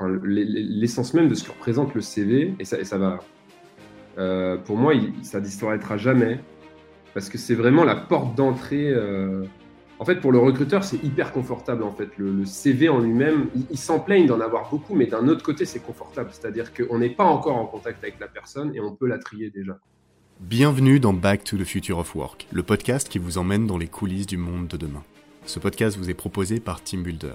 l'essence même de ce que représente le CV, et ça, va, euh, pour moi, ça disparaîtra jamais, parce que c'est vraiment la porte d'entrée. Euh, en fait, pour le recruteur, c'est hyper confortable. En fait, le, CV en lui-même, il, s'en plaigne d'en avoir beaucoup, mais d'un autre côté, c'est confortable. C'est-à-dire qu'on n'est pas encore en contact avec la personne et on peut la trier déjà. Bienvenue dans Back to the Future of Work, le podcast qui vous emmène dans les coulisses du monde de demain. Ce podcast vous est proposé par TeamBuilder,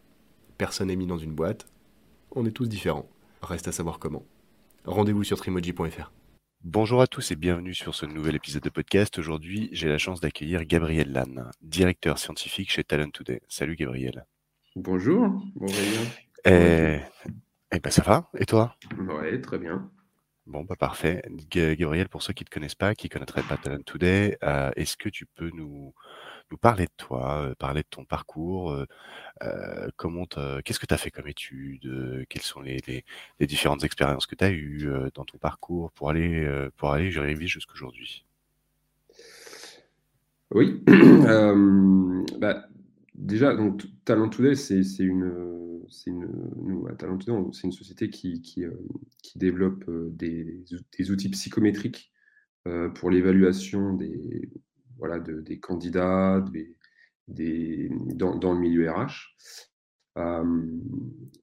Personne n'est mis dans une boîte. On est tous différents. Reste à savoir comment. Rendez-vous sur trimoji.fr. Bonjour à tous et bienvenue sur ce nouvel épisode de podcast. Aujourd'hui, j'ai la chance d'accueillir Gabriel Lannes, directeur scientifique chez Talent Today. Salut Gabriel. Bonjour. Bonjour. Eh, eh ben ça va Et toi? Ouais, très bien. Bon, bah parfait. Gabriel, pour ceux qui ne te connaissent pas, qui ne connaîtraient pas Talent Today, euh, est-ce que tu peux nous, parler de toi, parler de ton parcours, qu'est-ce que tu as fait comme études, quelles sont les, différentes expériences que tu as eues dans ton parcours pour aller, pour aller jusqu'à jusqu'aujourd'hui? Oui, bah, déjà, Talent Today, c'est une, c'est une société qui, développe des, outils psychométriques pour l'évaluation des, voilà, de, des candidats des, dans, dans, le milieu RH. Euh,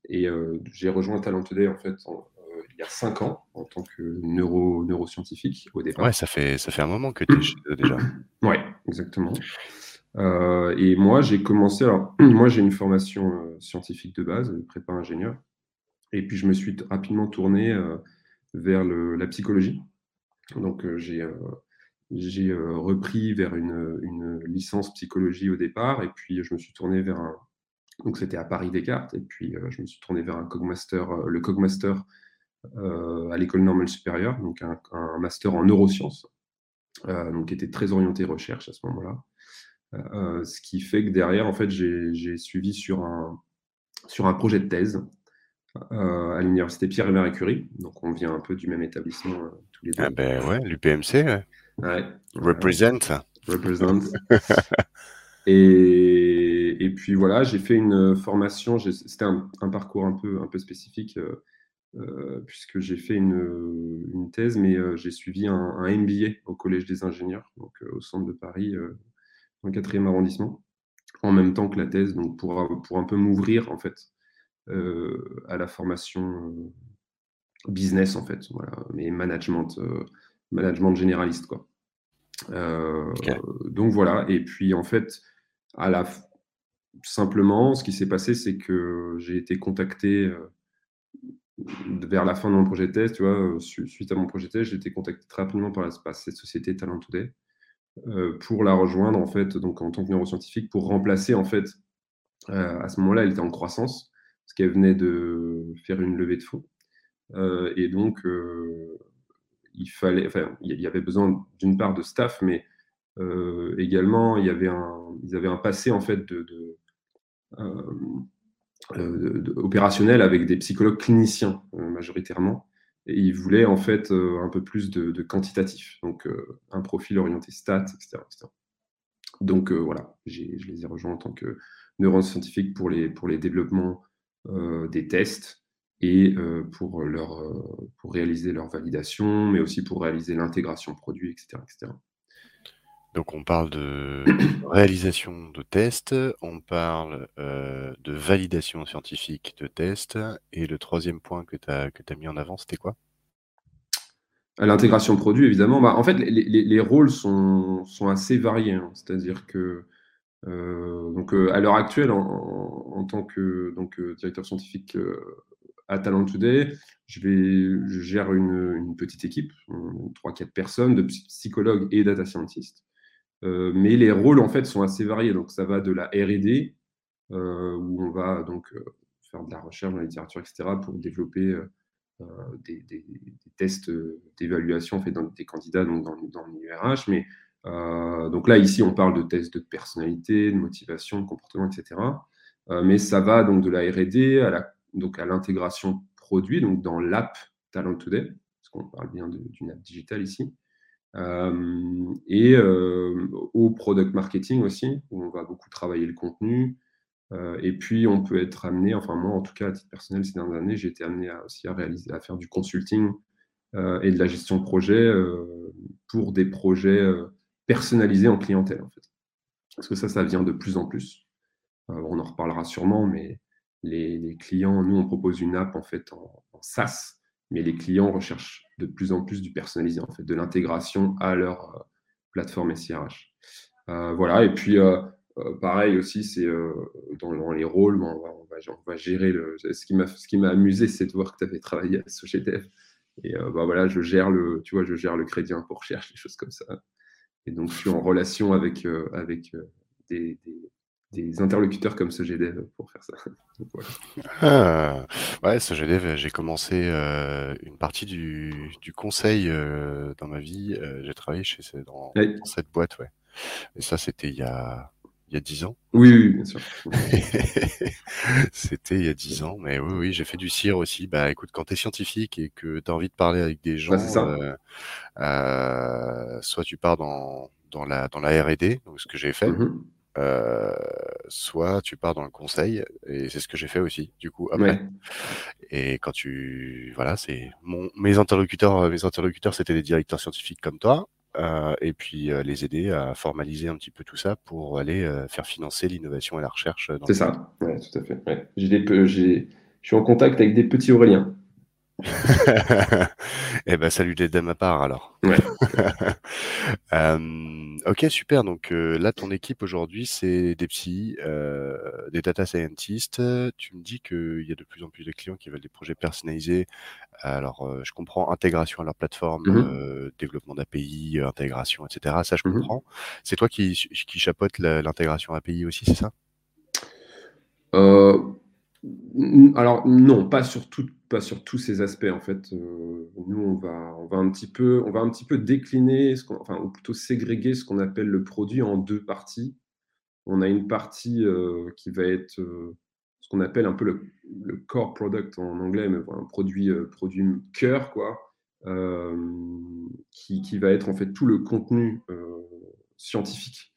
et euh, j'ai rejoint Talent Today en fait euh, il y a cinq ans en tant que neuro, neuroscientifique au départ. Ouais, ça fait, ça fait un moment que tu es chez eux déjà. ouais, exactement. et moi, j'ai commencé. Alors, moi, j'ai une formation scientifique de base, prépa ingénieur. Et puis, je me suis rapidement tourné vers le, la psychologie. Donc, j'ai j'ai euh, repris vers une, licence psychologie au départ, et puis je me suis tourné vers un. Donc c'était à Paris Descartes, et puis euh, je me suis tourné vers un Cogmaster, euh, le Cogmaster à l'école normale supérieure, donc un, un master en neurosciences, donc qui était très orienté recherche à ce moment-là. ce qui fait que derrière, en fait, j'ai suivi sur un, sur un projet de thèse à l'université Pierre et Marie Curie. Donc on vient un peu du même établissement tous les deux. Ah ben ouais, l'UPMC. Ouais. Ouais. Represent. Represent. et, et, puis voilà, j'ai fait une formation, c'était un, parcours un peu, un peu spécifique, euh, euh, puisque j'ai fait une, une, thèse, mais euh, j'ai suivi un, un, MBA au Collège des ingénieurs, donc au centre de Paris, dans le 4e arrondissement, en même temps que la thèse, donc pour, pour un peu m'ouvrir en fait à la formation business en fait, voilà, mais management, management généraliste quoi. Donc voilà, et puis en fait, à la simplement, ce qui s'est passé, c'est que j'ai été contacté vers la fin de mon projet de test, tu vois, suite à mon projet de test, j'ai été contacté très rapidement par, la, cette société Talent Today pour la rejoindre en fait, donc en tant que neuroscientifique, pour remplacer en fait, à ce moment-là, elle était en croissance, parce qu'elle venait de faire une levée de fonds. et donc, il fallait, enfin, il y avait besoin d'une part de staff, mais également, il y avait un, ils avaient un passé en fait de, de, opérationnel avec des psychologues cliniciens majoritairement. Et ils voulaient en fait un peu plus de, quantitatif, donc un profil orienté stats, etc. Donc voilà, je les ai rejoints en tant que neuroscientifique pour les, pour les développements des tests et pour, leur, pour réaliser leur validation, mais aussi pour réaliser l'intégration produit, etc., etc. Donc on parle de réalisation de tests, on parle de validation scientifique de tests, et le troisième point que tu as, as, mis en avant, c'était quoi? L'intégration produit, évidemment. Bah, en fait, les, les, les rôles sont, sont, assez variés. Hein. C'est-à-dire que donc, à l'heure actuelle, en, en, tant que donc, directeur scientifique à Talent Today, je, gère une, petite équipe, 3-4 personnes, de psychologues et data scientists. Euh, mais les rôles, en fait, sont assez variés. Donc, ça va de la R&D, euh, où on va donc euh, faire de la recherche dans la littérature, etc., pour développer des, tests d'évaluation faits dans des candidats donc dans, dans le milieu RH. Mais donc là, ici, on parle de tests de personnalité, de motivation, de comportement, etc. mais ça va donc de la R&D à la donc à l'intégration produit, donc dans l'app Talent Today, parce qu'on parle bien d'une app digitale ici, euh, et euh, au product marketing aussi, où on va beaucoup travailler le contenu. Euh, et puis, on peut être amené, enfin moi en tout cas à titre personnel ces dernières années, j'ai été amené à, aussi à réaliser, à faire du consulting et de la gestion de projet pour des projets personnalisés en clientèle en fait. Parce que ça, ça vient de plus en plus. on en reparlera sûrement, mais les, clients, nous, on propose une app en fait en, SaaS, mais les clients recherchent de plus en plus du personnalisé, en fait, de l'intégration à leur euh, plateforme SIRH. Euh, voilà, et puis euh, pareil aussi, c'est dans, les rôles, on, va, on, va, gérer. Ce qui m'a amusé, c'est de voir que tu avais travaillé à Sogedev. Et bah, voilà, je gère le, tu vois, je gère le crédit impôt recherche, des choses comme ça. Et donc, je suis en relation avec, avec des interlocuteurs comme ce GDEV pour faire ça. Ah, ouais, ce GDEV, j'ai commencé euh, une partie du, du conseil euh, dans ma vie. Euh, j'ai travaillé chez dans, dans, cette boîte, ouais. Et ça, c'était il y a il y a 10 ans. Oui, oui, bien sûr. c'était il y a 10 ans, mais oui, oui, j'ai fait du CIR aussi. Bah écoute, quand tu es scientifique et que tu as envie de parler avec des gens, soit tu pars dans, dans la, dans la R&D, donc ce que j'ai fait, mmh euh, soit tu pars dans le conseil, et c'est ce que j'ai fait aussi, du coup, après. Et quand tu, voilà, c'est mon, mes interlocuteurs, mes interlocuteurs, c'était des directeurs scientifiques comme toi, euh, et puis euh, les aider à formaliser un petit peu tout ça pour aller faire financer l'innovation et la recherche. C'est ça, ouais, tout à fait. J'ai des, j'ai, je suis en contact avec des petits Auréliens. eh ben, salut de ma part alors. euh, ok, super. Donc euh, là, ton équipe aujourd'hui, c'est des psys, euh, des data scientists. Tu me dis qu'il y a de plus en plus de clients qui veulent des projets personnalisés. Alors, euh, je comprends intégration à leur plateforme, mmh développement d'API, intégration, etc. Ça, je mmh comprends. C'est toi qui, qui chapeaute l'intégration API aussi, c'est ça? Alors non, pas sur, pas sur tous ces aspects en fait. Euh, nous, on va, on, va un petit peu, on va un petit peu décliner, ce enfin, ou plutôt ségréguer ce qu'on appelle le produit en deux parties. On a une partie euh, qui va être euh, ce qu'on appelle un peu le, core product en anglais, mais un produit, produit cœur, quoi, qui, qui, va être en fait tout le contenu scientifique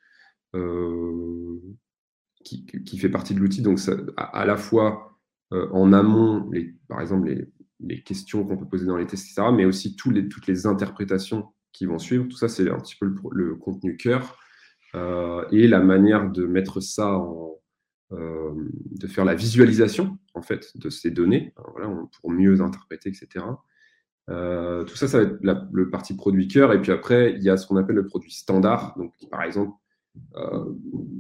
qui, fait partie de l'outil. Donc, à, la fois euh, en amont, les, par exemple, les, les questions qu'on peut poser dans les tests, etc., mais aussi les, toutes les interprétations qui vont suivre. Tout ça, c'est un petit peu le, contenu cœur. Euh, et la manière de mettre ça en. Euh, de faire la visualisation en fait de ces données hein, voilà, pour mieux interpréter, etc. tout ça, ça va être le parti produit cœur. Et puis après, il y a ce qu'on appelle le produit standard. Donc, par exemple,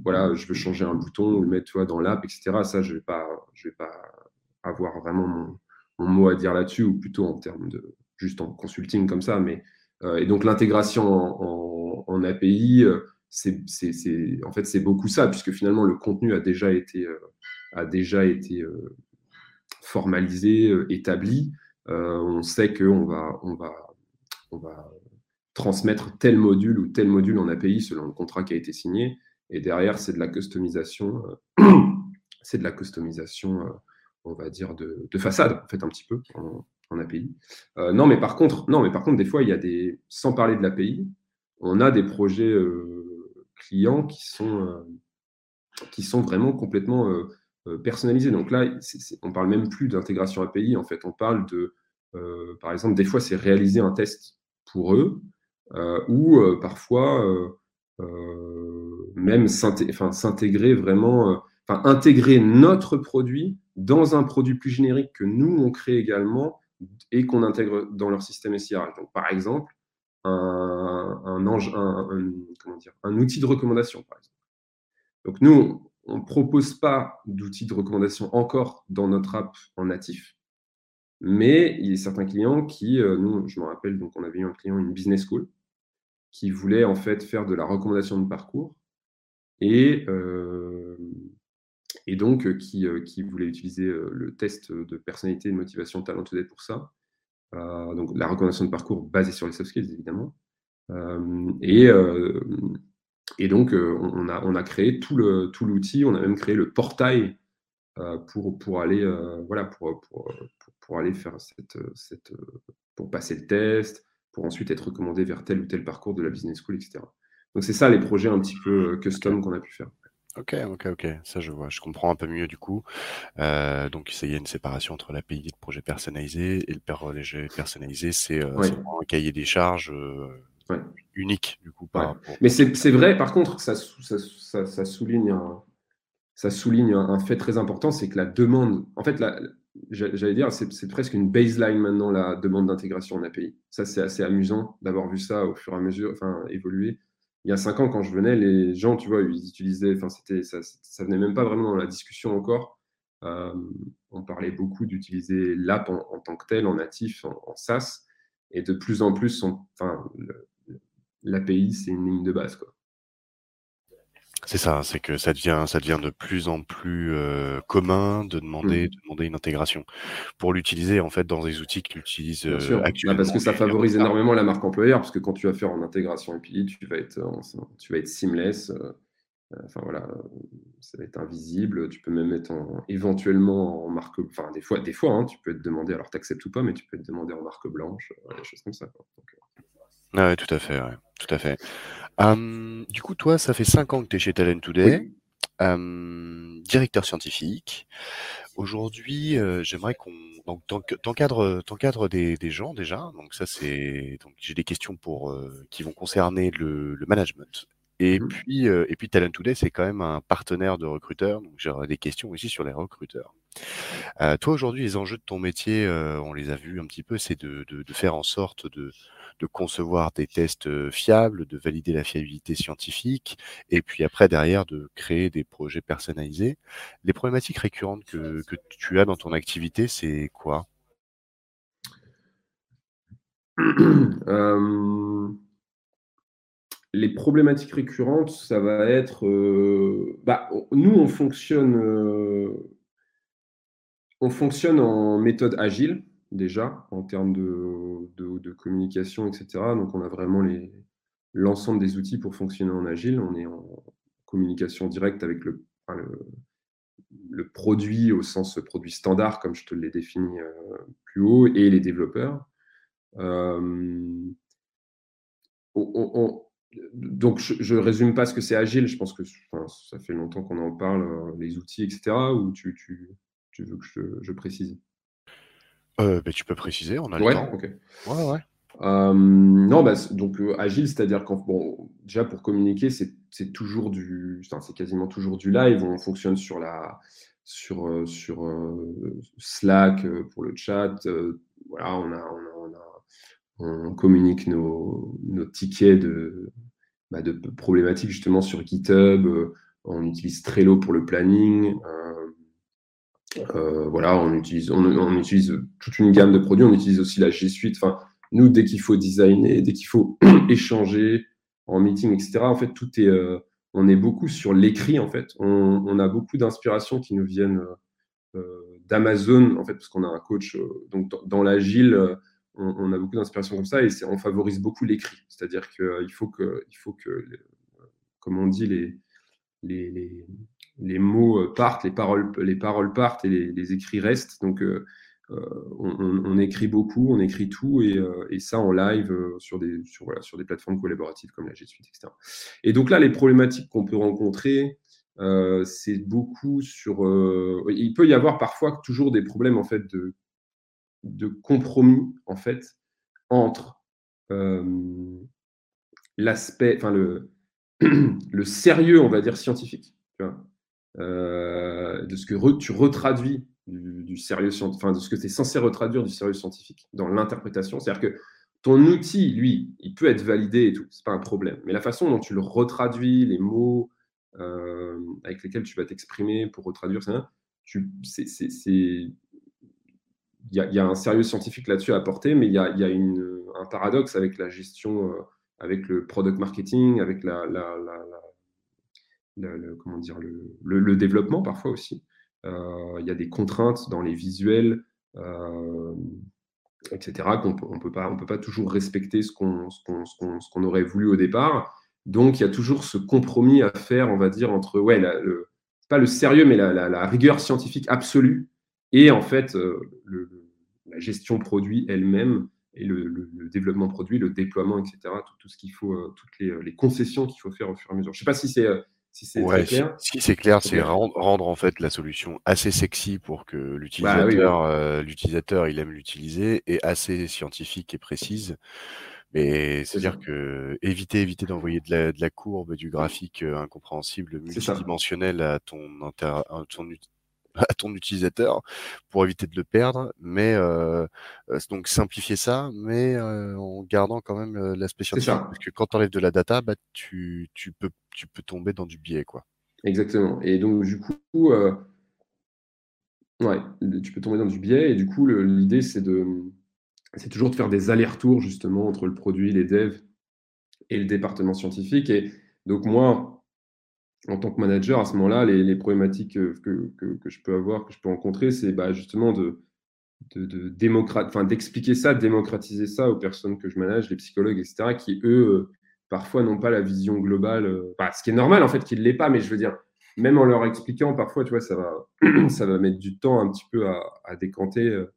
voilà, je veux changer un bouton ou le mettre tu dans l'app, etc. Ça, je ne vais, pas, je vais pas avoir vraiment mon, mot à dire là-dessus, ou plutôt en termes de juste en consulting comme ça. Mais, et donc, l'intégration en, API, c'est, en fait, c'est beaucoup ça, puisque finalement, le contenu a déjà été, a déjà été formalisé, établi. on sait qu'on va, on va, on va transmettre tel module ou tel module en API selon le contrat qui a été signé. Et derrière, c'est de la customisation, euh, c'est de la customisation, euh, on va dire, de, façade, en fait, un petit peu en, API. Euh, non, mais par contre, non, mais par contre, des fois, il y a des, sans parler de l'API, on a des projets clients qui sont, qui sont vraiment complètement personnalisés. Donc là, on ne parle même plus d'intégration API, en fait, on parle de, par exemple, des fois, c'est réaliser un test pour eux, ou euh, parfois euh, même s'intégrer vraiment, intégrer notre produit dans un produit plus générique que nous on crée également et qu'on intègre dans leur système SIRH. Donc par exemple, un, un, un, outil de recommandation. Donc nous, on ne propose pas d'outil de recommandation encore dans notre app en natif, mais il y a certains clients qui, nous, je me rappelle, donc on avait eu un client, une business school, qui voulait en fait faire de la recommandation de parcours et, euh, et donc euh, qui, euh, qui, voulait utiliser le test de personnalité et de motivation Talent to pour ça. donc la recommandation de parcours basée sur les soft skills évidemment. et, et donc on a, on a créé tout l'outil, tout on a même créé le portail pour, pour aller voilà pour, pour, pour, aller faire cette, cette pour passer le test, pour ensuite être recommandé vers tel ou tel parcours de la business school, etc. Donc c'est ça les projets un petit peu euh, custom qu'on a pu faire. Ok, ok, ok, ça je vois, je comprends un peu mieux du coup. Euh, donc il y a une séparation entre l'API le projet personnalisé, et le projet personnalisé, c'est euh, un cahier des charges unique du coup. Mais c'est vrai, par contre, ça, ça, ça, souligne, un, ça souligne un fait très important, c'est que la demande, en fait, la, j'allais dire, c'est presque une baseline maintenant, la demande d'intégration en API. Ça, c'est assez amusant d'avoir vu ça au fur et à mesure, enfin, évoluer. Il y a cinq ans, quand je venais, les gens, tu vois, ils utilisaient, enfin, ça, venait même pas vraiment dans la discussion encore. Euh, on parlait beaucoup d'utiliser l'app en, tant que tel, en natif, en, SaaS, et de plus en plus, enfin, l'API, c'est une ligne de base, quoi. C'est ça, c'est que ça devient, ça devient de plus en plus euh, commun de demander, mmh. de demander une intégration pour l'utiliser en fait dans des outils que tu utilises euh, actuellement. parce que ça favorise énormément la marque employeur, parce que quand tu vas faire en intégration API, tu vas être, tu vas être seamless. Euh, enfin voilà, ça va être invisible. Tu peux même mettre éventuellement en marque, enfin des fois, des fois, hein, tu peux être demandé, alors tu acceptes ou pas, mais tu peux être demandé en marque blanche, des choses comme ça. Ah ouais, tout à fait, ouais, tout à fait du coup, toi, ça fait 5 ans que tu es chez Talent Today, directeur scientifique. Aujourd'hui, euh, j'aimerais qu'on donc t'encadres t'encadres des, des gens déjà. Donc ça, c'est donc j'ai des questions pour euh, qui vont concerner le, le management. Et mmh puis euh, et puis Talent Today, c'est quand même un partenaire de recruteurs. Donc j'aurai des questions aussi sur les recruteurs. toi aujourd'hui, les enjeux de ton métier, on les a vus un petit peu, c'est de, de, de faire en sorte de de concevoir des tests fiables, de valider la fiabilité scientifique, et puis après, derrière, de créer des projets personnalisés. Les problématiques récurrentes que, tu as dans ton activité, c'est quoi? Les problématiques récurrentes, ça va être. bah, nous, on fonctionne, on fonctionne en méthode agile déjà en termes de, communication, etc. Donc on a vraiment l'ensemble des outils pour fonctionner en agile. On est en communication directe avec le, produit au sens produit standard, comme je te l'ai défini euh, plus haut, et les développeurs. Euh, donc, je ne résume pas ce que c'est agile. Je pense que ça fait longtemps qu'on en parle, euh, les outils, etc. Ou tu, veux que je précise? Euh, bah, tu peux préciser, on a le Ouais, temps. Ouais, ouais. non, bah, donc euh, agile, c'est-à-dire qu'en bon, déjà pour communiquer, c'est toujours du, c'est quasiment toujours du live. On fonctionne sur la, sur, euh, sur Slack pour le chat. voilà, on a, on a, on communique nos, nos tickets de, bah, de problématiques justement sur GitHub. on utilise Trello pour le planning. Voilà, on utilise, on, utilise toute une gamme de produits. On utilise aussi la G Suite. Enfin, nous, dès qu'il faut designer, dès qu'il faut échanger en meeting, etc., en fait, tout est, on est beaucoup sur l'écrit, en fait. On, a beaucoup d'inspirations qui nous viennent d'Amazon, en fait, parce qu'on a un coach. donc, dans, l'agile, on, a beaucoup d'inspirations comme ça et on favorise beaucoup l'écrit. C'est-à-dire qu'il faut que, il faut que, comme on dit, les, les, les, mots partent, les paroles, les partent et les, écrits restent. Donc, euh, on, écrit beaucoup, on écrit tout, et, euh, ça en live euh, sur, des, plateformes collaboratives comme la G Suite, etc. Et donc là, les problématiques qu'on peut rencontrer, c'est beaucoup sur. il peut y avoir parfois toujours des problèmes en fait de, de compromis en fait entre l'aspect, enfin le, le sérieux, on va dire scientifique, de ce que tu retraduis du, sérieux, enfin, de ce que tu es censé retraduire du sérieux scientifique dans l'interprétation. C'est-à-dire que ton outil, lui, il peut être validé et tout, c'est pas un problème. Mais la façon dont tu le retraduis, les mots euh, avec lesquels tu vas t'exprimer pour retraduire, c'est, il y, a, un sérieux scientifique là-dessus à apporter, mais il y a, un paradoxe avec la gestion, euh, avec le product marketing, avec la, le, comment dire, le, développement parfois aussi. Euh, il y a des contraintes dans les visuels, euh, etc., qu'on ne peut, pas, on peut pas toujours respecter ce qu'on aurait voulu au départ. Donc, il y a toujours ce compromis à faire, on va dire, entre, ouais, pas le sérieux, mais la, rigueur scientifique absolue et en fait euh, la gestion produit elle-même et le, développement produit, le déploiement, etc. Tout, tout ce qu'il faut, toutes les, les concessions qu'il faut faire au fur et à mesure. Je ne sais pas si c'est si c'est clair. Si, c'est clair, c'est rendre, en fait la solution assez sexy pour que bah l'utilisateur, euh, l'utilisateur, il aime l'utiliser et assez scientifique et précise. Mais c'est-à-dire que éviter, éviter d'envoyer de la, de la courbe, du graphique euh, incompréhensible, multidimensionnel à ton, à ton, à ton utilisateur pour éviter de le perdre, mais euh, donc simplifier ça, mais euh, en gardant quand même l'aspect scientifique. Parce que quand tu enlèves de la data, bah, tu, tu, peux, tu peux tomber dans du biais. Quoi. Exactement. Et donc, du coup, ouais, tu peux tomber dans du biais. Et du coup, l'idée, c'est de c'est toujours de faire des allers-retours justement entre le produit, les devs et le département scientifique. Et donc, moi, en tant que manager, à ce moment-là, les, problématiques que, je peux avoir, que je peux rencontrer, c'est bah, justement de, de, enfin, d'expliquer ça, de démocratiser ça aux personnes que je manage, les psychologues, etc., qui, eux, euh, parfois n'ont pas la vision globale. Euh, ce qui est normal, en fait, qu'ils ne l'aient pas, mais je veux dire, même en leur expliquant, parfois, tu vois, ça va, mettre du temps un petit peu à, décanter, euh,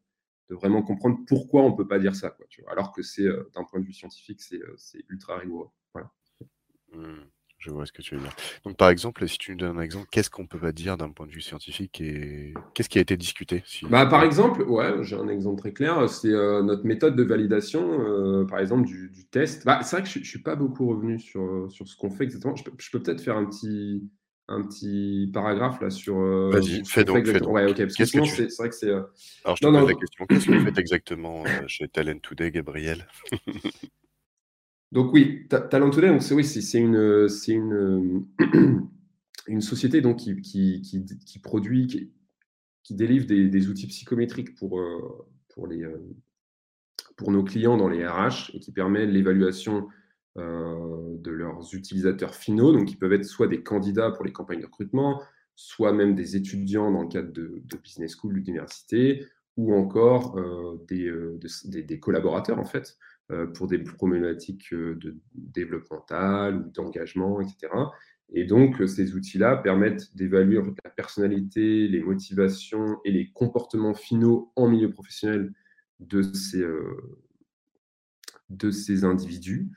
de vraiment comprendre pourquoi on ne peut pas dire ça, quoi, alors que c'est, d'un point de vue scientifique, c'est, ultra rigoureux. Voilà. Mmh. Je vois ce que tu veux dire. Donc, par exemple, si tu nous donnes un exemple, qu'est-ce qu'on peut pas dire d'un point de vue scientifique et qu'est-ce qui a été discuté bah, Par exemple, ouais, j'ai un exemple très clair, c'est euh, notre méthode de validation, euh, par exemple, du, test. Bah, c'est vrai que je ne suis pas beaucoup revenu sur, sur ce qu'on fait exactement. Je peux, peut-être faire un petit, un petit paragraphe là sur. Euh, Vas-y, fais donc. Fais donc. Ouais, ok, parce que c'est vrai que c'est. Alors, je te pose la question qu'est-ce que vous faites exactement chez Talent Today, Gabriel? donc oui, Talent Today, donc c'est oui, c'est une, société qui, produit, qui, délivre des, outils psychométriques pour, euh, euh, pour nos clients dans les RH et qui permet l'évaluation euh, de leurs utilisateurs finaux, donc qui peuvent être soit des candidats pour les campagnes de recrutement, soit même des étudiants dans le cadre de, business school, d'université, ou encore des, collaborateurs en fait. Euh, pour des problématiques euh, de développementales ou d'engagement, etc. Et donc, euh, ces outils-là permettent d'évaluer en fait, la personnalité, les motivations et les comportements finaux en milieu professionnel de ces, de ces individus.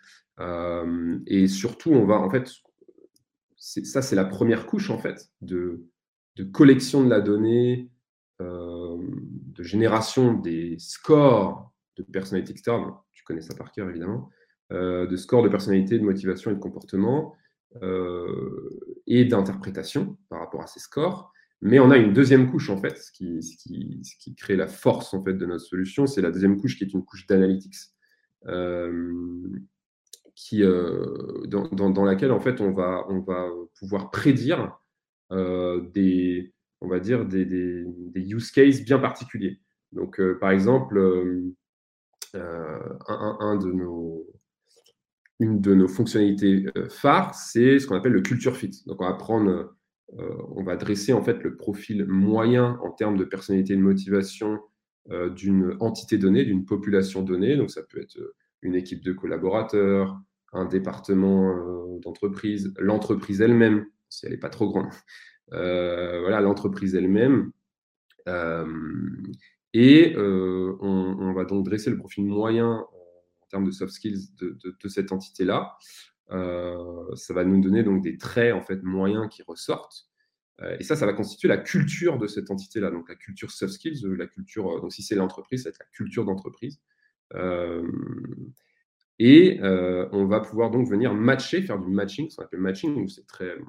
et surtout, on va en fait, ça c'est la première couche en fait de, de collection de la donnée, de génération des scores de personnalité, etc connais ça par cœur évidemment, euh, de score de personnalité, de motivation et de comportement euh, et d'interprétation par rapport à ces scores. Mais on a une deuxième couche en fait, ce qui, crée la force en fait de notre solution, c'est la deuxième couche qui est une couche d'analytics. qui, dans, laquelle en fait on va, pouvoir prédire des, on va dire des, des, use cases bien particuliers. Donc, par exemple, un, de nos, une de nos fonctionnalités phares, c'est ce qu'on appelle le culture fit. Donc, on va prendre, on va dresser en fait le profil moyen en termes de personnalité et de motivation d'une entité donnée, d'une population donnée. Donc, ça peut être une équipe de collaborateurs, un département euh, d'entreprise, l'entreprise elle-même, si elle n'est pas trop grande. Euh, voilà, l'entreprise elle-même. Euh, et on, va donc dresser le profil moyen en termes de soft skills de, cette entité-là. ça va nous donner donc des traits en fait moyens qui ressortent. et ça, ça va constituer la culture de cette entité-là. Donc la culture soft skills, la culture. donc si c'est l'entreprise, c'est la culture d'entreprise. Et euh, on va pouvoir donc venir matcher, faire du matching, ce qu'on appelle matching.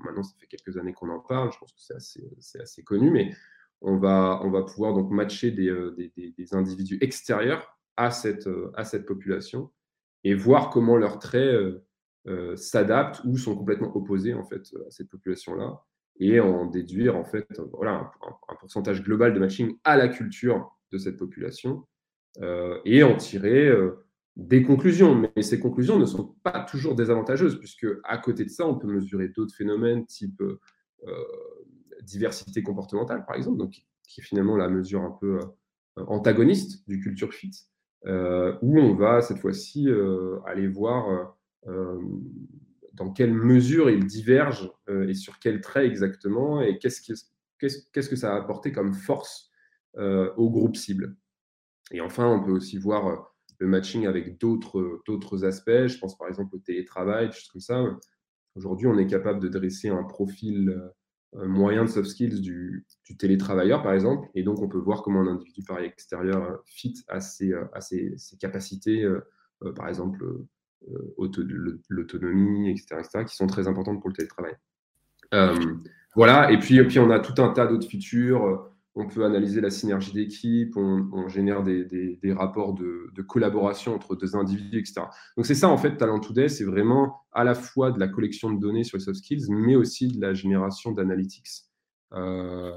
Maintenant, ça fait quelques années qu'on en parle. Je pense que c'est assez, assez, connu, mais on va, on va pouvoir donc matcher des, euh, des, des, individus extérieurs à cette, euh, à cette population et voir comment leurs traits s'adaptent ou sont complètement opposés en fait à cette population-là et en déduire en fait voilà un, pourcentage global de matching à la culture de cette population et en tirer des conclusions, mais ces conclusions ne sont pas toujours désavantageuses, puisque à côté de ça, on peut mesurer d'autres phénomènes type euh, diversité comportementale, par exemple, donc, qui est finalement la mesure un peu euh, antagoniste du culture fit, euh, où on va cette fois-ci aller voir dans quelle mesure ils divergent et sur quel trait exactement, et qu'est-ce qu'est-ce que ça a apporté comme force au groupe cible. Et enfin, on peut aussi voir le matching avec d'autres aspects. Je pense par exemple au télétravail, des choses comme ça. Aujourd'hui, on est capable de dresser un profil euh, moyen de soft skills du, télétravailleur, par exemple, et donc on peut voir comment un individu par extérieur euh, fit à ses, euh, à ses, capacités, par exemple l'autonomie, etc., etc., qui sont très importantes pour le télétravail. voilà, et puis, et puis on a tout un tas d'autres features on peut analyser la synergie d'équipe, on, génère des, rapports de, collaboration entre deux individus, etc. Donc c'est ça en fait Talent Today, c'est vraiment à la fois de la collection de données sur les soft skills, mais aussi de la génération d'analytics euh,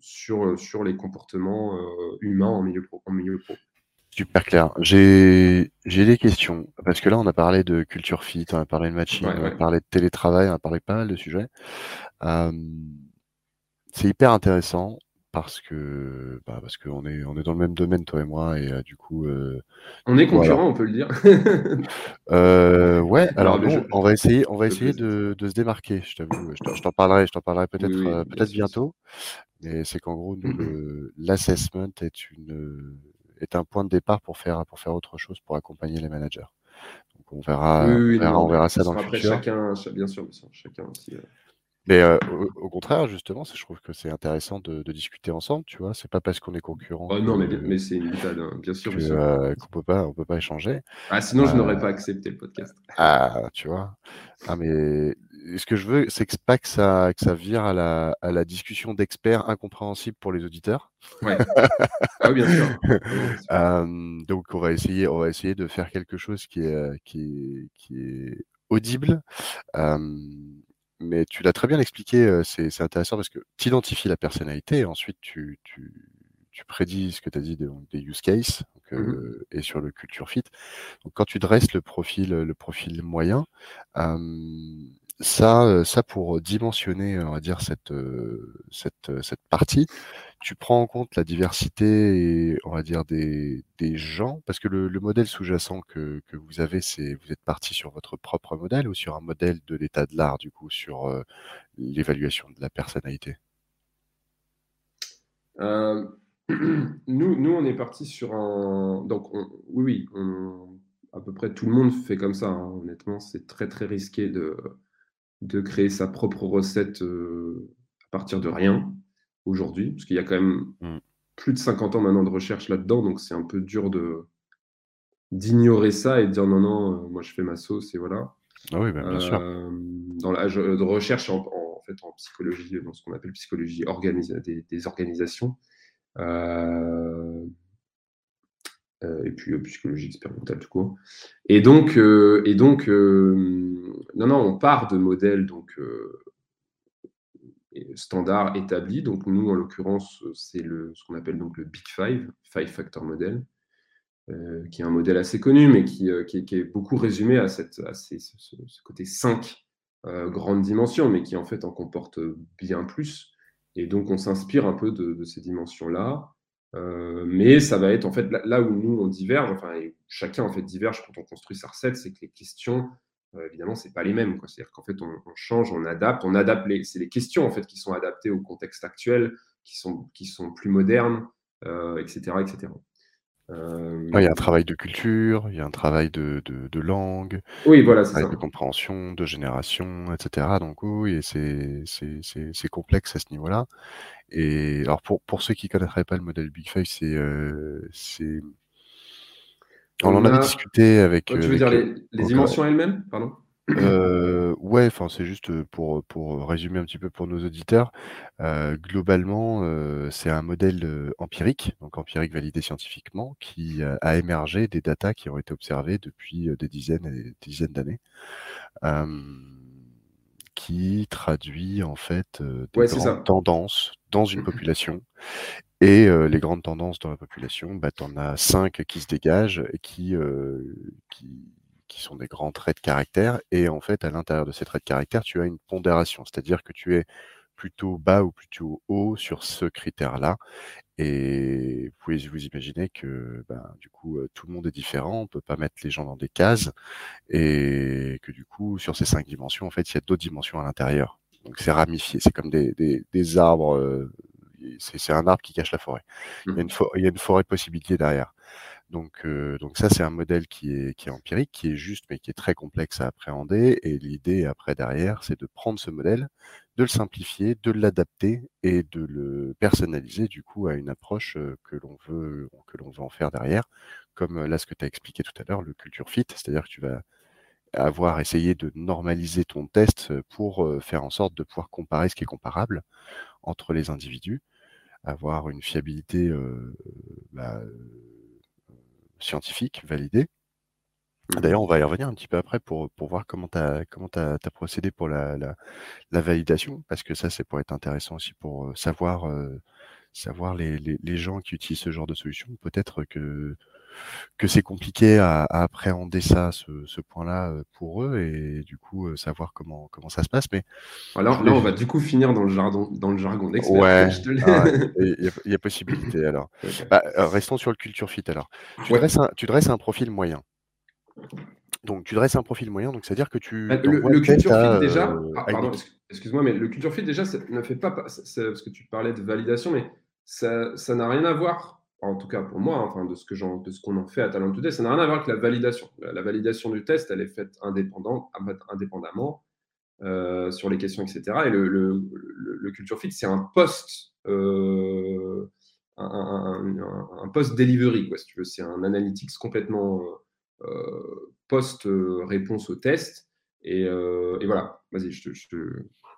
sur, sur les comportements euh, humains en milieu pro. milieu pro. Super clair. J'ai des questions. Parce que là, on a parlé de culture fit, on a parlé de matching, on a parlé de télétravail, on a parlé pas mal de sujets. Euh, c'est hyper intéressant parce que bah, parce qu'on est on est dans le même domaine toi et moi et euh, du coup euh, on est concurrents on peut le dire. Euh, ouais alors on va essayer on va essayer de, de se démarquer je t'avoue je t'en parlerai je t'en parlerai peut-être peut-être bientôt mais c'est qu'en gros l'assessment est une est un point de départ pour faire pour faire autre chose pour accompagner les managers. Donc on verra on verra, on verra ça dans le futur. chacun bien sûr, bien sûr chacun aussi mais au, contraire, justement, je trouve que c'est intéressant de, discuter ensemble, tu vois? C'est pas parce qu'on est concurrent. Oh, non, mais, mais c'est une hein, bien sûr. qu'on peut pas, on peut pas échanger. Ah, sinon, je n'aurais pas accepté le podcast. Ah, tu vois? Ah, mais ce que je veux, c'est que pas que ça, que ça vire à la, à la discussion d'experts incompréhensible pour les auditeurs. Ouais. ah, bien sûr. donc, on va essayer, on va essayer de faire quelque chose qui est, qui qui est audible. Mais tu l'as très bien expliqué, c'est intéressant parce que tu identifies la personnalité et ensuite tu, tu, tu prédis ce que tu as dit des, des use cases mmh et sur le culture fit. Donc quand tu dresses le profil, le profil moyen, ça, ça pour dimensionner, on va dire, cette, cette, cette partie, tu prends en compte la diversité, on va dire, des, gens, parce que le, le modèle sous-jacent que, que vous avez, c'est vous êtes parti sur votre propre modèle ou sur un modèle de l'état de l'art, du coup, sur euh, l'évaluation de la personnalité? Euh, nous, nous, on est parti sur un. Donc, oui, oui, à peu près tout le monde fait comme ça. Hein. Honnêtement, c'est très, très risqué de, de créer sa propre recette euh, à partir de rien aujourd'hui, parce qu'il y a quand même mmh. plus de 50 ans maintenant de recherche là-dedans, donc c'est un peu dur de d'ignorer ça et de dire non, non, euh, moi je fais ma sauce et voilà. Ah oui, ben, bien sûr. Euh, dans la de recherche en, fait, en psychologie, dans ce qu'on appelle psychologie des, des, organisations, euh, et puis psychologie expérimentale tout court. Et donc, et donc non, non, on part de modèles donc, standards établis. Donc, nous, en l'occurrence, c'est ce qu'on appelle donc le Big Five, Five Factor Model, qui est un modèle assez connu, mais qui, qui, est, beaucoup résumé à, cette, à ce, côté 5 grandes dimensions, mais qui en fait en comporte bien plus. Et donc, on s'inspire un peu de, de ces dimensions-là. Euh, mais ça va être en fait là, où nous on diverge, enfin chacun en fait diverge quand on construit sa recette, c'est que les questions, euh, évidemment, c'est pas les mêmes. C'est-à-dire qu'en fait on, change, on adapte, on adapte les, c'est les questions en fait qui sont adaptées au contexte actuel, qui sont qui sont plus modernes, etc., euh, etc. il y a un travail de culture, il y a un travail de, de, langue, oui, voilà, un travail de compréhension, de génération, etc. Donc oui, c'est complexe à ce niveau-là. Et alors pour, pour ceux qui ne connaîtraient pas le modèle Big Five, c'est euh, on, en avait discuté avec. tu veux dire les, les dimensions elles-mêmes, pardon? Euh, ouais, enfin c'est juste pour, pour résumer un petit peu pour nos auditeurs. Euh, globalement, euh, c'est un modèle empirique, donc empirique validé scientifiquement, qui a émergé des datas qui ont été observées depuis des dizaines et des dizaines d'années qui traduit en fait des grandes tendances dans une mmh population. Et les grandes tendances dans la population, bah, tu en as cinq qui se dégagent et qui, qui, qui, sont des grands traits de caractère. Et en fait, à l'intérieur de ces traits de caractère, tu as une pondération, c'est-à-dire que tu es plutôt bas ou plutôt haut sur ce critère-là. Et vous pouvez vous imaginer que ben, du coup, tout le monde est différent, on peut pas mettre les gens dans des cases, et que du coup, sur ces cinq dimensions, en fait, il y a d'autres dimensions à l'intérieur. Donc c'est ramifié, c'est comme des, des, arbres, c'est un arbre qui cache la forêt. Il, y a mmh. une il y a une forêt de possibilités derrière. Donc, donc ça, c'est un modèle qui est, qui est empirique, qui est juste, mais qui est très complexe à appréhender. Et l'idée après derrière, c'est de prendre ce modèle, de le simplifier, de l'adapter et de le personnaliser du coup à une approche que l'on veut, que l'on veut en faire derrière. Comme là, ce que tu as expliqué tout à l'heure, le culture fit, c'est-à-dire que tu vas avoir essayé de normaliser ton test pour faire en sorte de pouvoir comparer ce qui est comparable entre les individus, avoir une fiabilité bah, scientifique validée. Mmh. D'ailleurs, on va y revenir un petit peu après pour, pour voir comment tu as, comment as, procédé pour la, la, la, validation, parce que ça, c'est pour être intéressant aussi pour savoir, savoir les, les, les, gens qui utilisent ce genre de solution. Peut-être que, que c'est compliqué à, à, appréhender ça, ce, ce point-là pour eux, et du coup, savoir comment, comment ça se passe. Mais alors là, on va du coup finir dans le jargon, dans le jargon d'expert. Ouais, ah il y, a possibilité. Alors, bah, restons sur le culture fit. Alors, tu, dresses un, tu dresses un profil moyen. Donc, tu dresses un profil moyen, donc c'est-à-dire que tu. Bah, le, culture fit, déjà. Ah, pardon, excuse-moi, mais le culture fit, déjà, ça ne fait pas. Parce que tu parlais de validation, mais ça n'a rien à voir, en tout cas pour moi, enfin, de ce qu'on en, fait à Talent Today, ça n'a rien à voir avec la validation. La, validation du test, elle est faite indépendant, indépendamment euh, sur les questions, etc. Et le, le, culture fit, c'est un post. Euh, un, un, post delivery, quoi, si tu veux. C'est un analytics complètement euh, post-réponse au test. Et, euh, voilà, vas-y, je te.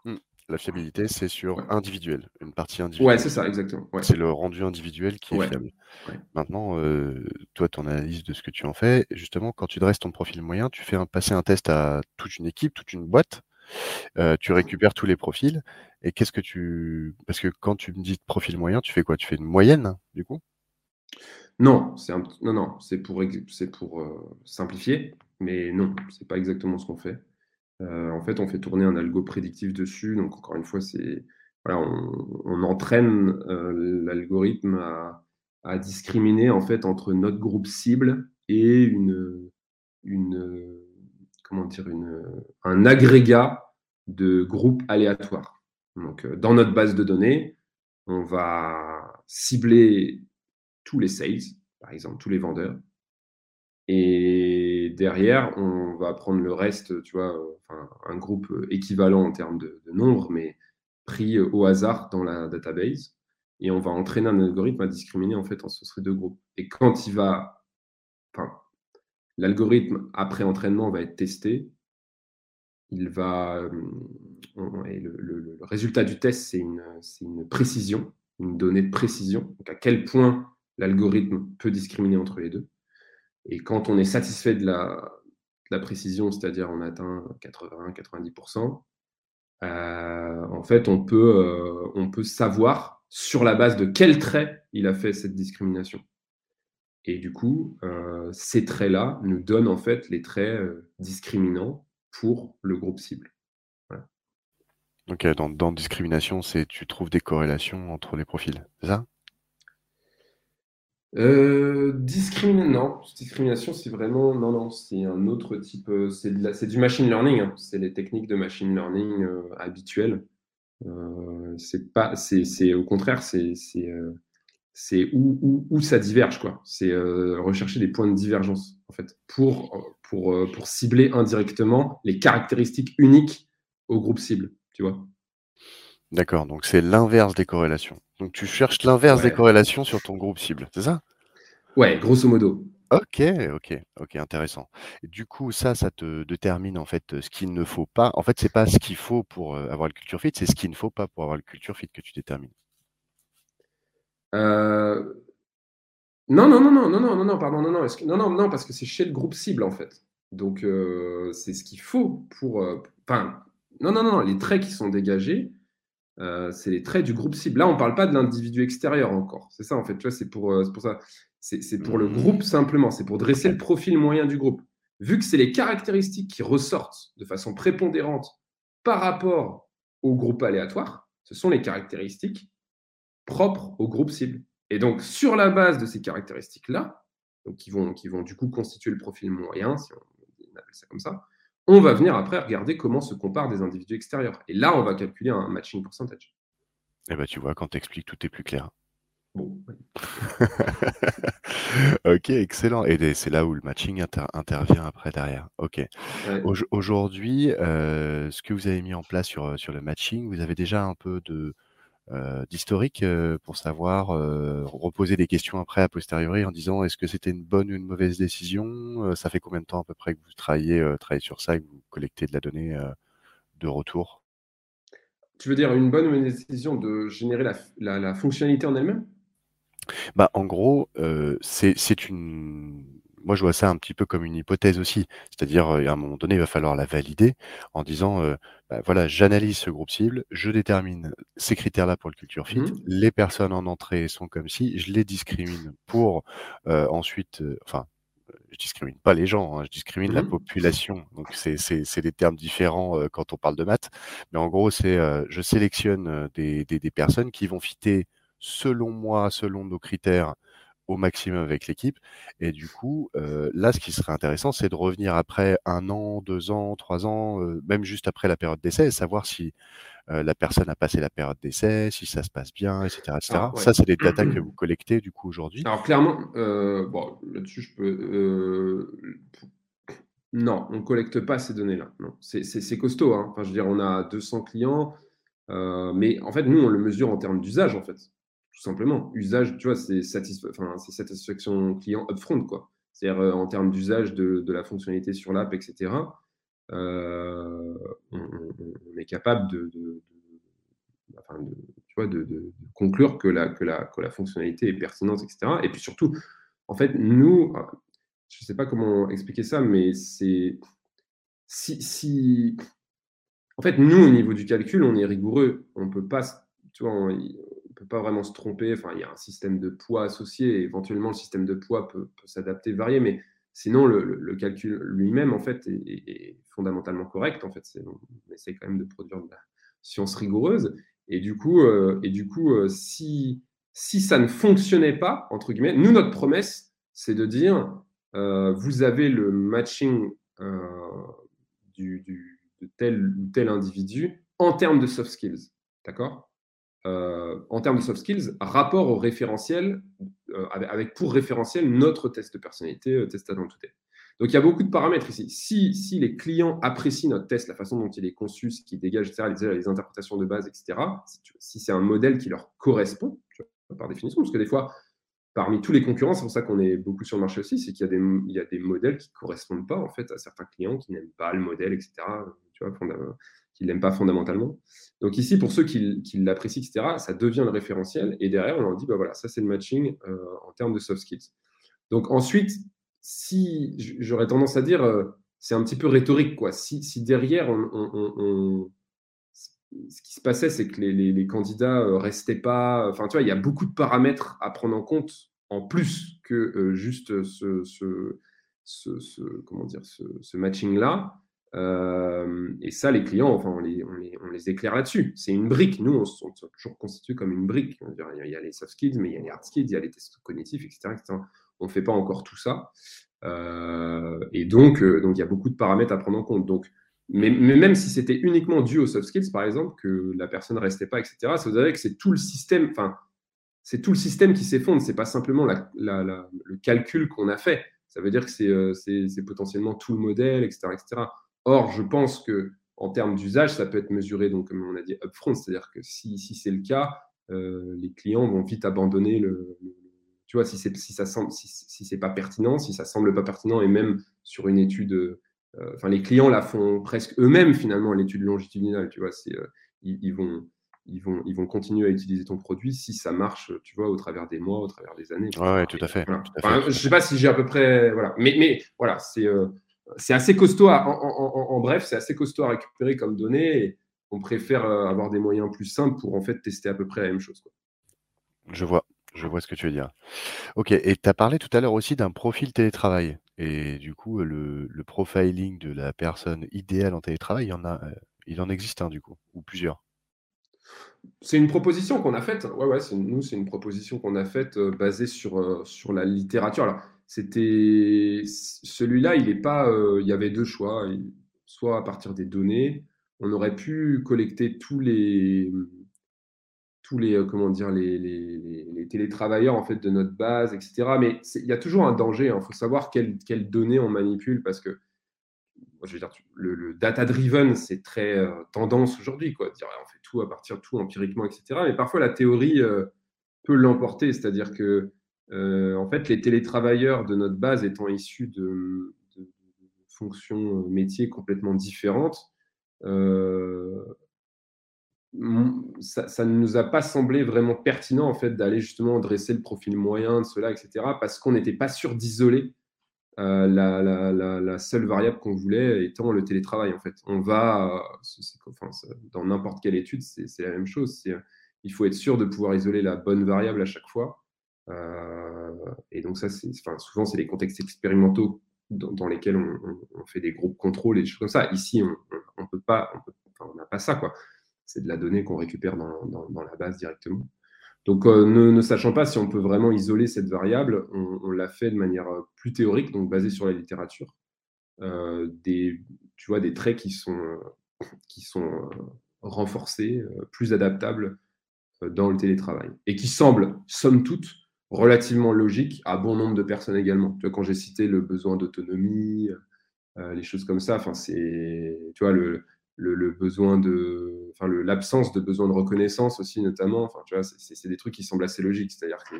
Mmh. La fiabilité, c'est sur individuel, une partie individuelle. Ouais, c'est ça, exactement. C'est le rendu individuel qui est fiable. Maintenant, euh, toi, ton analyse de ce que tu en fais, justement, quand tu dresses ton profil moyen, tu fais passer un test à toute une équipe, toute une boîte. tu récupères tous les profils. Et qu'est-ce que tu. Parce que quand tu me dis profil moyen, tu fais quoi? Tu fais une moyenne, du coup? Non, c'est non, non, c'est pour, c'est pour euh, simplifier, mais non, c'est pas exactement ce qu'on fait. Euh, en fait, on fait tourner un algo prédictif dessus. Donc, encore une fois, c'est voilà, on, entraîne euh, l'algorithme à, discriminer en fait entre notre groupe cible et une, une comment dire, une, un agrégat de groupes aléatoires. Donc, dans notre base de données, on va cibler tous les sales, par exemple, tous les vendeurs. Et derrière, on va prendre le reste, tu vois, enfin, un groupe équivalent en termes de, nombre, mais pris au hasard dans la database. Et on va entraîner un algorithme à discriminer en fait entre ces deux groupes. Et quand il va, enfin, l'algorithme après entraînement va être testé, il va, le, résultat du test, c'est une, une précision, une donnée de précision. Donc à quel point l'algorithme peut discriminer entre les deux. Et quand on est satisfait de la, précision, c'est-à-dire on atteint 80-90%, euh, en fait, on peut, euh, on peut savoir sur la base de quel trait il a fait cette discrimination. Et du coup, euh, ces traits-là nous donnent en fait les traits discriminants pour le groupe cible. Donc, dans, dans discrimination, c'est tu trouves des corrélations entre les profils, c'est ça? Euh. Discrimination, c'est vraiment. Non, non, c'est un autre type. Euh, c'est du machine learning. Hein. C'est les techniques de machine learning euh, habituelles. Euh, c'est pas. C'est au contraire, c'est c'est où, où, ça diverge, quoi. C'est rechercher des points de divergence, en fait, pour, pour, pour cibler indirectement les caractéristiques uniques au groupe cible, tu vois. D'accord, donc c'est l'inverse des corrélations. Donc tu cherches l'inverse des corrélations sur ton groupe cible, c'est ça Ouais, grosso modo. Ok, ok, ok, intéressant. Du coup, ça, ça te détermine en fait ce qu'il ne faut pas. En fait, c'est pas ce qu'il faut pour avoir le culture fit, c'est ce qu'il ne faut pas pour avoir le culture fit que tu détermines. Non, non, non, non, non, non, non, non, pardon, non, non, non, non, non, parce que c'est chez le groupe cible en fait. Donc c'est ce qu'il faut pour. Enfin, non, non, non, les traits qui sont dégagés euh, c'est les traits du groupe cible. Là, on ne parle pas de l'individu extérieur encore. C'est ça, en fait. Tu vois, c'est pour, euh, pour ça. C'est pour le mmh. groupe simplement. C'est pour dresser le profil moyen du groupe. Vu que c'est les caractéristiques qui ressortent de façon prépondérante par rapport au groupe aléatoire, ce sont les caractéristiques propres au groupe cible. Et donc, sur la base de ces caractéristiques-là, qui vont, qui vont du coup constituer le profil moyen, si on appelle ça comme ça, on va venir après regarder comment se comparent des individus extérieurs. Et là, on va calculer un matching percentage. Eh bien, tu vois, quand tu expliques, tout est plus clair. Bon. ok, excellent. Et c'est là où le matching intervient après derrière. Ok. Aujourd'hui, euh, ce que vous avez mis en place sur, sur le matching, vous avez déjà un peu de, euh, d'historique euh, pour savoir euh, reposer des questions après a posteriori en disant est-ce que c'était une bonne ou une mauvaise décision? Ça fait combien de temps à peu près que vous travaillez, travaillez sur ça et que vous collectez de la donnée de retour? Tu veux dire une bonne ou une décision de générer la, la, fonctionnalité en elle-même? Bah, en gros, c'est une moi, je vois ça un petit peu comme une hypothèse aussi. C'est-à-dire, à un moment donné, il va falloir la valider en disant, bah, voilà, j'analyse ce groupe cible, je détermine ces critères-là pour le culture fit. Mmh les personnes en entrée sont comme si, je les discrimine pour ensuite, enfin, je discrimine pas les gens, hein, je discrimine la mmh population. Donc, c'est des termes différents quand on parle de maths. Mais en gros, c'est, je sélectionne des, des, des personnes qui vont fitter selon moi, selon nos critères, au maximum avec l'équipe. Et du coup, là, ce qui serait intéressant, c'est de revenir après un an, deux ans, trois ans, même juste après la période d'essai, savoir si la personne a passé la période d'essai, si ça se passe bien, etc. Ça, c'est des datas que vous collectez du coup aujourd'hui. Alors clairement, bon, là-dessus, je peux. Non, on ne collecte pas ces données-là. C'est costaud. Hein. Enfin, je veux dire, on a 200 clients, mais en fait, nous, on le mesure en termes d'usage, en fait tout simplement. Usage, tu vois, c'est satisfaction client upfront, quoi. C'est-à-dire euh, en termes d'usage de, la fonctionnalité sur l'app, etc. Euh, on, est capable de, tu vois, de, conclure que la, que, la, que la fonctionnalité est pertinente, etc. Et puis surtout, en fait, nous, je ne sais pas comment expliquer ça, mais c'est si, si, en fait, nous, au niveau du calcul, on est rigoureux. On peut pas, tu vois, pas vraiment se tromper. Enfin, il y a un système de poids associé. éventuellement, le système de poids peut, s'adapter, varier. Mais sinon, le, calcul lui-même, en fait, est, fondamentalement correct. En fait, on essaie quand même de produire de la science rigoureuse. Et du coup, euh, et du coup euh, si, si ça ne fonctionnait pas, entre guillemets, nous, notre promesse, c'est de dire euh, vous avez le matching du, de tel ou tel individu en termes de soft skills. D'accord? Euh, en termes de soft skills, rapport au référentiel, euh, avec, pour référentiel notre test de personnalité, euh, test tout test. Donc il y a beaucoup de paramètres ici. Si, les clients apprécient notre test, la façon dont il est conçu, ce qui dégage, etc., les, interprétations de base, etc., si, c'est un modèle qui leur correspond, par définition, parce que des fois, parmi tous les concurrents, c'est pour ça qu'on est beaucoup sur le marché aussi, c'est qu'il y, a des, il y a des modèles qui ne correspondent pas en fait à certains clients qui n'aiment pas le modèle, etc. tu vois, qui l'aiment pas fondamentalement. Donc ici, pour ceux qui, l'apprécient, etc., ça devient le référentiel. Et derrière, on leur dit, bah voilà, ça c'est le matching en termes de soft skills. Donc ensuite, si j'aurais tendance à dire, c'est un petit peu rhétorique, quoi. Si, derrière, on, ce qui se passait, c'est que les, candidats restaient pas. Enfin, tu vois, il y a beaucoup de paramètres à prendre en compte en plus que juste ce, comment dire, ce, matching-là. Et ça, les clients, enfin, on les, éclaire là-dessus. C'est une brique. Nous, on, se toujours constitué comme une brique. Il y a les soft skills, mais il y a les hard skills, il y a les tests cognitifs, etc. On ne fait pas encore tout ça. et donc, donc, il y a beaucoup de paramètres à prendre en compte. Donc, mais, même si c'était uniquement dû aux soft skills, par exemple, que la personne ne restait pas, etc., ça vous savez que c'est tout le système, enfin, c'est tout le système qui s'effondre. C'est pas simplement le calcul qu'on a fait. Ça veut dire que euh, c'est potentiellement tout le modèle, etc., etc. Or, je pense que en termes d'usage, ça peut être mesuré, donc comme on a dit upfront, c'est-à-dire que si, si c'est le cas, euh, les clients vont vite abandonner le, tu vois, si c'est si ça semble, si, si c'est pas pertinent, si ça semble pas pertinent, et même sur une étude, euh, enfin les clients la font presque eux-mêmes finalement l'étude longitudinale, tu vois, c'est ils, vont ils vont, ils vont continuer à utiliser ton produit si ça marche, tu vois, au travers des mois, au travers des années. Ouais, tout à fait. je ne sais pas si j'ai à peu près. Voilà. Mais, mais voilà, c'est euh, c'est assez costaud. en, bref, c'est assez costaud à récupérer comme données. Et on préfère euh, avoir des moyens plus simples pour en fait tester à peu près la même chose. Je vois. Je vois ce que tu veux dire. Ok, et tu as parlé tout à l'heure aussi d'un profil télétravail. Et du coup, le, le, profiling de la personne idéale en télétravail, il y en, a, euh, il en existe un du coup, ou plusieurs? C'est une proposition qu'on a faite. Ouais, ouais, nous, c'est une proposition qu'on a faite euh, basée sur, euh, sur la littérature. Alors, c'était celui-là, il est pas. Euh, il y avait deux choix. Soit à partir des données, on aurait pu collecter tous les tous les comment dire les, les, télétravailleurs en fait de notre base, etc. Mais il y a toujours un danger. Il hein. faut savoir quelles, données on manipule parce que je veux dire, le, data-driven, c'est très euh, tendance aujourd'hui, quoi. Dire, on fait tout à partir de tout empiriquement, etc. Mais parfois, la théorie euh, peut l'emporter, c'est-à-dire que, euh, en fait, les télétravailleurs de notre base étant issus de, fonctions métiers complètement différentes, ça, ne nous a pas semblé vraiment pertinent, en fait, d'aller justement dresser le profil moyen de cela, etc., parce qu'on n'était pas sûr d'isoler euh, la, seule variable qu'on voulait étant le télétravail. En fait, on va, enfin, dans n'importe quelle étude, c'est la même chose. Il faut être sûr de pouvoir isoler la bonne variable à chaque fois. Euh, et donc ça, souvent, c'est les contextes expérimentaux dans, lesquels on, fait des groupes contrôle et des choses comme ça. Ici, on peut pas, on n'a pas ça. C'est de la donnée qu'on récupère dans, la base directement. Donc, euh, ne, sachant pas si on peut vraiment isoler cette variable, on, l'a fait de manière euh, plus théorique, donc basée sur la littérature. Des, tu vois, des traits qui sont, qui sont renforcés, plus adaptables dans le télétravail. Et qui semblent, somme toute, relativement logiques à bon nombre de personnes également. Quand j'ai cité le besoin d'autonomie, les choses comme ça, enfin, c'est, tu vois, le, besoin de, enfin l'absence de besoin de reconnaissance aussi notamment. Enfin, tu vois, c'est des trucs qui semblent assez logiques. C'est-à-dire que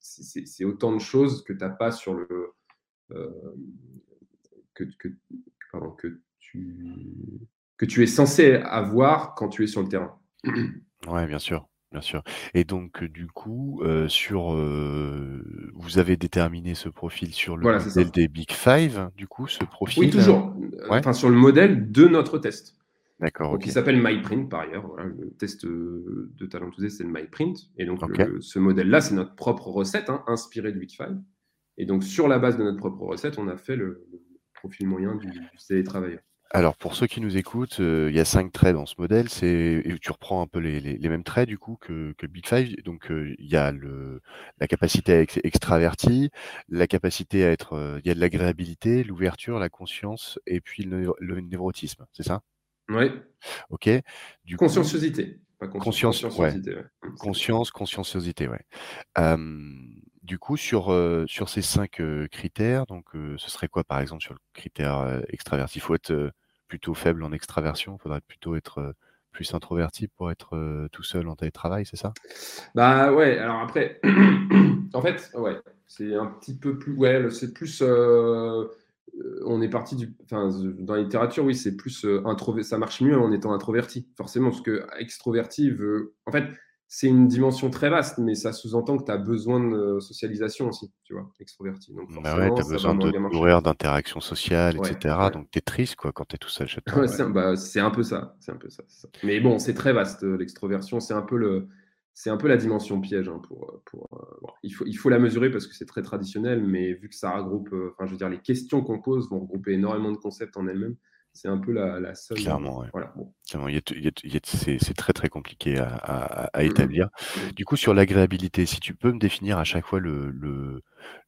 c'est autant de choses que tu n'as pas sur le euh, que, que tu que tu es censé avoir quand tu es sur le terrain. Ouais, bien sûr. Bien sûr. Et donc, du coup, euh, sur, euh, vous avez déterminé ce profil sur le modèle des Big Five, du coup, ce profil. Oui, toujours. Enfin, sur le modèle de notre test. D'accord. Qui s'appelle MyPrint par ailleurs. le test euh, de Talent c'est le MyPrint. Et donc, ce modèle-là, c'est notre propre recette, hein, inspirée du Wikify. Et donc, sur la base de notre propre recette, on a fait le, profil moyen du, du télétravailleur. Alors, pour ceux qui nous écoutent, euh, il y a cinq traits dans ce modèle. C'est, tu reprends un peu les, mêmes traits du coup que, que Big Five. Donc, euh, il y a le, la capacité à être extraverti, la capacité à être, il y a de l'agréabilité, l'ouverture, la conscience et puis le, le névrotisme. C'est ça? Oui. Ok. Du conscienciosité. conscience, conscience, conscienciosité, ouais. Du coup, sur, sur ces cinq critères, donc ce serait quoi par exemple sur le critère extraverti? Il faut être plutôt faible en extraversion, il faudrait plutôt être plus introverti pour être tout seul en télétravail, c'est ça? Bah ouais, alors après, en fait, ouais, c'est un petit peu plus, ouais, c'est plus on est parti du. Enfin, dans la littérature, oui, c'est plus ça marche mieux en étant introverti, forcément, parce que extroverti veut. En fait, c'est une dimension très vaste, mais ça sous-entend que tu as besoin de socialisation aussi, tu vois, extroverti. Donc bah ouais, tu as besoin de nourrir d'interactions sociales, etc. Donc tu es triste quoi, quand tu es tout seul chez toi. Bah, c'est un, peu ça, c'est un peu ça, Mais bon, c'est très vaste l'extroversion, c'est un peu le, c'est un peu la dimension piège. Hein, pour, pour euh, il, faut, il faut la mesurer parce que c'est très traditionnel, mais vu que ça regroupe, euh, enfin, je veux dire, les questions qu'on pose vont regrouper énormément de concepts en elles-mêmes c'est un peu la, la seule. Clairement, Voilà, c'est très très compliqué à, mmh établir. Du coup, sur l'agréabilité, si tu peux me définir à chaque fois le, le,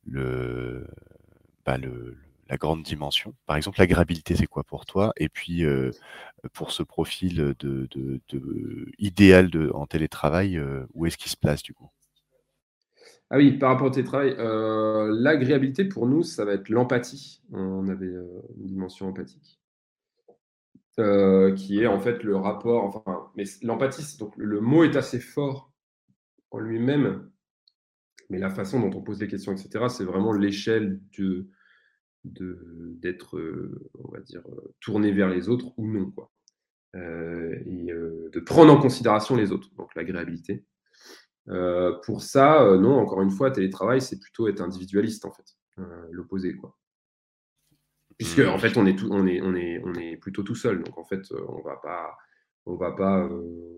le, bah, le la grande dimension. Par exemple, l'agréabilité, c'est quoi pour toi? Et puis, euh, pour ce profil de, de, de idéal de, en télétravail, euh, où est-ce qu'il se place du coup? Ah oui, par rapport au télétravail, euh, l'agréabilité pour nous, ça va être l'empathie. On avait une dimension empathique. Euh, qui est en fait le rapport, enfin, mais l'empathie, donc le mot est assez fort en lui-même, mais la façon dont on pose les questions, etc., c'est vraiment l'échelle de d'être, euh, on va dire, euh, tourné vers les autres ou non, quoi. et de prendre en considération les autres, donc l'agréabilité. pour ça, non, encore une fois, télétravail, c'est plutôt être individualiste, en fait, l'opposé, quoi. Puisque en fait, on est, tout, on, est, on, est, on est plutôt tout seul. Donc en fait, euh, on va pas. On va pas euh,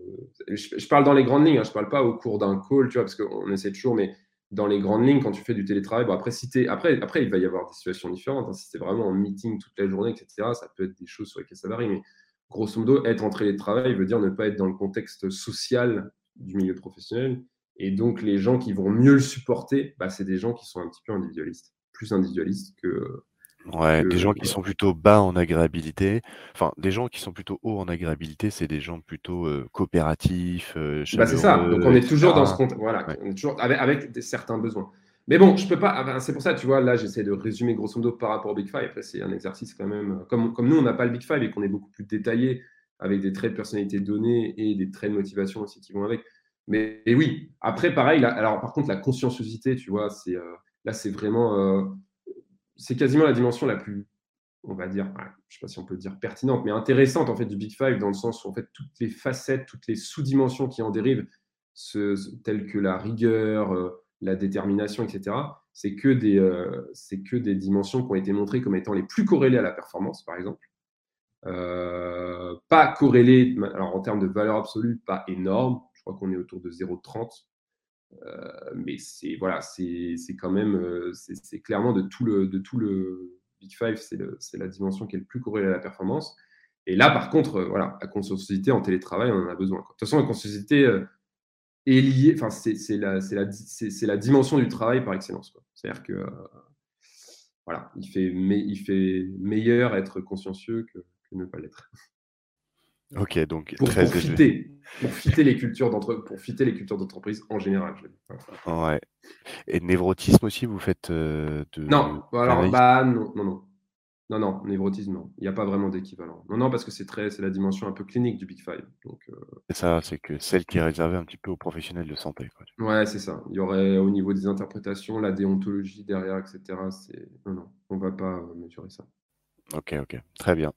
je, parle dans les grandes lignes, hein, je ne parle pas au cours d'un call, tu vois, parce qu'on essaie toujours, mais dans les grandes lignes, quand tu fais du télétravail, bon, après, si après, après, il va y avoir des situations différentes. Hein. si c'est vraiment en meeting toute la journée, etc., ça peut être des choses sur lesquelles ça varie. Mais grosso modo, être en télétravail veut dire ne pas être dans le contexte social du milieu professionnel. Et donc, les gens qui vont mieux le supporter, bah, c'est des gens qui sont un petit peu individualistes, plus individualistes que, Ouais, des gens qui sont plutôt bas en agréabilité. Enfin, des gens qui sont plutôt hauts en agréabilité, c'est des gens plutôt coopératifs, bah, c'est ça. Donc on est toujours dans ce contexte. Voilà, on est toujours avec, certains besoins. Mais bon, je peux pas. c'est pour ça, tu vois, là, j'essaie de résumer grosso modo par rapport au Big Five. Après, c'est un exercice quand même. Comme, comme nous, on n'a pas le Big Five et qu'on est beaucoup plus détaillé avec des traits de personnalité donnés et des traits de motivation aussi qui vont avec. Mais oui, après, pareil, alors par contre, la conscienciosité, tu vois, c'est là, c'est vraiment c'est quasiment la dimension la plus, on va dire, je ne sais pas si on peut dire pertinente, mais intéressante en fait du Big Five dans le sens où toutes les facettes, toutes les sous-dimensions qui en dérivent, telles que la rigueur, euh, la détermination, etc. C'est que des, euh, que des dimensions qui ont été montrées comme étant les plus corrélées à la performance, par exemple. Euh, pas corrélées, alors en termes de valeur absolue, pas énorme. Je crois qu'on est autour de 0,30 euh, mais c'est voilà, c'est quand même, euh, c'est clairement de tout le, de tout le Big Five, c'est la dimension qui est le plus corrélée à la performance. Et là, par contre, euh, voilà, la conscienciosité en télétravail, on en a besoin. De toute façon, la conscienciosité est liée, enfin, c'est la, la, la, dimension du travail par excellence. C'est-à-dire que, voilà, il fait, il fait meilleur être consciencieux que ne pas l'être. Ok, donc pour, très pour fitter, pour fitter les cultures d'entre, pour fitter les cultures d'entreprise en général. Ouais. Et névrotisme aussi, vous faites euh, de. Non, alors bah non, non, non, non, non, névrotisme non, il n'y a pas vraiment d'équivalent. Non, non, parce que c'est très, c'est la dimension un peu clinique du Big Five. Donc. Euh... ça, c'est que celle qui est réservée un petit peu aux professionnels de santé. Quoi. Ouais, c'est ça. Il y aurait au niveau des interprétations, la déontologie derrière, etc. C'est non, non, on va pas euh, mesurer ça. Ok, ok, très bien.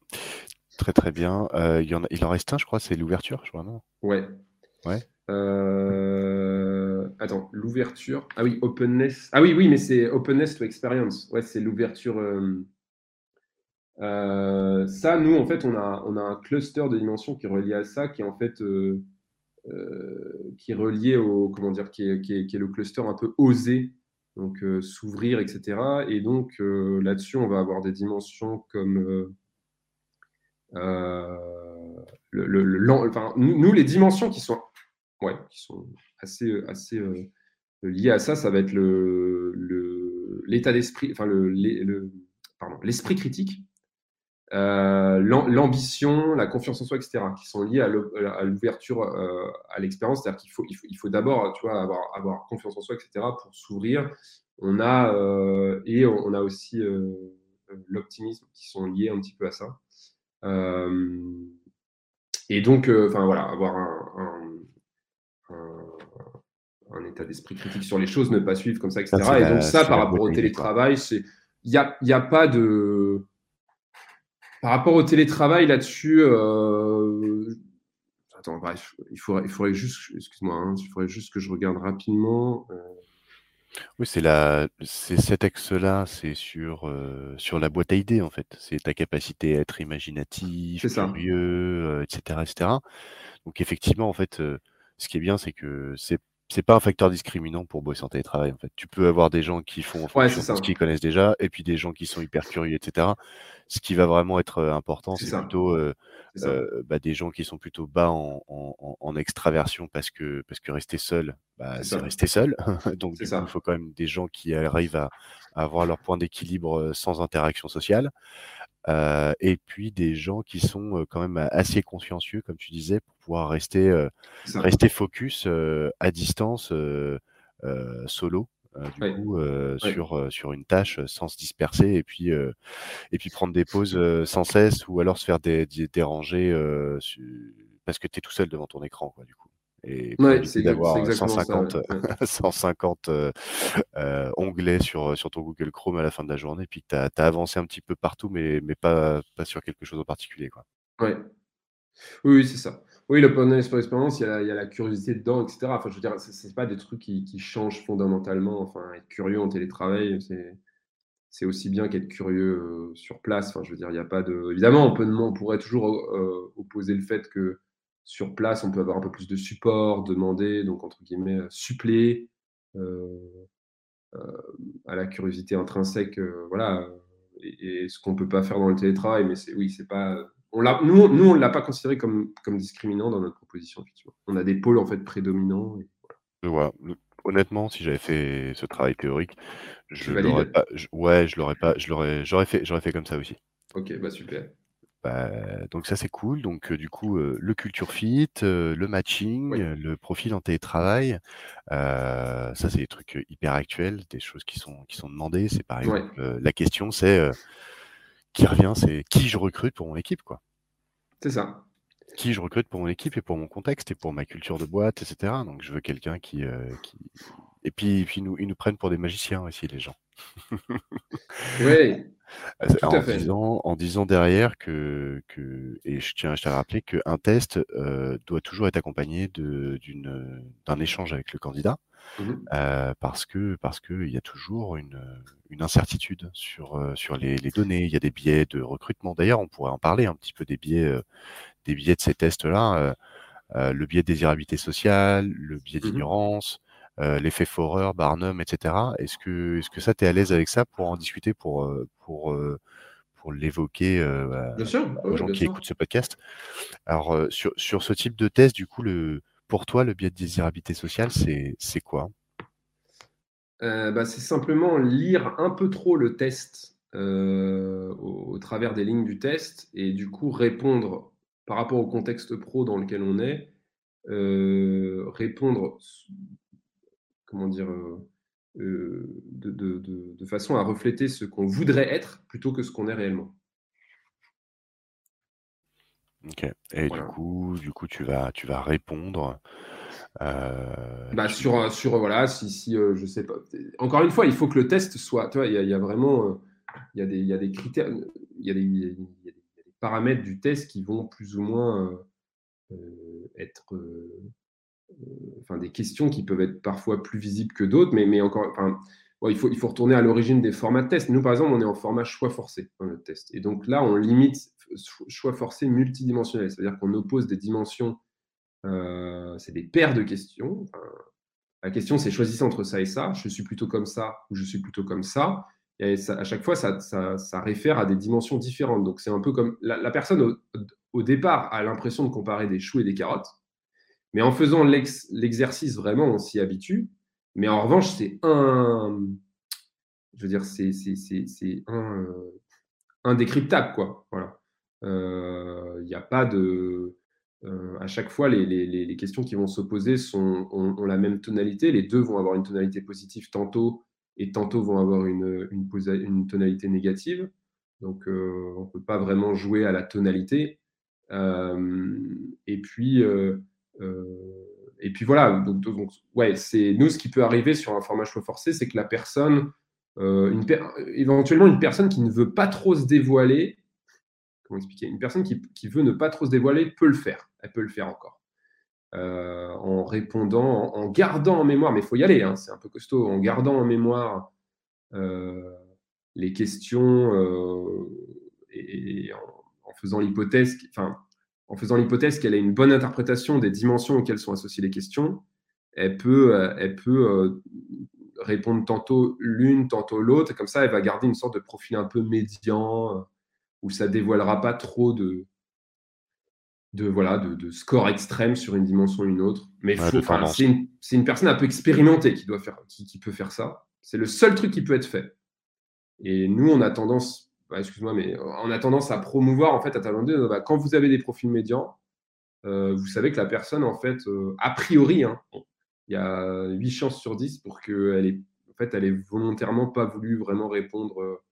Très très bien. Euh, il, y en il en reste un, je crois, c'est l'ouverture, je crois, non? Ouais. Ouais. Euh, attends, l'ouverture. Ah oui, openness. Ah oui, oui, mais c'est openness to experience. Ouais, c'est l'ouverture. Euh, ça, nous, en fait, on a, on a un cluster de dimensions qui est relié à ça, qui est en fait qui est relié au comment dire, qui est, qui est, le cluster un peu osé, donc s'ouvrir, etc. Et donc là-dessus, on va avoir des dimensions comme euh, nous, les dimensions qui sont, assez, assez euh, liées à ça, ça va être l'état d'esprit, l'esprit critique, euh, l'ambition, la confiance en soi, etc., qui sont liés à l'ouverture à l'expérience. C'est-à-dire qu'il faut, d'abord, avoir confiance en soi, etc., pour s'ouvrir. On a et on a aussi l'optimisme qui sont liés un petit peu à ça. Et donc, euh, enfin voilà, avoir un, un état d'esprit critique sur les choses, ne pas suivre comme ça, etc. et donc ça, par rapport au télétravail, c'est il n'y a, y a pas de. Par rapport au télétravail là-dessus, euh, attends, bref, il faudrait, il faudrait juste, excuse-moi, hein, il faudrait juste que je regarde rapidement. Euh. Oui, c'est la, c'est cet axe-là, c'est sur, euh, sur la boîte à idées en fait. C'est ta capacité à être imaginatif, curieux, etc., etc. Donc effectivement, en fait, ce qui est bien, c'est que c'est c'est pas un facteur discriminant pour bosser en télétravail. En fait, tu peux avoir des gens qui font ce qu'ils connaissent déjà, et puis des gens qui sont hyper curieux, etc. Ce qui va vraiment être important, c'est plutôt euh, euh, bah, des gens qui sont plutôt bas en, en, extraversion parce que parce que rester seul, bah, c'est rester seul. Donc il faut quand même des gens qui arrivent à, à avoir leur point d'équilibre euh, sans interaction sociale. Euh, et puis des gens qui sont quand même assez consciencieux, comme tu disais, pour pouvoir rester, rester focus à distance, solo. du coup, sur, sur une tâche sans se disperser et puis, et puis prendre des pauses sans cesse ou alors se faire déranger parce que tu es tout seul devant ton écran, quoi, du coup et c'est d'avoir 150, 150 euh, euh, onglets sur, sur ton Google Chrome à la fin de la journée, puis que tu as, avancé un petit peu partout, mais, mais pas, pas sur quelque chose en particulier. Quoi. Ouais. Oui, oui c'est ça. Oui, le point expérience, il y, a, la curiosité dedans, etc. Enfin, je veux dire, c'est pas des trucs qui, changent fondamentalement. Enfin, être curieux en télétravail, c'est aussi bien qu'être curieux euh, sur place. Enfin, je veux dire, il n'y a pas de. Évidemment, on, on pourrait toujours opposer le fait que sur place, on peut avoir un peu plus de support, demander, donc entre guillemets, euh, suppléer euh, euh, à la curiosité intrinsèque, voilà, et, ce qu'on ne peut pas faire dans le télétravail, mais oui, c'est pas. On nous, nous, on ne l'a pas considéré comme, comme discriminant dans notre proposition, effectivement. On a des pôles en fait prédominants. Honnêtement, si j'avais fait ce travail théorique, je l'aurais pas. ouais, je l'aurais pas. Je l'aurais. J'aurais fait. J'aurais fait comme ça aussi. Ok, bah super. Bah, donc ça c'est cool. Donc du coup, le culture fit, le matching, le profil en télétravail, ça c'est des trucs hyper actuels, des choses qui sont qui sont demandées. C'est par exemple la question c'est qui revient, c'est qui je recrute pour mon équipe quoi. C'est ça. Qui je recrute pour mon équipe et pour mon contexte et pour ma culture de boîte, etc. Donc je veux quelqu'un qui, qui et puis, puis nous, ils nous prennent pour des magiciens aussi les gens. oui. En disant, en disant derrière que, que, et je tiens, à rappeler qu'un test euh, doit toujours être accompagné d'un échange avec le candidat, mmh euh, parce que parce qu'il y a toujours une, une incertitude sur, euh, sur les, les, données. Il y a des biais de recrutement. D'ailleurs, on pourrait en parler un petit peu des biais, des biais de ces tests-là. le biais de désirabilité sociale, le biais mmh d'ignorance, euh, l'effet Forer, Barnum, etc. Est-ce que, est-ce que ça, tu es à l'aise avec ça pour en discuter, pour, euh, pour, euh, pour l'évoquer aux gens qui écoutent ce podcast? Alors, sur, sur ce type de test, du coup, le, pour toi, le biais de désirabilité sociale, c'est, c'est quoi? Bah, C'est simplement lire un peu trop le test au, travers des lignes du test et du coup répondre par rapport au contexte pro dans lequel on est, répondre comment dire, euh, euh, de, façon à refléter ce qu'on voudrait être plutôt que ce qu'on est réellement. Ok. Et du coup, du coup, tu vas, tu vas répondre. Euh, bah, sur, sur voilà, si, si je sais pas. Encore une fois, il faut que le test soit. Tu vois, il y, a vraiment, il y a des, il y a des critères, il y a des, il y a des, paramètres du test qui vont plus ou moins être enfin, des questions qui peuvent être parfois plus visibles que d'autres, mais, mais encore, il, faut, il faut retourner à l'origine des formats de test. Nous, par exemple, on est en format choix forcé dans notre test. Et donc là, on limite choix forcé multidimensionnel, c'est-à-dire qu'on oppose des dimensions, euh, c'est des paires de questions. la question, c'est choisissez entre ça et ça. Je suis plutôt comme ça ou je suis plutôt comme ça. Et à chaque fois, ça, ça, ça, réfère à des dimensions différentes. Donc, c'est un peu comme la, personne au, au, départ a l'impression de comparer des choux et des carottes. Mais en faisant l'exercice, vraiment, on s'y habitue. Mais en revanche, c'est un. Je veux dire, c'est un, euh, indécryptable, quoi. Voilà. Il euh, n'y a pas de. Euh, à chaque fois, les, les, les, questions qui vont s'opposer ont, ont, la même tonalité. Les deux vont avoir une tonalité positive tantôt et tantôt vont avoir une, une, tonalité négative. Donc, on ne peut pas vraiment jouer à la tonalité. et puis, euh, et puis voilà, donc, ouais, c'est nous ce qui peut arriver sur un format choix forcé, c'est que la personne une éventuellement une personne qui ne veut pas trop se dévoiler, comment expliquer Une personne qui, qui, veut ne pas trop se dévoiler peut le faire. Elle peut le faire encore. en répondant, en, gardant en mémoire, mais il faut y aller, hein, c'est un peu costaud, en gardant en mémoire les questions et, en, en, faisant l'hypothèse, enfin, en faisant l'hypothèse qu'elle ait une bonne interprétation des dimensions auxquelles sont associées les questions, elle peut, euh, elle peut euh, répondre tantôt l'une, tantôt l'autre, comme ça, elle va garder une sorte de profil un peu médian, euh, où ça dévoilera pas trop de, de, voilà, de, score extrême sur une dimension ou une autre. Mais c'est une, une, personne un peu expérimentée qui, doit faire, qui, qui peut faire ça. C'est le seul truc qui peut être fait. Et nous, on a tendance, excuse-moi, mais on a tendance à promouvoir en fait à Talent 2, bah, quand vous avez des profils médians, vous savez que la personne, en fait, a priori, hein, il y a 8 chances sur 10 pour qu'elle ait, fait, volontairement pas voulu vraiment répondre euh,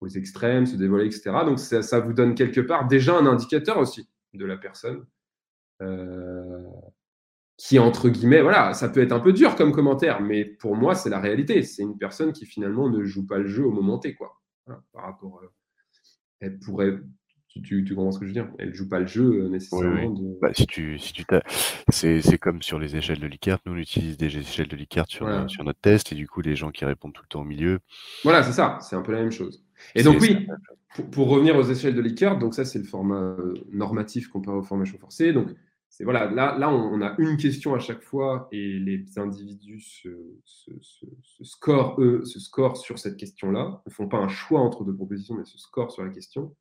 aux extrêmes, se dévoiler, etc. Donc ça, vous donne quelque part déjà un indicateur aussi de la personne. Euh, qui entre guillemets, voilà, ça peut être un peu dur comme commentaire, mais pour moi, c'est la réalité. C'est une personne qui finalement ne joue pas le jeu au moment T, quoi. Par rapport, euh, elle pourrait tu, tu, comprends ce que je veux dire? Elle joue pas le jeu euh, nécessairement. Bah, si tu, si tu c'est, c'est comme sur les échelles de Likert. Nous, on utilise des échelles de Likert sur, sur notre test et du coup, les gens qui répondent tout le temps au milieu. Voilà, c'est ça. C'est un peu la même chose. Et donc, oui, pour, revenir aux échelles de Likert, donc ça, c'est le format euh, normatif comparé au format forcé. Donc, c'est voilà, là, là on, a une question à chaque fois et les individus se, scorent, eux, se scorent sur cette question-là. Ne font pas un choix entre deux propositions, mais se scorent sur la question.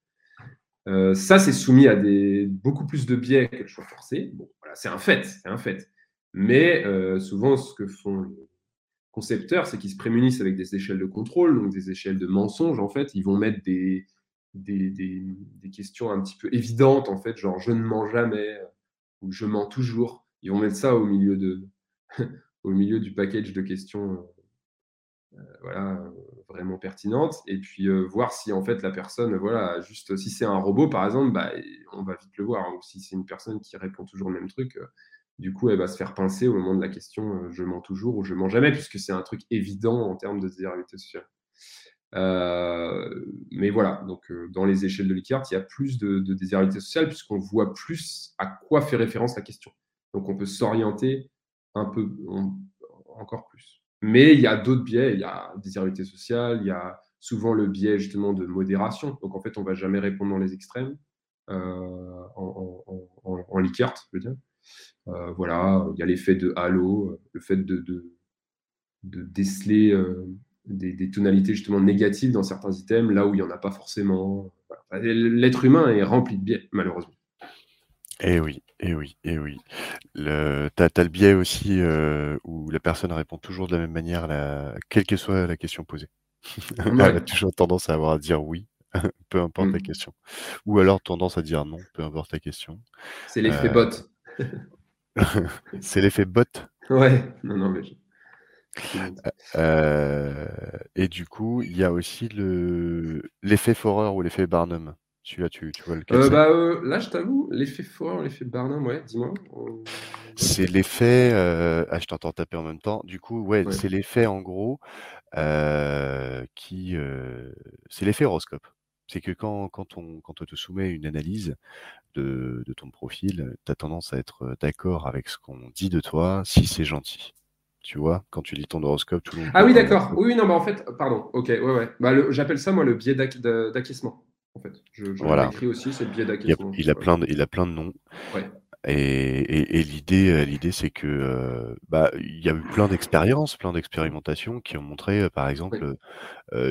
Euh, ça, c'est soumis à des, beaucoup plus de biais que le choix forcé. Bon, voilà, c'est un fait, c'est un fait. Mais euh, souvent, ce que font les concepteurs, c'est qu'ils se prémunissent avec des échelles de contrôle, donc des échelles de mensonges. En fait, ils vont mettre des, des, des, questions un petit peu évidentes, en fait, genre je ne mens jamais ou je mens toujours. Ils vont mettre ça au milieu, du package de questions euh, voilà, vraiment pertinente et puis euh, voir si en fait la personne, voilà, juste si c'est un robot par exemple, bah, on va vite le voir. Ou si c'est une personne qui répond toujours le même truc, euh, du coup, elle va se faire pincer au moment de la question je mens toujours ou je mens jamais, puisque c'est un truc évident en termes de désirabilité sociale. Mais voilà, donc dans les échelles de Likert, il y a plus de, de désirabilité sociale puisqu'on voit plus à quoi fait référence la question. Donc on peut s'orienter un peu encore plus. Mais il y a d'autres biais, il y a désirabilité sociale, il y a souvent le biais justement de modération. Donc en fait, on ne va jamais répondre dans les extrêmes, euh, en, en, je veux dire. Euh, voilà, il y a l'effet de halo, le fait de, déceler euh, des, des, tonalités justement négatives dans certains items, là où il n'y en a pas forcément. L'être humain est rempli de biais, malheureusement. Eh oui, eh oui, eh oui. Le tu as le biais aussi, euh, où la personne répond toujours de la même manière la quelle que soit la question posée. Elle a toujours tendance à avoir à dire «oui», peu importe la mmh. question. Ou alors tendance à dire «non», peu importe la question. C'est l'effet euh, bot. C'est l'effet bot? Ouais, non, non, mais euh, et du coup, il y a aussi le l'effet Forer ou l'effet Barnum. Celui-là, tu, tu vois lequel euh, bah, euh, Là, je t'avoue, l'effet fort, l'effet Barnum, ouais, dis-moi. C'est l'effet. Ah, je t'entends taper en même temps. Du coup, ouais, c'est l'effet en gros qui. C'est l'effet horoscope. C'est que quand, quand, on, quand on te soumet une analyse de, de ton profil, tu as tendance à être d'accord avec ce qu'on dit de toi si c'est gentil. Tu vois, quand tu lis ton horoscope, tout le monde. Ah oui, d'accord. Oui, non, bah en fait, pardon. Ok, ouais, ouais. Bah, j'appelle ça, moi, le biais d'acquiescement en fait. Je, voilà. écrit aussi, c'est le biais d'acquisition. Il, a, plein de, il a plein de noms. Et, et, l'idée, euh, l'idée, c'est que euh, bah, il y a eu plein d'expériences, plein d'expérimentations qui ont montré, euh, par exemple,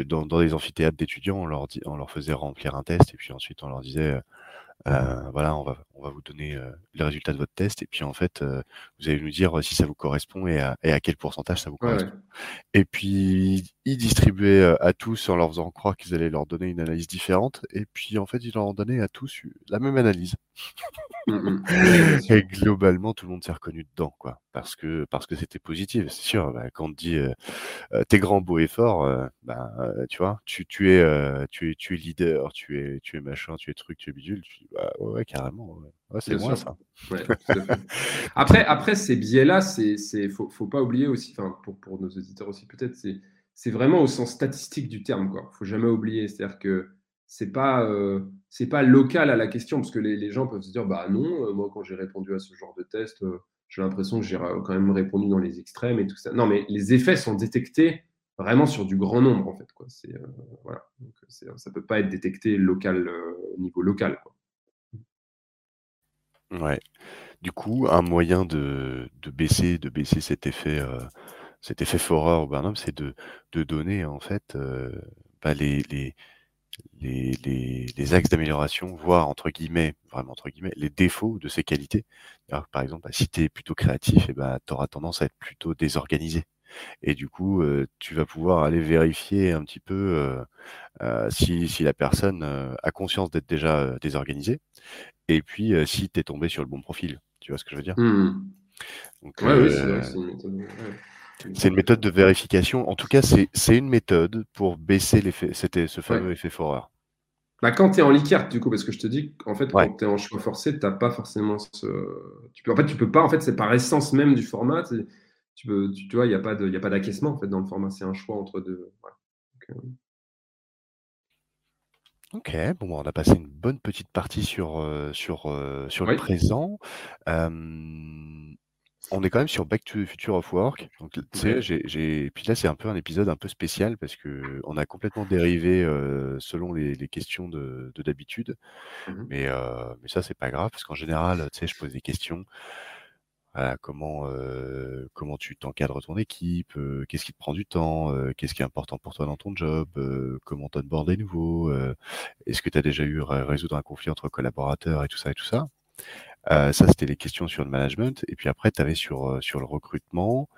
dans, dans des amphithéâtres d'étudiants, on leur, on leur faisait remplir un test et puis ensuite on leur disait euh, voilà, on va, on va vous donner euh, les résultats de votre test et puis en fait, euh, vous allez nous dire si ça vous correspond et à, et à quel pourcentage ça vous correspond. Et puis, ils distribuaient à tous en leur faisant croire qu'ils allaient leur donner une analyse différente et puis en fait, ils leur ont donné à tous la même analyse. Mmh, mmh. et globalement, tout le monde s'est reconnu dedans, quoi, parce que parce que c'était positif. C'est sûr, bah, quand on te dit t'es grand, beau et fort, bah, tu vois, tu, tu es tu es tu es leader, tu es tu es machin, tu es truc, tu es bidule. Tu, bah, ouais, carrément. Ouais. c'est moi ça. après, après ces biais-là, c'est faut, faut pas oublier aussi, pour, pour nos auditeurs aussi peut-être, c'est c'est vraiment au sens statistique du terme. Il ne faut jamais oublier. C'est-à-dire que ce n'est pas, euh, pas local à la question, parce que les, gens peuvent se dire bah non, euh, moi, quand j'ai répondu à ce genre de test, euh, j'ai l'impression que j'ai quand même répondu dans les extrêmes et tout ça. Non, mais les effets sont détectés vraiment sur du grand nombre, en fait. Quoi. voilà. ça ne peut pas être détecté local, au niveau local. Ouais. Du coup, un moyen de, baisser, de baisser cet effet, euh, cet effet Forer au Barnum, c'est de, de donner en fait euh, bah, les, les, les, les, axes d'amélioration, voire entre guillemets, vraiment entre guillemets, les défauts de ces qualités. par exemple, bah, si tu es plutôt créatif, eh ben, tu auras tendance à être plutôt désorganisé. Et du coup, tu vas pouvoir aller vérifier un petit peu si, si la personne a conscience d'être déjà désorganisée, et puis si tu es tombé sur le bon profil. Tu vois ce que je veux dire? Mmh. euh, c'est une méthode de vérification. En tout cas, c'est une méthode pour baisser l'effet, c'était ce fameux effet Forer. Bah, quand tu es en liqueur, du coup, parce que je te dis qu'en fait, quand tu es en choix forcé, tu n'as pas forcément ce. Tu peux... En fait, tu peux pas, en fait, c'est par essence même du format. Tu, peux, tu, vois, il n'y a pas d'acquiescement en fait, dans le format. C'est un choix entre deux. Euh, OK, bon, bah, on a passé une bonne petite partie sur, sur, sur le présent. on est quand même sur Back to the Future of Work. Donc, puis là, c'est un peu un épisode un peu spécial parce qu'on a complètement dérivé, selon les questions de d'habitude. Mmh mais mais ça, c'est pas grave parce qu'en général, je pose des questions comment, euh, comment tu t'encadres ton équipe, qu'est-ce qui te prend du temps, qu'est-ce qui est important pour toi dans ton job, comment t'onboard des nouveaux, est-ce que tu as déjà eu à résoudre un conflit entre collaborateurs et tout ça et tout ça? ça, c'était les questions sur le management. Et puis après, tu avais sur, sur le recrutement.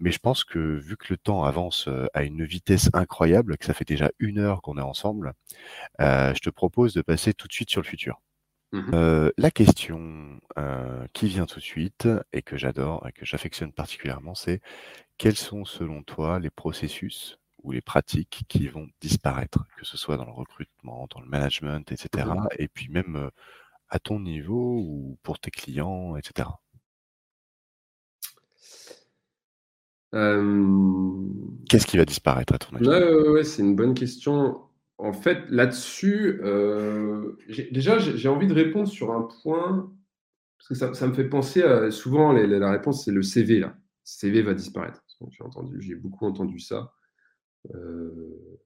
mais je pense que vu que le temps avance à une vitesse incroyable, que ça fait déjà une heure qu'on est ensemble, je te propose de passer tout de suite sur le futur. Mmh la question, qui vient tout de suite et que j'adore et que j'affectionne particulièrement, c'est: quels sont selon toi les processus ou les pratiques qui vont disparaître? Que ce soit dans le recrutement, dans le management etc. et puis même, à ton niveau ou pour tes clients etc. Qu'est-ce qui va disparaître à ton avis? ouais, c'est une bonne question en fait, là-dessus, euh, déjà, j'ai envie de répondre sur un point, parce que ça, me fait penser souvent, la réponse, c'est le CV, là. CV va disparaître. J'ai beaucoup entendu ça euh,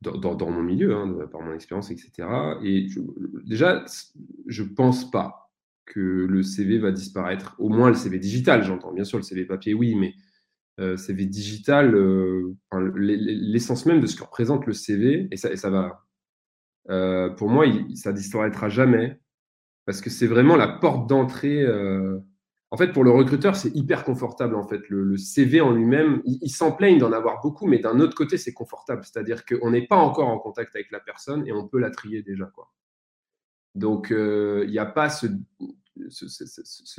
dans, mon milieu, hein, par mon expérience, etc. Et déjà, je pense pas que le CV va disparaître, au moins le CV digital, j'entends. Bien sûr, le CV papier, oui, mais CV digital, euh, l'essence même de ce que représente le CV, et ça, va, euh, pour moi, ça disparaîtra jamais, parce que c'est vraiment la porte d'entrée. En fait, pour le recruteur, c'est hyper confortable. En fait, le, CV en lui-même, il, s'en plaigne d'en avoir beaucoup, mais d'un autre côté, c'est confortable. C'est-à-dire qu'on n'est pas encore en contact avec la personne et on peut la trier déjà. Donc, il n'y a pas ce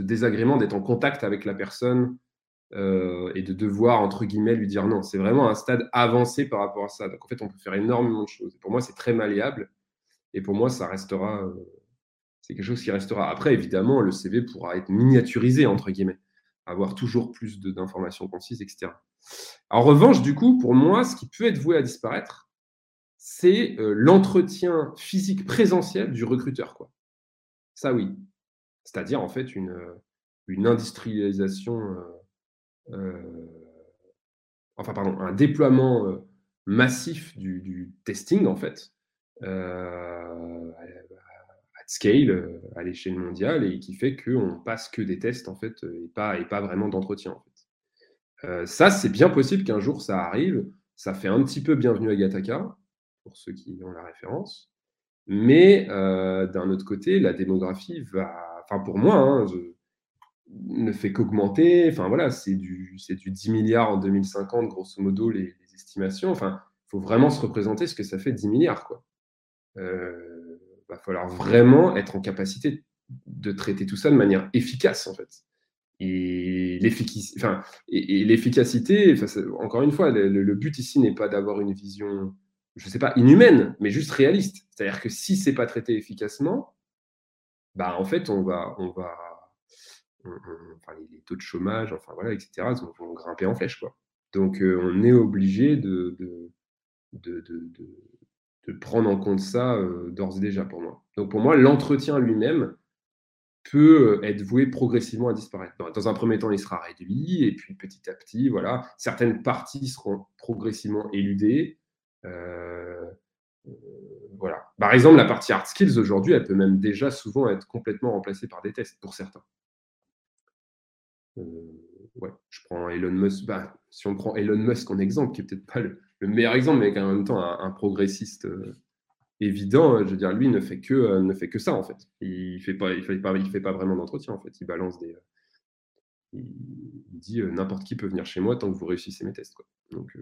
désagrément d'être en contact avec la personne euh, et de devoir, entre guillemets, lui dire non. C'est vraiment un stade avancé par rapport à ça. Donc, en fait, on peut faire énormément de choses. pour moi, c'est très malléable. Et pour moi, ça restera. Euh, c'est quelque chose qui restera. Après, évidemment, le CV pourra être miniaturisé, entre guillemets, avoir toujours plus d'informations concises, etc. En revanche, du coup, pour moi, ce qui peut être voué à disparaître, c'est euh, l'entretien physique présentiel du recruteur. Quoi. Ça, oui. C'est-à-dire, en fait, une, une industrialisation enfin pardon, un déploiement euh, massif du, testing en fait, euh, à scale, à l'échelle mondiale, et qui fait qu'on passe que des tests en fait, et pas, et pas vraiment d'entretien en fait. ça, c'est bien possible qu'un jour ça arrive. Ça fait un petit peu bienvenue à Gataka, pour ceux qui ont la référence. Mais d'un autre côté, la démographie va, enfin pour moi, hein, ne fait qu'augmenter. Enfin voilà, c'est du, du 10 milliards en 2050, grosso modo, les, estimations. Enfin, il faut vraiment se représenter ce que ça fait 10 milliards. Quoi. Euh, va falloir vraiment être en capacité de traiter tout ça de manière efficace, en fait. Et l'efficacité, enfin, et, l'efficacité encore une fois, le, but ici n'est pas d'avoir une vision, je ne sais pas, inhumaine, mais juste réaliste. C'est-à-dire que si c'est pas traité efficacement, bah, en fait, on va, on va, enfin, les, taux de chômage, enfin voilà, etc., vont, vont grimper en flèche. Quoi. Donc, on est obligé de, de, de, prendre en compte ça d'ores et déjà pour moi. Donc, pour moi, l'entretien lui-même peut être voué progressivement à disparaître. Dans un premier temps, il sera réduit, et puis petit à petit, voilà, certaines parties seront progressivement éludées. voilà. Par exemple, la partie hard skills aujourd'hui, elle peut même déjà souvent être complètement remplacée par des tests pour certains. Ouais, je prends Elon Musk. Bah, si on prend Elon Musk en exemple, qui est peut-être pas le, meilleur exemple, mais en même temps un, progressiste évident, je veux dire, lui ne fait que, ne fait que ça en fait. Il fait il fait pas, fait pas vraiment d'entretien en fait. Il balance des, il dit n'importe qui peut venir chez moi tant que vous réussissez mes tests. Donc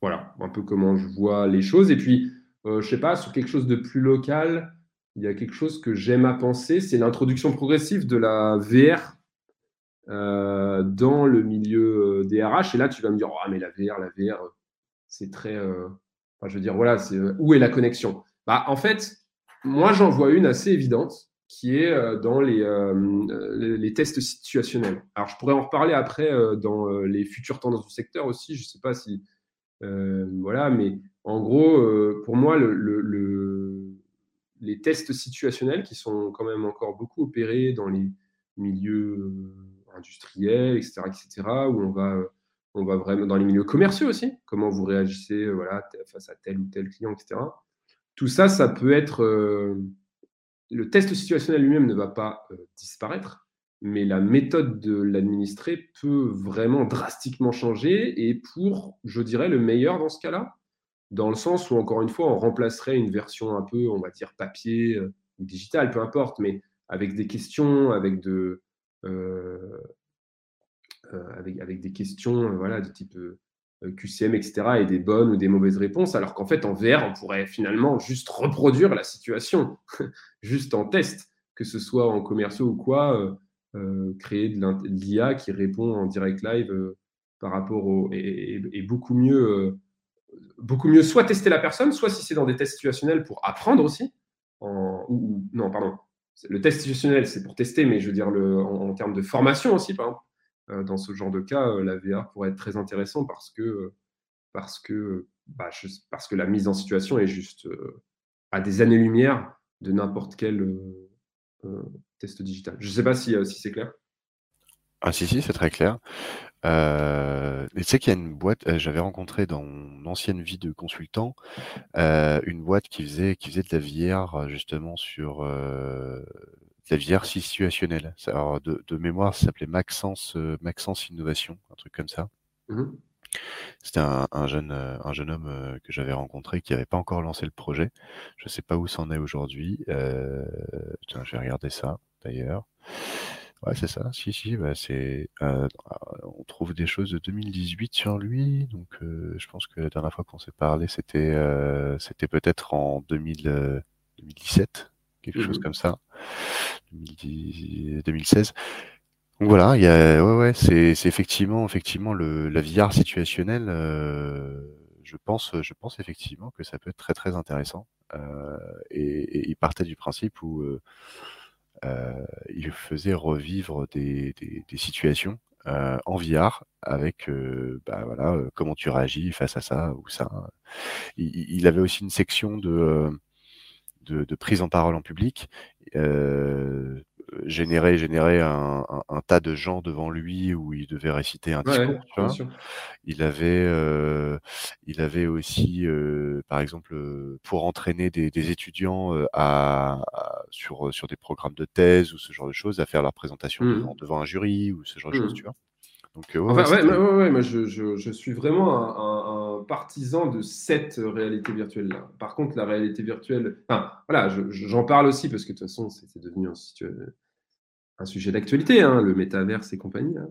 voilà, un peu comment je vois les choses. Et puis, je sais pas, sur quelque chose de plus local, il y a quelque chose que j'aime à penser, c'est l'introduction progressive de la VR euh, dans le milieu euh, des RH. Et là, tu vas me dire, oh, mais la VR, la VR, c'est très. Euh, je veux dire, voilà, où est la connexion? Bah, En fait, moi, j'en vois une assez évidente qui est dans les, les, tests situationnels. Alors, je pourrais en reparler après dans les futures tendances du secteur aussi. Je ne sais pas si. voilà, mais en gros, pour moi, le, les tests situationnels qui sont quand même encore beaucoup opérés dans les milieux industriels, etc., etc., où on va, on va vraiment dans les milieux commerciaux aussi, comment vous réagissez euh, voilà, face à tel ou tel client, etc. Tout ça, ça peut être. Euh, le test situationnel lui-même ne va pas euh, disparaître, mais la méthode de l'administrer peut vraiment drastiquement changer et pour, je dirais, le meilleur dans ce cas-là, dans le sens où, encore une fois, on remplacerait une version un peu, on va dire, papier ou digital, peu importe, mais avec des questions, avec de, euh, euh, avec, avec, des questions euh, voilà, de type QCM, etc., et des bonnes ou des mauvaises réponses, alors qu'en fait, en VR, on pourrait finalement juste reproduire la situation, juste en test, que ce soit en commerciaux ou quoi, créer de l'IA qui répond en direct live par rapport au. et, beaucoup mieux. beaucoup mieux soit tester la personne, soit si c'est dans des tests situationnels pour apprendre aussi, non, pardon, le test institutionnel, c'est pour tester, mais je veux dire, le, en, termes de formation aussi, par exemple, euh, dans ce genre de cas, euh, la VR pourrait être très intéressant parce que, parce que, bah, parce que la mise en situation est juste euh, à des années-lumière de n'importe quel test digital. Je ne sais pas si, si c'est clair. Ah si, si, c'est très clair. Euh, tu sais qu'il y a une boîte, euh, j'avais rencontré dans mon ancienne vie de consultant, euh, une boîte qui faisait qui faisait de la VR, justement sur, de la VR situationnelle. alors de de mémoire, ça s'appelait Maxence, Maxence Innovation, un truc comme ça. Mmh C'était un jeune, un jeune homme, que j'avais rencontré qui n'avait pas encore lancé le projet. Je ne sais pas où c'en est aujourd'hui. tiens, je vais regarder ça d'ailleurs. Ouais, c'est ça. Si, si, bah, c'est, euh, on trouve des choses de 2018 sur lui, donc euh, je pense que la dernière fois qu'on s'est parlé, c'était, euh, c'était peut-être en 2000, 2017, quelque chose mmh comme ça, 2016. Donc voilà, il y a ouais, ouais, c'est c'est effectivement effectivement le la VR situationnelle, je pense je pense effectivement que ça peut être très, très intéressant, et et il partait du principe où, euh, il faisait revivre des, situations euh, en VR avec euh, bah, voilà, comment tu réagis face à ça ou ça. Il, avait aussi une section de, de, prise en parole en public générer, générer un, tas de gens devant lui où il devait réciter un discours. Il avait, euh, il avait aussi, euh, par exemple, euh, pour entraîner des, étudiants à, sur, sur des programmes de thèse ou ce genre de choses, à faire leur présentation mmh. devant, un jury ou ce genre de choses, mmh. tu vois. Donc, ouais, moi, je, je, suis vraiment un, partisan de cette réalité virtuelle-là. Par contre, la réalité virtuelle, enfin, voilà, j'en parle aussi parce que de toute façon, c'était devenu un, un sujet d'actualité, hein, le métaverse et compagnie. Hein.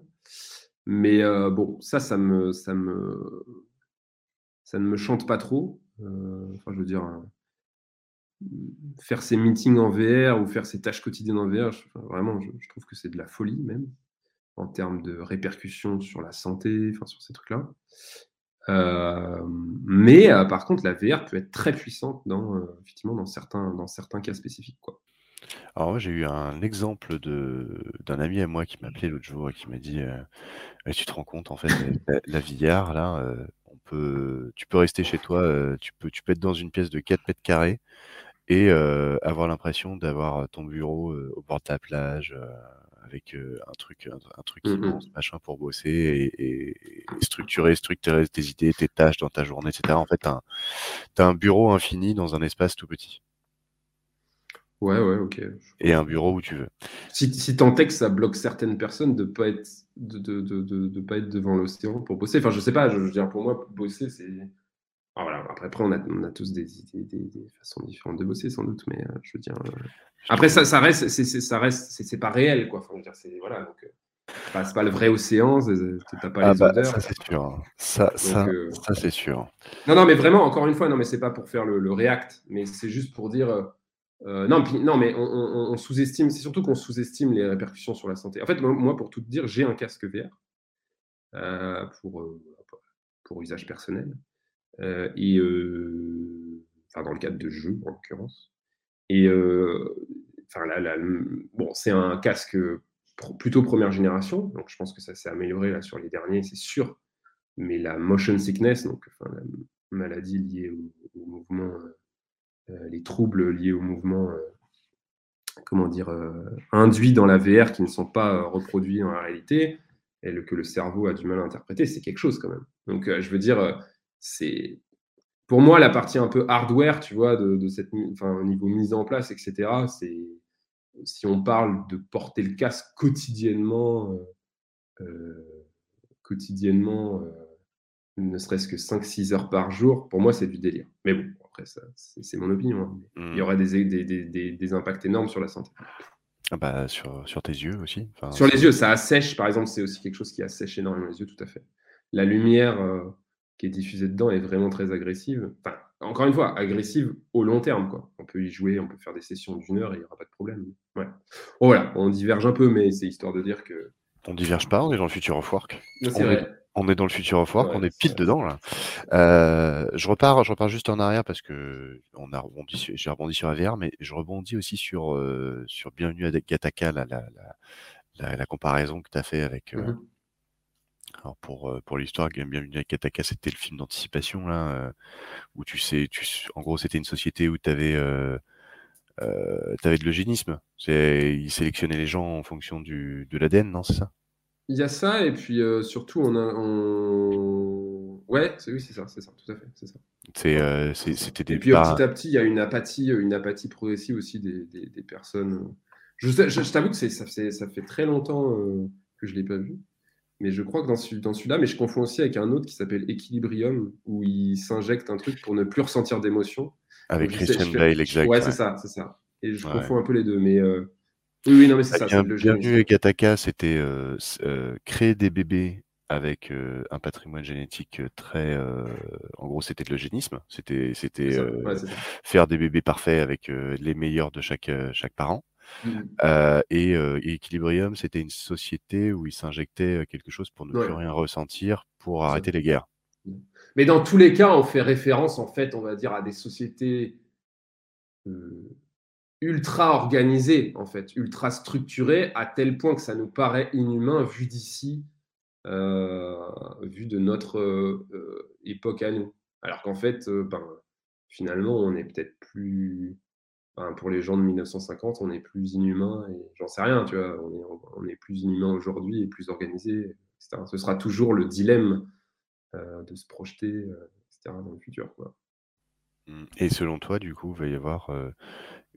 Mais euh, bon, ça, ça me, ça me, ça ne me chante pas trop. Euh, enfin, je veux dire, euh, faire ses meetings en VR ou faire ses tâches quotidiennes en VR, vraiment, je, trouve que c'est de la folie même en termes de répercussions sur la santé, enfin sur ces trucs-là. mais par contre, la VR peut être très puissante dans, effectivement, dans certains, dans certains cas spécifiques. Quoi. Alors j'ai eu un exemple d'un ami à moi qui m'a appelé l'autre jour et qui m'a dit, euh, tu te rends compte en fait, la la VR là, on peut tu peux rester chez toi, tu peux tu peux être dans une pièce de 4 mètres carrés et avoir l'impression d'avoir, ton bureau, au bord de la plage, avec, heu, un truc un truc Mmh immense, mh. machin, pour bosser et et et structurer structurer tes idées, tes tâches dans ta journée et cetera. En fait, tu as un as un bureau infini dans un espace tout petit. Ouais, ouais, OK, Et un bureau où tu veux. Si si tant est que ça bloque certaines personnes de pas être de de de pas être devant l'océan pour bosser. Enfin, je sais pas, je je veux dire pour moi, bosser, c'est voilà, après après on a on a tous des idées des des façons différentes de bosser sans doute, mais, heu, je veux dire, Je après ça ça reste c'est ça reste c'est pas réel quoi. Enfin, je veux dire, c'est voilà, donc, c'est pas le vrai océan, c'est c'est tu as pas ah les bah, odeurs, ça c'est sûr. Ça donc, ça c'est sûr. non, non, mais vraiment, encore une fois, non, mais c'est pas pour faire le le React, mais c'est juste pour dire, non, puis non, mais on on on sous-estime, c'est surtout qu'on sous-estime les répercussions sur la santé. En fait, moi pour tout te dire, j'ai un casque VR, pour, pour usage personnel, et heu, enfin, dans le cadre de jeux, en l'occurrence et heu, enfin, là bon, c'est un casque, plutôt 1re génération, donc je pense que ça s'est amélioré là sur les derniers, c'est sûr, mais la motion sickness, donc la maladie liée au mouvement, les troubles liés au mouvement, comment dire? Induits dans la VR qui ne sont pas, reproduits dans la réalité que le cerveau a du mal à interpréter, c'est quelque chose quand même. Donc, je veux dire, c'est pour moi la partie un peu hardware, tu vois, de de cette enfin, au niveau mise en place et cetera, c'est si on parle de porter le casque quotidiennement, heu heu, quotidiennement, heu, ne serait-ce que 5-6 heures par jour, pour moi, c'est du délire. Mais bon, après ça, c'est mon opinion, hein, il y Mmh. aurait des é des des des des impacts énormes sur la santé. Ah bah, sur sur tes yeux aussi, enfin Sur les yeux, ça assèche, par exemple, c'est aussi quelque chose qui assèche énormément les yeux, tout à fait. La lumière, qui est diffusée dedans est vraiment très agressive. Enfin, encore une fois, agressive au long terme, quoi. On peut y jouer, on peut faire des sessions d'1 heure et il y aura pas de problème. Ouais. Bon voilà, on diverge un peu, mais c'est histoire de dire que On diverge pas, on est dans le future of work. On est vrai. on est dans le future of work, on est pile dedans là. Heu, je repars je repars juste en arrière parce qu'on a rebondi su j'ai rebondi sur la VR, mais je rebondis aussi sur, heu, sur Bienvenue à Gattaca, la la la comparaison que tu as fait avec, heu Mmh mh. Alors pour, heu, pour l'histoire, Bien Bienvenue à Gattaca, c'était le film d'anticipation là, heu, où tu sais tu en gros, c'était une société où tu avais, avais de l'eugénisme. Ils sélectionnaient les gens en fonction du de l'ADN, non, c'est ça? Il y a ça et puis, surtout on a on ouais, oui, c'est ça, c'est ça, tout à fait, c'est ça. C'était et des puis, heu, pas petit à petit, il y a une apathie, une apathie progressive aussi des des des personnes, je je je t'avoue que ça fait ça fait très longtemps, que je l'ai pas vu, mais je crois que dans celui dans celui-là, mais je confonds aussi avec un autre qui s'appelle Equilibrium, où ils s'injectent un truc pour ne plus ressentir d'émotion. Avec Christian Bale, exact, ouais, c'est ouais. ça, c'est ça et je Ouais. confonds un peu les 2, mais, heu, oui, oui, non, mais c'est Bah, ça, c'est bien l'eugénisme, Bienvenue. Gattaca, c'était, heu, s heu, créer des bébés avec, heu, un patrimoine génétique, très, en gros, c'était de l'eugénisme. C'était C'est c'était, ouais, c'est faire des bébés parfaits avec, les meilleurs de chaque, chaque parent. Mmh mh. Heu et Equilibrium, c'était une société où ils s'injectaient, quelque chose pour ne plus rien ressentir, pour arrêter les guerres. Mmh. Mais dans tous les cas, on fait référence, en fait, on va dire, à des sociétés ultra organisées, en fait, ultra structurées, à tel point que ça nous paraît inhumain vu d'ici, vu de notre, heu, époque à nous. Alors qu'en fait, ben, finalement, on est peut-être plus enfin, pour les gens de 1950, on est plus inhumains et j'en sais rien, tu vois? On est on est plus inhumains aujourd'hui et plus organisés et cetera. Ce sera toujours le dilemme, heu, de se projeter, heu, et cetera, dans le futur, quoi. Mmh et selon toi, du coup, va y avoir, heu,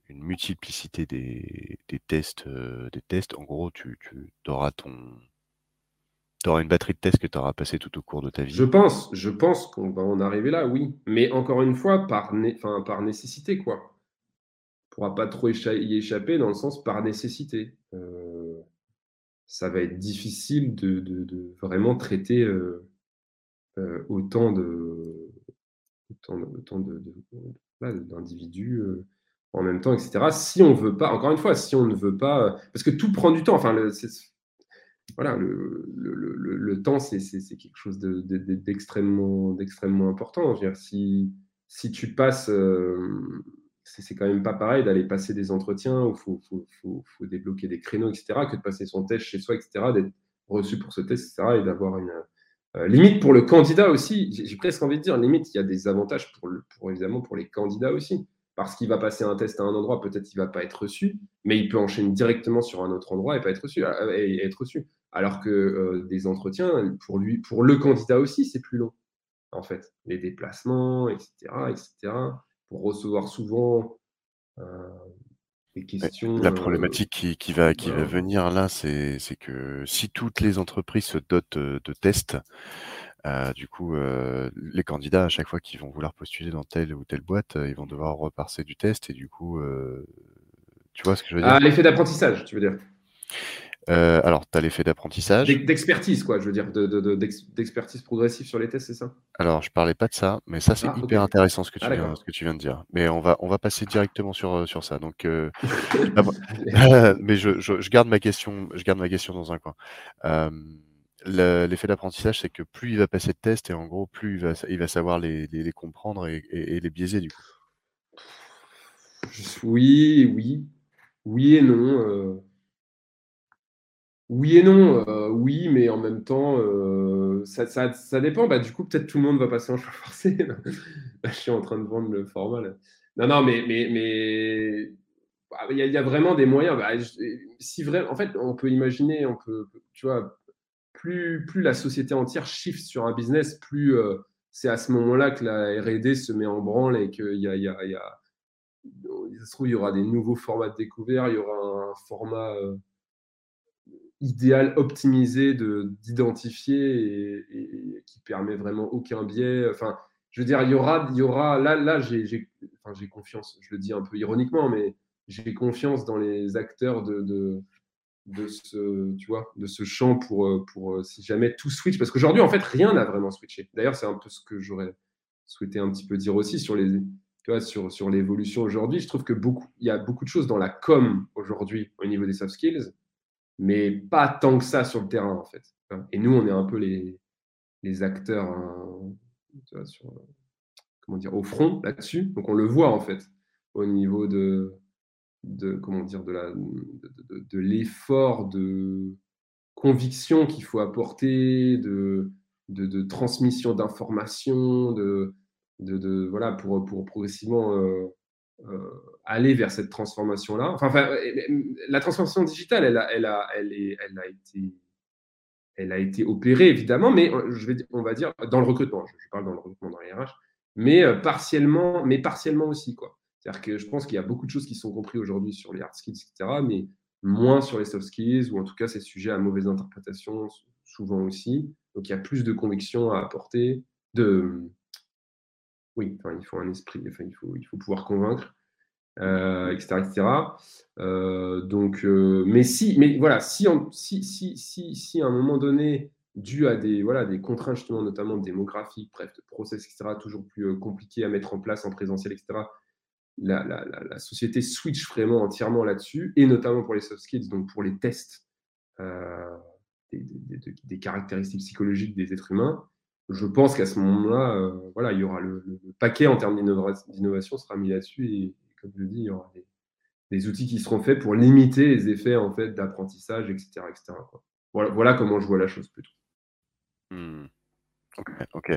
une multiplicité des des tests, des tests? En gros, tu auras ton tu auras une batterie de tests que tu auras passé tout au cours de ta Je vie. pense je pense qu'on va en arriver là, oui, mais encore une fois, par né enfin, par nécessité, quoi. Pourra pas trop y échapper dans le sens par nécessité. Heu, ça va être difficile de vraiment traiter, heu heu, autant de autant d'individus, heu, en même temps et cetera. Si on veut pas encore une fois, si on ne veut pas, heu parce que tout prend du temps, enfin le voilà, le le le le temps, c'est quelque chose de de de d'extrêmement d'extrêmement important. Je veux dire, si si tu passes, c'est quand même pas pareil d'aller passer des entretiens où il faut, faut, faut, débloquer des créneaux, etc., que de passer son test chez soi, etc., d'être reçu pour ce test, etc., et d'avoir une. Euh, limite pour le candidat aussi, j'ai presque envie de dire, limite, il y a des avantages pour, évidemment pour les candidats aussi. Parce qu'il va passer un test à un endroit, peut-être ne va pas être reçu, mais il peut enchaîner directement sur un autre endroit et pas être reçu. Être reçu. Alors que euh, des entretiens, pour lui, pour le candidat aussi, c'est plus long, en fait. Les déplacements, etc., etc. Pour recevoir souvent des questions. La problématique qui, qui va, qui va venir là, c'est que si toutes les entreprises se dotent de tests, euh, du coup, euh, les candidats, à chaque fois qu'ils vont vouloir postuler dans telle ou telle boîte, euh, ils vont devoir repasser du test et du coup, tu vois ce que je veux dire? Ah, l'effet d'apprentissage, tu veux dire? Alors, tu as l'effet d'apprentissage. D'expertise, quoi, je veux dire, d'expertise progressive sur les tests, c'est ça? Alors, je parlais pas de ça, mais ça, c'est ah, hyper intéressant ce que, tu ah, viens, ce que tu viens de dire. Mais on va, on va passer directement sur, sur ça. Donc, mais je, je, garde ma question, je garde ma question dans un coin l'effet d'apprentissage, c'est que plus il va passer de tests et en gros, plus il va, il va savoir les, les, comprendre et, les biaiser du coup. Oui, oui. Oui et non. Oui et non. Euh, oui, mais en même temps, euh, ça, ça, ça, dépend. Bah, du coup, peut-être tout le monde va passer en choix forcé. je suis en train de vendre le format. Non, non, mais, mais, mais bah, il y, a vraiment des moyens. Bah, si vrai, en fait, on peut imaginer, on peut, tu vois, plus, la société entière shift sur un business, plus euh, c'est à ce moment-là que la RD se met en branle et qu'il y a, il y il y a se trouve, il y aura des nouveaux formats de découvert, il y aura un format idéal, optimisé d'identifier et, qui permet vraiment aucun biais. Enfin, je veux dire, il y aura, il y aura là, là j'ai enfin, confiance, je le dis un peu ironiquement, mais j'ai confiance dans les acteurs de de ce, tu vois, de ce champ pour, pour si jamais tout switch. Parce qu'aujourd'hui, en fait, rien n'a vraiment switché. D'ailleurs, c'est un peu ce que j'aurais souhaité un petit peu dire aussi sur les, tu vois, sur, sur l'évolution aujourd'hui. Je trouve que beaucoup, il y a beaucoup de choses dans la com aujourd'hui au niveau des soft skills, mais pas tant que ça sur le terrain, en fait. Et nous, on est un peu les, les acteurs, hein, comment dire, au front là-dessus. Donc, on le voit, en fait, au niveau de, comment dire de l'effort de conviction qu'il faut apporter de de, transmission d'informations de, de, voilà pour pour progressivement euh, aller vers cette transformation là enfin, la transformation digitale elle a été opérée évidemment mais euh, on va dire dans le recrutement je, parle dans le recrutement dans les RH mais partiellement aussi c'est-à-dire que je pense qu'il y a beaucoup de choses qui sont comprises aujourd'hui sur les hard skills, etc., mais moins sur les soft skills, ou en tout cas, c'est sujet à mauvaise interprétation souvent aussi. Donc, il y a plus de conviction à apporter, de... Oui, il faut un esprit, il, faut, pouvoir convaincre, euh, etc. etc. Euh, donc, euh, mais si, mais voilà, si, si, si, si, à un moment donné, dû à des, voilà, des contraintes justement, notamment démographiques, bref, de process, etc., toujours plus compliqué à mettre en place en présentiel, etc., la, société switch vraiment entièrement là-dessus, et notamment pour les soft skills, donc pour les tests euh, des, caractéristiques psychologiques des êtres humains, je pense qu'à ce moment-là, euh, voilà, il y aura le, paquet en termes d'innovation sera mis là-dessus, et, comme je dis, il y aura des, outils qui seront faits pour limiter les effets en fait d'apprentissage, etc.. Voilà, comment je vois la chose plutôt. Mmh. Ok.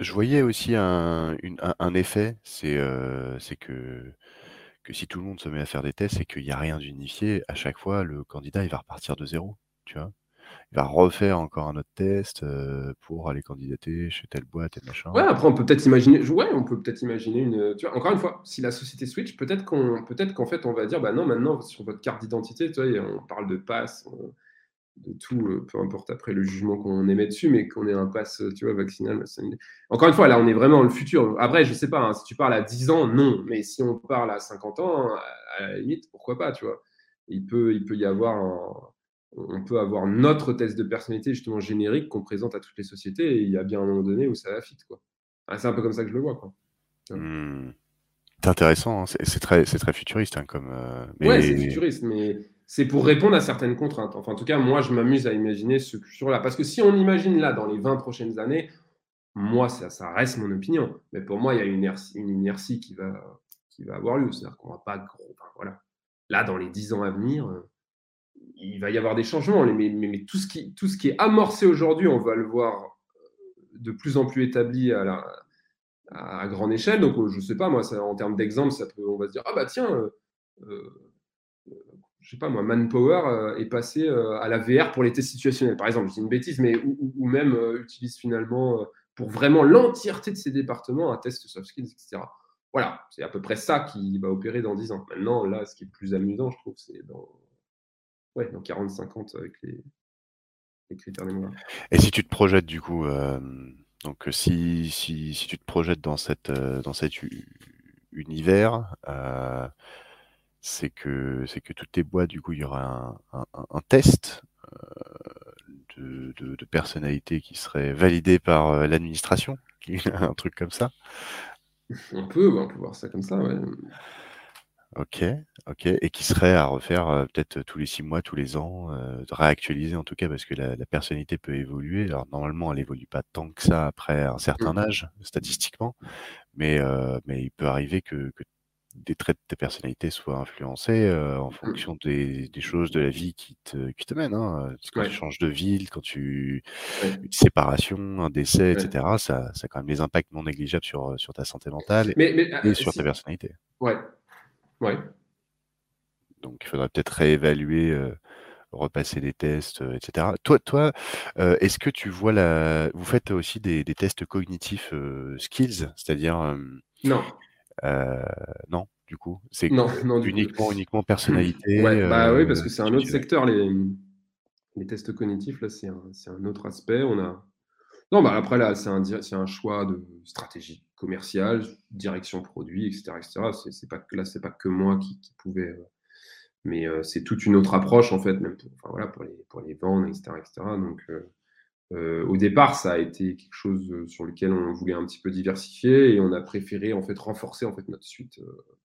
Je voyais aussi un effet, c'est, euh, que si tout le monde se met à faire des tests et qu'il y a rien d'unifié, à chaque fois, le candidat, il va repartir de zéro, tu vois? Il va refaire encore un autre test, euh, pour aller candidater chez telle boîte et machin. Ouais, après on peut peut-être imaginer ouais, on peut peut-être imaginer une, tu vois? Encore une fois, si la société switch, peut-être qu'on peut-être qu'en fait, on va dire: «Bah non, maintenant sur votre carte d'identité», tu vois? on parle de passe, de tout, euh, peu importe après le jugement qu'on émet dessus, mais qu'on ait un pass, tu vois, vaccinal. Encore une fois, là, on est vraiment dans le futur. Après, je sais pas, hein, si tu parles à 10 ans, non, mais si on parle à 50 ans, à la limite, pourquoi pas, tu vois. Il peut, il peut y avoir on peut avoir notre test de personnalité justement générique qu'on présente à toutes les sociétés et il y a bien un moment donné où ça va fit, quoi. Ah, c'est un peu comme ça que je le vois, quoi. Mmh. C'est intéressant, hein. c'est très, très futuriste hein, comme. Euh, ouais, c'est futuriste, mais c'est pour répondre à certaines contraintes. Enfin, en tout cas, moi, je m'amuse à imaginer ce futur-là. Parce que si on imagine là, dans les 20 prochaines années, moi, ça, ça, reste mon opinion. Mais pour moi, il y a une inertie, une inertie qui, va, qui va avoir lieu. C'est-à-dire qu'on va pas gros. voilà. Là, dans les dix ans à venir, euh, il va y avoir des changements. Mais, tout, ce qui, est amorcé aujourd'hui, on va le voir de plus en plus établi à, la, grande échelle. Donc, je ne sais pas, moi, en termes d'exemple, on va se dire, ah bah tiens, euh, euh, je sais pas moi, Manpower euh, est passé euh, à la VR pour les tests situationnels, par exemple. Je dis une bêtise, mais ou, même euh, utilise finalement pour vraiment l'entièreté de ses départements un test soft skills, etc. Voilà, c'est à peu près ça qui va opérer dans 10 ans. Maintenant, là, ce qui est plus amusant, je trouve, c'est dans, ouais, dans 40-50 avec les, critères des Et si tu te projettes, du coup, donc si, si, si, tu te projettes dans, cette, dans cet univers, c'est que c'est que toutes les boîtes, du coup, il y aura un, test euh, de, personnalité qui serait validé par euh, l'administration, un truc comme ça. On peut, on peut voir ça comme ça, ouais. Ok, ok, et qui serait à refaire euh, peut-être tous les six mois, tous les ans, réactualiser en tout cas parce que la, personnalité peut évoluer. Alors normalement, elle évolue pas tant que ça après un certain mmh. âge, statistiquement, mais mais il peut arriver que, que des traits de ta personnalité soient influencés en mmh. fonction des, choses de la vie qui te, qui te mènent. Hein. Quand tu changes de ville, quand tu. Une séparation, un décès, etc., ça, ça a quand même des impacts non négligeables sur, sur ta santé mentale et ah, sur ta personnalité. Ouais. Ouais. Donc il faudrait peut-être réévaluer. repasser des tests, etc. Toi, toi est-ce que tu vois la... Vous faites aussi des, des tests cognitifs skills, c'est-à-dire... non. Euh, non, du coup, c'est uniquement, uniquement personnalité. bah oui, parce que c'est un autre secteur. Les, les tests cognitifs, là, c'est un, un, autre aspect. On a... Non, bah après, là, c'est un, un choix de stratégie commerciale, direction produit, etc. etc. C'est, pas, pas que moi qui, pouvais. Euh, mais euh, c'est toute une autre approche, en fait, même pour, voilà, pour, les, pour les vendre, etc. etc. Donc, euh, au départ, ça a été quelque chose sur lequel on voulait un petit peu diversifier et on a préféré en fait renforcer en fait notre suite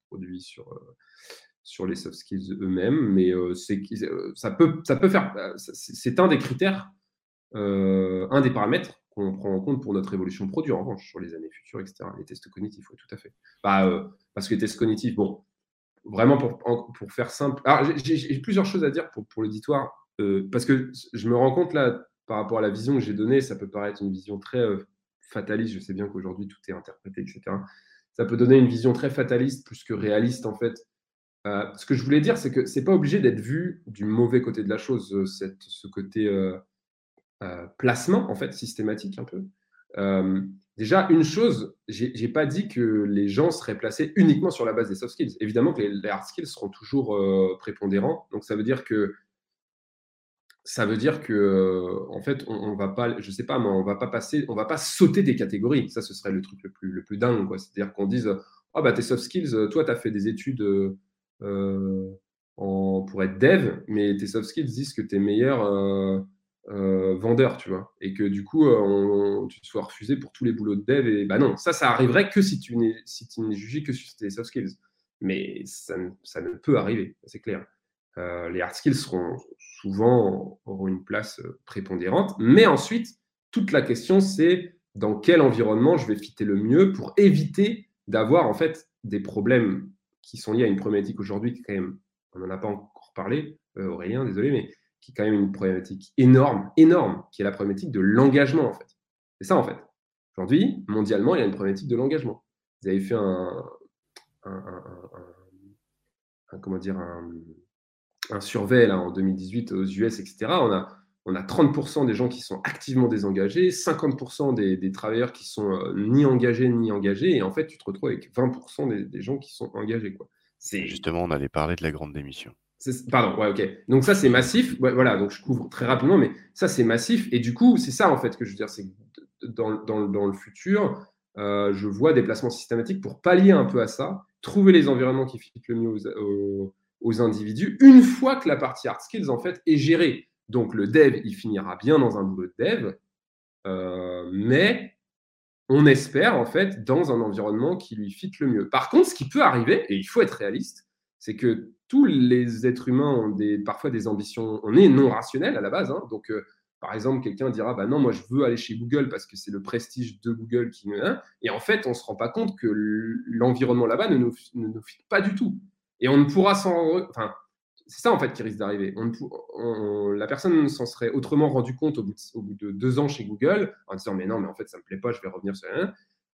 produit sur sur les soft skills eux-mêmes. Mais c'est ça peut ça peut faire c'est un des critères, un des paramètres qu'on prend en compte pour notre évolution produit en revanche sur les années futures, etc. Les tests cognitifs, oui, tout à fait. Bah, parce que les tests cognitifs, bon, vraiment pour, pour faire simple. Alors j'ai plusieurs choses à dire pour, pour l'auditoire parce que je me rends compte là par rapport à la vision que j'ai donnée, ça peut paraître une vision très euh, fataliste. Je sais bien qu'aujourd'hui tout est interprété, etc. Ça peut donner une vision très fataliste plus que réaliste en fait. Euh, ce que je voulais dire, c'est que c'est pas obligé d'être vu du mauvais côté de la chose, euh, cette, ce côté placement en fait systématique un peu. déjà, une chose, j'ai pas dit que les gens seraient placés uniquement sur la base des soft skills. Évidemment que les, hard skills seront toujours prépondérants. Donc ça veut dire que ça veut dire que en fait on, va pas je sais pas mais on va pas passer on va pas sauter des catégories ça ce serait le truc le plus le plus dingue quoi c'est à dire qu'on dise ah bah tes soft skills toi tu as fait des études euh, en, pour être dev mais tes soft skills disent que tu es meilleur euh, euh, vendeur tu vois. Et que du coup on, tu sois refusé pour tous les boulots de dev et bah non ça ça arriverait que si tu n'es si jugé que sur tes soft skills. Mais ça, ça ne peut arriver c'est clair. Euh, les hard skills seront souvent auront une place euh, prépondérante. Mais ensuite, toute la question, c'est dans quel environnement je vais fitter le mieux pour éviter d'avoir en fait des problèmes qui sont liés à une problématique aujourd'hui quand même, on n'en a pas encore parlé, euh, Aurélien, désolé, mais qui est quand même une problématique énorme, énorme, qui est la problématique de l'engagement en fait. C'est ça en fait. Aujourd'hui, mondialement, il y a une problématique de l'engagement. Vous avez fait un, un comment dire, un, survey en 2018 aux US, etc., on a, on a 30% des gens qui sont activement désengagés, 50% des, travailleurs qui sont euh, ni engagés ni engagés, et en fait, tu te retrouves avec 20% des, gens qui sont engagés. Justement, on allait parler de la grande démission. Pardon, ouais, ok. Donc ça, c'est massif. voilà, donc je couvre très rapidement, mais ça, c'est massif. Et du coup, c'est ça, en fait, que je veux dire, c'est dans, dans, le futur, euh, je vois des placements systématiques pour pallier un peu à ça, trouver les environnements qui fitent le mieux aux aux individus une fois que la partie hard skills en fait est gérée. Donc le dev, il finira bien dans un boulot de dev, euh, mais on espère en fait dans un environnement qui lui fit le mieux. Par contre, ce qui peut arriver, et il faut être réaliste, c'est que tous les êtres humains ont des, parfois des ambitions, on est non rationnel à la base, hein. donc euh, par exemple, quelqu'un dira bah non, moi je veux aller chez Google parce que c'est le prestige de Google qui hein, et en fait, on ne se rend pas compte que l'environnement là-bas ne nous, ne nous pas du tout. Et on ne pourra s'en enfin c'est ça en fait qui risque d'arriver. la personne s'en serait autrement rendu compte au bout, de, deux ans chez Google en disant mais non, mais en fait ça me plaît pas, je vais revenir sur.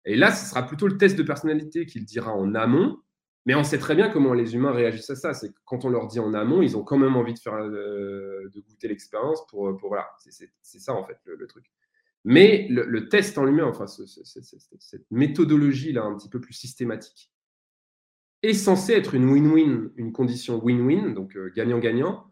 Et là, ce sera plutôt le test de personnalité qu'il dira en amont. Mais on sait très bien comment les humains réagissent à ça. C'est quand on leur dit en amont, ils ont quand même envie de faire, euh, de goûter l'expérience pour, pour voilà. C'est ça en fait le, truc. Mais le, test en lui-même, enfin cette méthodologie là un petit peu plus systématique, est censé être une win-win, une condition win-win, donc euh, gagnant-gagnant,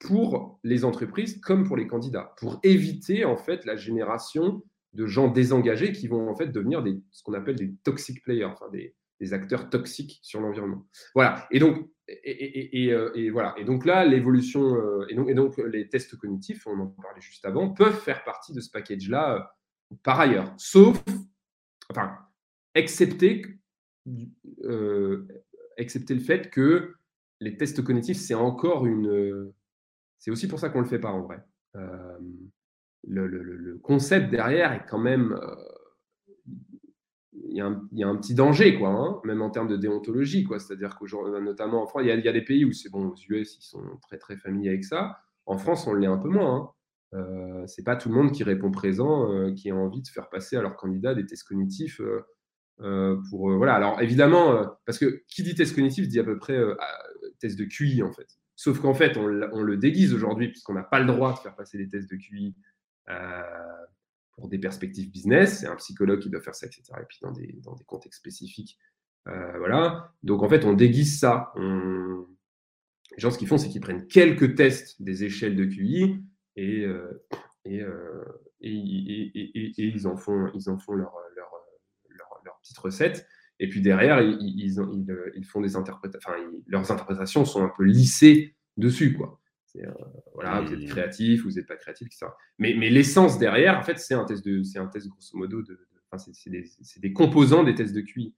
pour les entreprises comme pour les candidats, pour éviter en fait la génération de gens désengagés qui vont en fait devenir des, ce qu'on appelle des toxic players, enfin des, acteurs toxiques sur l'environnement. Voilà. Et donc, et, euh, voilà. Et donc là, l'évolution euh, et, donc, les tests cognitifs, on en parlait juste avant, peuvent faire partie de ce package-là par ailleurs, sauf, enfin, excepté euh, excepté le fait que les tests cognitifs, c'est encore une. C'est aussi pour ça qu'on le fait pas en vrai. Euh, le, concept derrière est quand même. Euh, il y, a un, petit danger, quoi, hein, même en termes de déontologie. C'est-à-dire qu'aujourd'hui, notamment en France, il y, a, des pays où c'est bon, aux US, ils sont très très familiers avec ça. En France, on l'est un peu moins. Hein. c'est pas tout le monde qui répond présent, qui a envie de faire passer à leur candidat des tests cognitifs euh, pour, euh, voilà. Alors évidemment, euh, parce que qui dit test cognitif dit à peu près test de QI en fait. Sauf qu'en fait, on, le déguise aujourd'hui puisqu'on n'a pas le droit de faire passer des tests de QI pour des perspectives business. C'est un psychologue qui doit faire ça, etc. Et puis dans des, dans des contextes spécifiques. voilà. Donc en fait, on déguise ça. Les gens, ce qu'ils font, c'est qu'ils prennent quelques tests des échelles de QI et, et, et, ils en font, ils en font leur, petite recette. Et puis derrière, ils, ils, font des interprétations, enfin, leurs interprétations sont un peu lissées dessus, quoi. Euh, voilà, vous êtes créatif, vous n'êtes pas créatif, etc. Mais, mais l'essence derrière, en fait, c'est un test de, c'est un test grosso modo de, enfin, c'est, des, des, composants des tests de QI.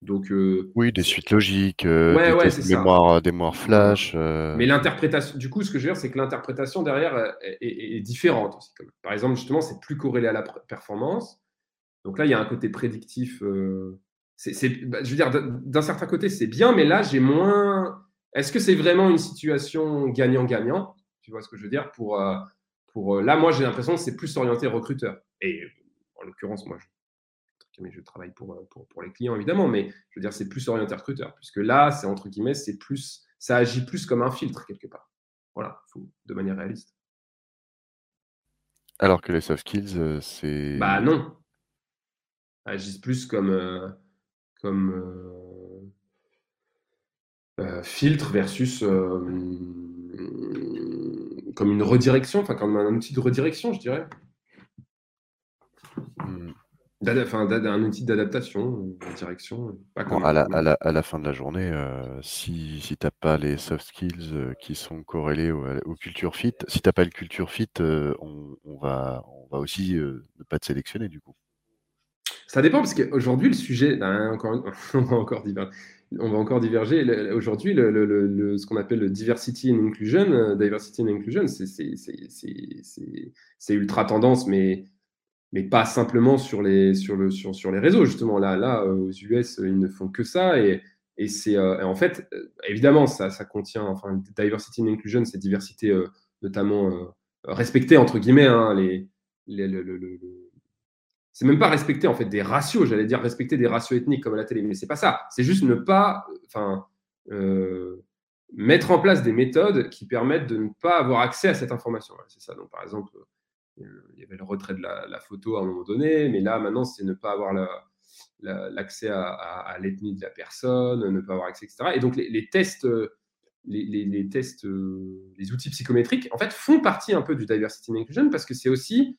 Donc, euh, oui, des suites logiques, euh, ouais, des ouais, tests mémoire, des mémoire flash. Mais l'interprétation, du coup, ce que je veux dire, c'est que l'interprétation derrière est, différente aussi. Par exemple, justement, c'est plus corrélé à la performance. Donc là, il y a un côté prédictif. C'est, bah, je veux dire, d'un certain côté, c'est bien, mais là, j'ai moins. Est-ce que c'est vraiment une situation gagnant-gagnant? Tu vois ce que je veux dire? Pour, euh, pour, euh, Là, moi, j'ai l'impression que c'est plus orienté recruteur. Et en l'occurrence, moi, je, je travaille pour, pour, pour, les clients, évidemment, mais je veux dire, c'est plus orienté recruteur. Puisque là, c'est entre guillemets, c'est plus. Ça agit plus comme un filtre, quelque part. Voilà, de manière réaliste. Alors que les soft skills, c'est. Bah non, agissent plus comme, euh, comme euh, euh, filtre versus comme une redirection, enfin comme un outil de redirection, je dirais. Hmm. Enfin, un outil d'adaptation, de direction. à, la, à, la, à, la, fin de la journée, si, si tu n'as pas les soft skills qui sont corrélés au, au, culture fit, si tu n'as pas le culture fit, on, on, va, on va aussi ne pas te sélectionner du coup. Ça dépend parce qu'aujourd'hui, le sujet, ben, encore, on, va encore diverger. On va encore diverger. Aujourd'hui, ce qu'on appelle le diversity and inclusion, euh, diversity and inclusion, c'est ultra tendance, mais, mais pas simplement sur les, sur, le, sur, sur les réseaux. Justement, là, là, aux US, ils ne font que ça. Et, et c'est euh, en fait, euh, évidemment, ça, ça contient, enfin, diversity and inclusion, c'est diversité notamment respectée, entre guillemets, hein, les, les, le, c'est même pas respecter en fait des ratios, j'allais dire respecter des ratios ethniques comme à la télé, mais c'est pas ça. C'est juste ne pas, enfin, euh, mettre en place des méthodes qui permettent de ne pas avoir accès à cette information. C'est ça. Donc, par exemple, euh, il y avait le retrait de la, photo à un moment donné, mais là, maintenant, c'est ne pas avoir l'accès à, l'ethnie de la personne, ne pas avoir accès, etc. Et donc, les, tests, les, tests, les outils psychométriques, en fait, font partie un peu du diversity and inclusion parce que c'est aussi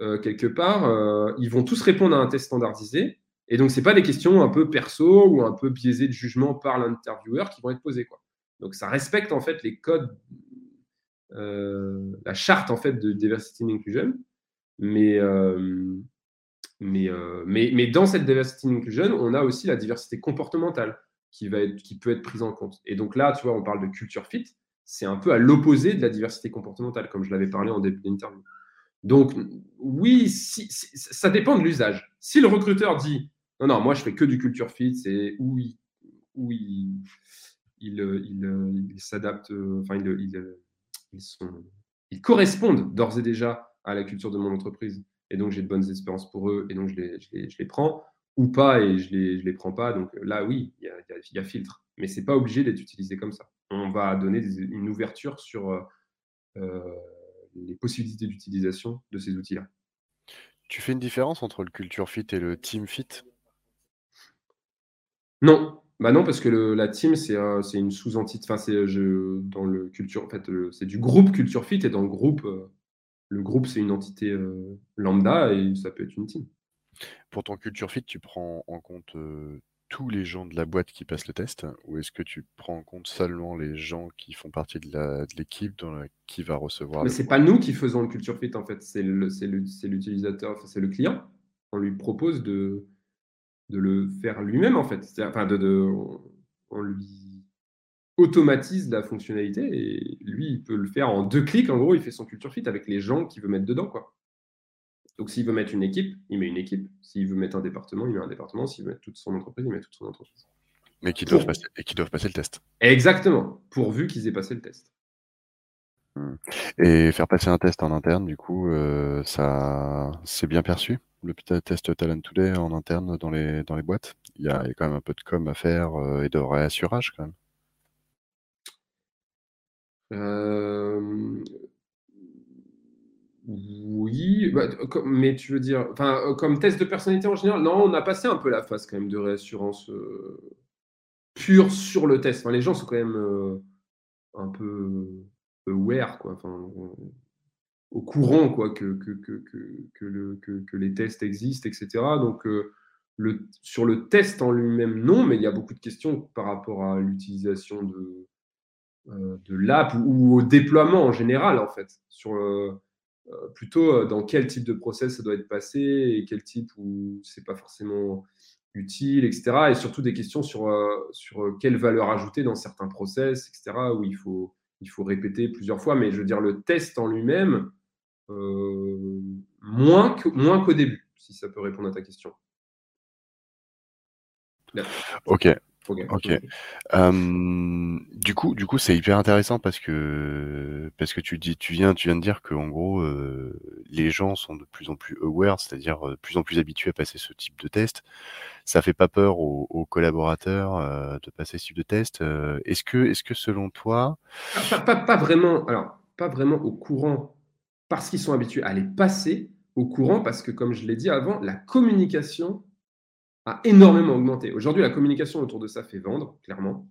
euh, quelque part, euh, ils vont tous répondre à un test standardisé. Et donc, ce pas des questions un peu perso ou un peu biaisées de jugement par l'intervieweur qui vont être posées. Donc, ça respecte en fait les codes, euh, la charte en fait de diversity and inclusion. Mais, dans cette diversity and inclusion, on a aussi la diversité comportementale qui, qui peut être prise en compte. Et donc là, tu vois, on parle de culture fit. C'est un peu à l'opposé de la diversité comportementale, comme je l'avais parlé en début d'interview. Donc, oui, si, ça dépend de l'usage. Si le recruteur dit non, non, moi je fais que du culture fit, c'est où il, où s'adapte, enfin, ils, correspondent d'ores et déjà à la culture de mon entreprise. Et donc, j'ai de bonnes espérances pour eux, et donc je les, prends, ou pas, et je ne les, prends pas. Donc là, oui, il y a, y a, filtre. Mais ce n'est pas obligé d'être utilisé comme ça. On va donner une ouverture sur euh, les possibilités d'utilisation de ces outils-là. Tu fais une différence entre le culture fit et le team fit? Non, bah non, parce que le, la team, c'est une sous-entité. Enfin, c'est dans le culture. En fait, c'est du groupe culture fit et dans le groupe, euh, le groupe, c'est une entité euh, lambda et ça peut être une team. Pour ton culture fit, tu prends en compte tous les gens de la boîte qui passent le test ou est-ce que tu prends en compte seulement les gens qui font partie de l'équipe qui va recevoir Mais c'est pas nous qui faisons le culture fit en fait, c'est l'utilisateur, c'est le client. On lui propose de, de le faire lui-même en fait. Enfin, de, de, on, lui automatise la fonctionnalité et lui, il peut le faire en deux clics. En gros, il fait son culture fit avec les gens qu'il veut mettre dedans. Quoi. Donc, s'il veut mettre une équipe, il met une équipe. S'il veut mettre un département, il met un département. S'il veut mettre toute son entreprise, il met toute son entreprise. Mais qui doivent, passer, et qui doivent passer le test. Exactement, pourvu qu'ils aient passé le test. Hmm. Et faire passer un test en interne, du coup, euh, ça, c'est bien perçu le test Talent Today en interne dans les, dans les boîtes? Il y, a, quand même un peu de com à faire euh, et de réassurage quand même. Euh, oui, bah, mais tu veux dire, enfin, euh, comme test de personnalité en général, non, on a passé un peu la phase quand même de réassurance pure sur le test. Enfin, les gens sont quand même un peu aware, quoi. Enfin, au courant quoi, que, que, que, que, le, que, les tests existent, etc. Donc, euh, le, sur le test en lui-même, non, mais il y a beaucoup de questions par rapport à l'utilisation de, euh, de l'app ou, au déploiement en général, en fait. Sur, euh, plutôt dans quel type de process ça doit être passé et quel type où c'est pas forcément utile, etc. Et surtout des questions sur, sur quelle valeur ajouter dans certains process, etc. où il faut, il faut répéter plusieurs fois. Mais je veux dire, le test en lui-même, euh, moins qu'au moins début, si ça peut répondre à ta question. Ok. Ok. du coup, du coup, c'est hyper intéressant parce que parce que tu dis, tu viens, tu viens de dire que en gros, euh, les gens sont de plus en plus aware, c'est-à-dire euh, de plus en plus habitués à passer ce type de test. Ça fait pas peur aux, collaborateurs de passer ce type de test. est-ce que, est-ce que selon toi, ah, pas, pas, vraiment. Alors, pas vraiment au courant parce qu'ils sont habitués à les passer au courant, parce que comme je l'ai dit avant, la communication a énormément augmenté. Aujourd'hui, la communication autour de ça fait vendre, clairement.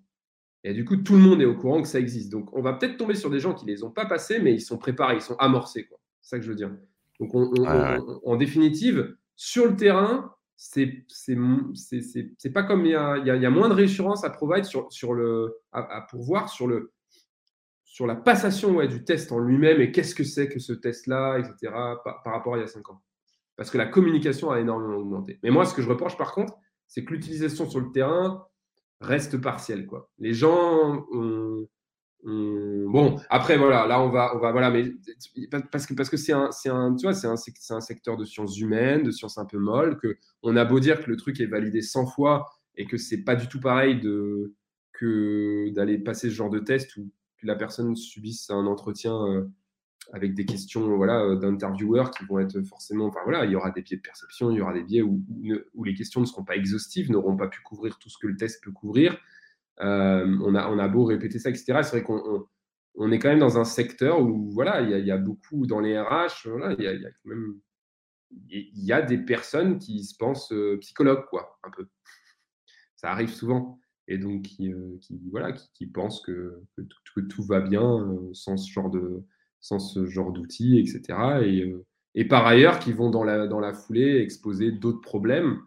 Et du coup, tout le monde est au courant que ça existe. Donc, on va peut-être tomber sur des gens qui ne les ont pas passés, mais ils sont préparés, ils sont amorcés. C'est ça que je veux dire. Donc, en définitive, sur le terrain, c'est pas comme il y a, y a, moins de réassurance à provide sur, sur le, à, à pourvoir sur le, sur la passation ouais, du test en lui-même et qu'est-ce que c'est que ce test-là, etc., par, rapport à il y a 5 ans. Parce que la communication a énormément augmenté. Mais moi, ce que je reproche par contre, c'est que l'utilisation sur le terrain reste partielle. Quoi. Les gens Bon, après, voilà, là, on va, on va voilà, mais parce que parce que c'est un, un, tu vois, c'est un, un secteur de sciences humaines, de sciences un peu molles, que on a beau dire que le truc est validé 100 fois et que c'est pas du tout pareil de que d'aller passer ce genre de test où la personne subisse un entretien euh, avec des questions voilà, euh, d'intervieweurs qui vont être forcément. Voilà, il y aura des biais de perception, il y aura des biais où, les questions ne seront pas exhaustives, n'auront pas pu couvrir tout ce que le test peut couvrir. Euh, on, a, beau répéter ça, etc. C'est vrai qu'on on, est quand même dans un secteur où voilà, il y, a, beaucoup dans les RH, voilà, il, y a, même il y a des personnes qui se pensent psychologues, quoi, un peu. Ça arrive souvent et donc qui, euh, voilà, qui, pensent que, tout va bien euh, sans ce genre de sans ce genre d'outils, etc. Et, euh, et, par ailleurs, qui vont dans la, foulée exposer d'autres problèmes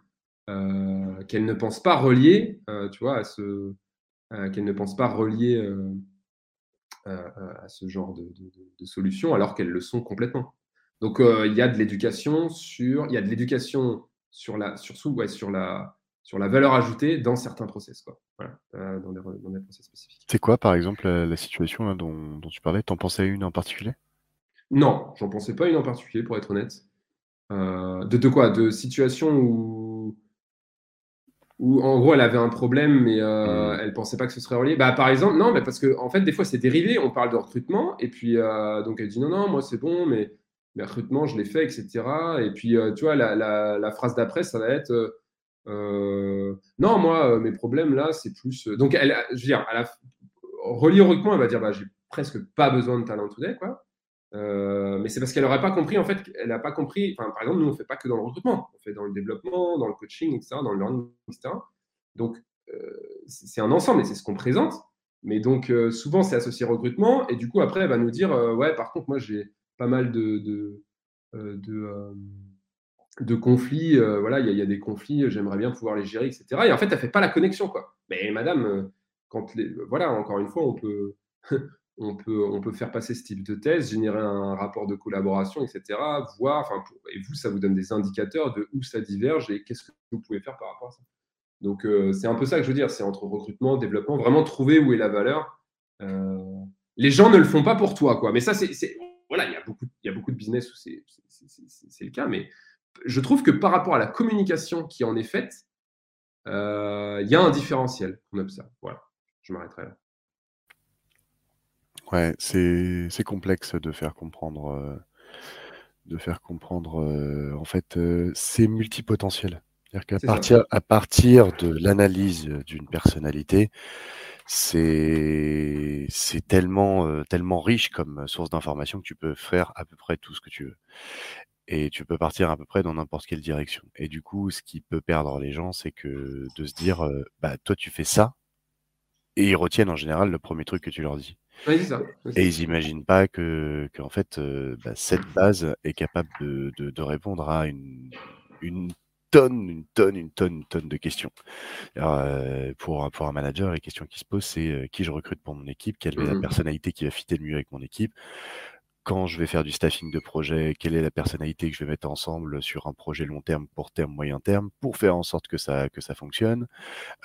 qu'elles ne pensent pas relier, tu vois, à ce qu'elles ne pensent pas relier à ce genre de, solutions, alors qu'elles le sont complètement. Donc il y a de l'éducation sur, il y a de l'éducation la, sur, sur la sur la valeur ajoutée dans certains process, quoi. Voilà, dans, des, process spécifiques. C'est quoi, par exemple, la, situation dont, tu parlais? T'en pensais à une en particulier? Non, j'en pensais pas une en particulier, pour être honnête. Euh, de, de quoi? De situation où, où, en gros, elle avait un problème, mais euh, Mmh. elle pensait pas que ce serait relié. Bah, par exemple, non, mais parce que en fait, des fois, c'est dérivé. On parle de recrutement, et puis euh, donc elle dit non, non, moi c'est bon, mais, mais recrutement, je l'ai fait, etc. Et puis, euh, tu vois, la, la- la phrase d'après, ça va être non, moi, euh, mes problèmes là, c'est plus. euh, Donc, elle, je veux dire, à la, recrutement, elle va dire bah, j'ai presque pas besoin de talent today, quoi. Euh, mais c'est parce qu'elle n'aurait pas compris, en fait, elle n'a pas compris. Enfin, par exemple, nous, on ne fait pas que dans le recrutement, on fait dans le développement, dans le coaching, etc., dans le learning, etc. Donc, euh, c'est un ensemble et c'est ce qu'on présente. Mais donc, euh, souvent, c'est associé recrutement. Et du coup, après, elle va nous dire euh, Ouais, par contre, moi, j'ai pas mal de, euh, euh, de conflits. euh, voilà, il y, a- des conflits, j'aimerais bien pouvoir les gérer, etc. Et en fait, elle fait pas la connexion, quoi. Mais madame, euh, quand les, voilà, encore une fois, on peut, on peut, on peut faire passer ce type de thèse, générer un rapport de collaboration, etc. Voir, et vous, ça vous donne des indicateurs de où ça diverge et qu'est-ce que vous pouvez faire par rapport à ça. Donc, euh, c'est un peu ça que je veux dire, c'est entre recrutement, développement, vraiment trouver où est la valeur. Euh, les gens ne le font pas pour toi, quoi. Mais ça, c'est, voilà, il y a beaucoup, il y a beaucoup de business où c'est le cas, mais je trouve que par rapport à la communication qui en est faite, euh, il y a un différentiel qu'on observe. Voilà, je m'arrêterai là. Ouais, c'est complexe de faire comprendre, euh, de faire comprendre. euh, en fait, c'est multipotentiel. C'est-à-dire qu'à ça. partir, à partir de l'analyse d'une personnalité, c'est c'est tellement tellement riche comme source d'information que tu peux faire à peu près tout ce que tu veux. Et tu peux partir à peu près dans n'importe quelle direction. Et du coup, ce qui peut perdre les gens, c'est que de se dire, euh, bah toi tu fais ça, et ils retiennent en général le premier truc que tu leur dis. Oui, ça. Et ils imaginent pas que qu'en fait, bah, cette base est capable de de de répondre à une une tonne, une tonne, une tonne, une tonne de questions. Alors, pour un pour un manager, les questions qui se posent, c'est, «Qui je recrute pour mon équipe? Quelle est la Mhm. personnalité qui va fitter le mieux avec mon équipe? Quand je vais faire du staffing de projet, quelle est la personnalité que je vais mettre ensemble sur un projet long terme, court terme, moyen terme, pour faire en sorte que ça que ça fonctionne?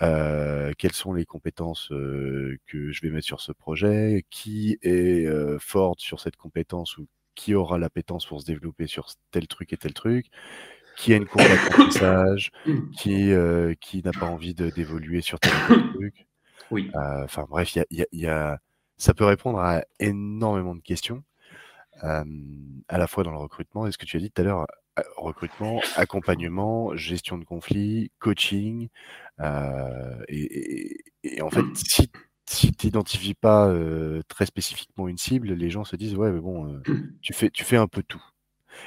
Heu, quelles sont les compétences, heu, que je vais mettre sur ce projet? Qui est, heu, forte sur cette compétence ou qui aura l'appétence pour se développer sur tel truc et tel truc? Qui a une courbe d'apprentissage? Qui, qui n'a pas envie d'évoluer sur tel tel truc? Oui. Enfin bref, y a y a y a ça peut répondre à énormément de questions, à la fois dans le recrutement et ce que tu as dit tout à l'heure, heu, recrutement, accompagnement, gestion de conflits, coaching, et et et en fait, si si tu identifies pas, très spécifiquement une cible, les gens se disent: «Ouais, mais bon, heu, tu fais tu fais un peu tout»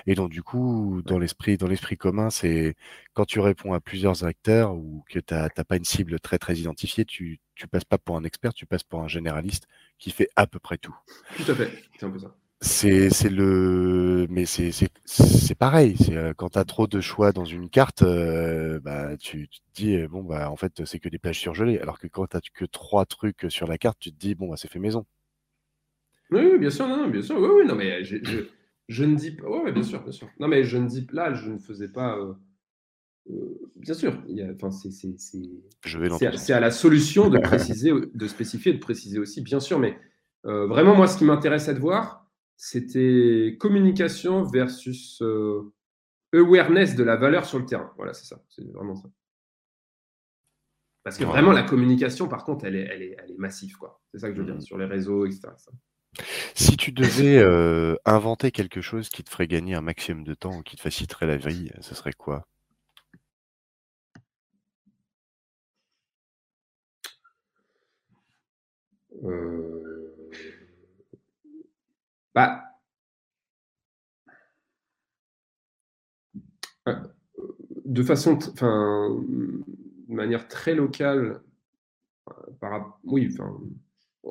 et donc du coup, dans l'esprit dans l'esprit commun, c'est quand tu réponds à plusieurs acteurs ou que tu as pas une cible très, très identifiée, tu tu passes pas pour un expert, tu passes pour un généraliste qui fait à peu près tout. Tout à fait, c'est un peu ça. C'est le mais c'est c'est c'est pareil, c'est, heu, quand tu as trop de choix dans une carte, heu, bah, tu tu te dis, heu: «Bon, bah, en fait, c'est que des plages surgelées», alors que quand tu as que 3 trucs sur la carte, tu te dis: «Bon, bah, c'est fait maison». Oui, oui, bien sûr, non, non, bien sûr. Oui, oui, non, mais je, je, je ne dis pas. Oui, bien sûr, bien sûr. Non, mais je ne dis là, je ne faisais pas. euh, euh, bien sûr, enfin, c'est, à- à la solution de préciser, de spécifier, de préciser aussi, bien sûr. Mais euh, vraiment, moi, ce qui m'intéressait de voir, c'était communication versus euh, awareness de la valeur sur le terrain. Voilà, c'est ça. C'est vraiment ça. Parce que Ouais. vraiment, la communication, par contre, elle est, elle est, elle est massive, quoi. C'est ça que je veux dire, Mhm. sur les réseaux, etc. Si tu devais, heu, inventer quelque chose qui te ferait gagner un maximum de temps ou qui te faciliterait la vie, ce serait quoi? Euh, Bah, euh, de façon, enfin, de manière très locale, euh, par, oui, enfin, euh,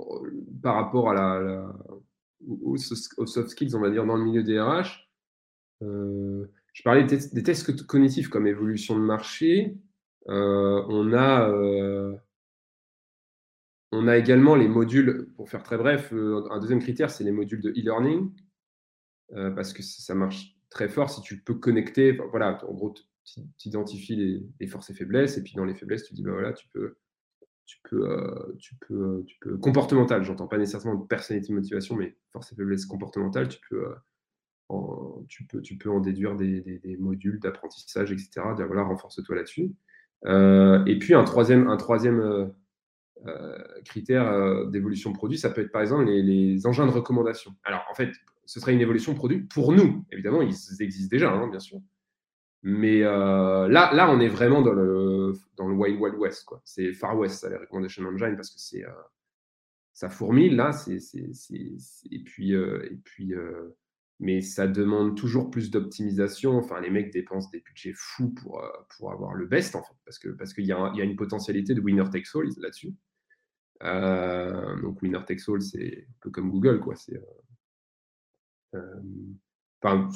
par rapport à la, aux, soft skills, on va dire, dans le milieu des RH, je parlais des tests, cognitifs comme évolution de marché. On a, on a également les modules, pour faire très bref, euh, un deuxième critère, c'est les modules de e-learning. Euh, parce que ça marche très fort si tu peux connecter. voilà, en gros, tu identifies les, forces et faiblesses, et puis dans les faiblesses, tu dis, bah voilà, tu peux, tu peux, euh, tu peux, tu peux comportemental. J'entends pas nécessairement personnalité motivation, mais force et faiblesse comportementale. Tu peux, en déduire des, modules d'apprentissage, etc. Dire, voilà, renforce-toi là-dessus. et puis un troisième, un troisième critère d'évolution produit, ça peut être par exemple les, engins de recommandation. Alors en fait, ce serait une évolution produit pour nous. Évidemment, ils existent déjà, hein, bien sûr. Mais euh, là, là, on est vraiment dans le, Wild West. C'est Far West, ça, les Recommendation Engine, parce que c'est, euh, ça fourmille, là. Euh, et puis mais ça demande toujours plus d'optimisation. Enfin, les mecs dépensent des budgets fous pour, pour avoir le best, en fait, parce, que, parce qu'il y, a, y a une potentialité de winner takes all là-dessus. donc, winner takes all, c'est un peu comme Google, quoi. C'est,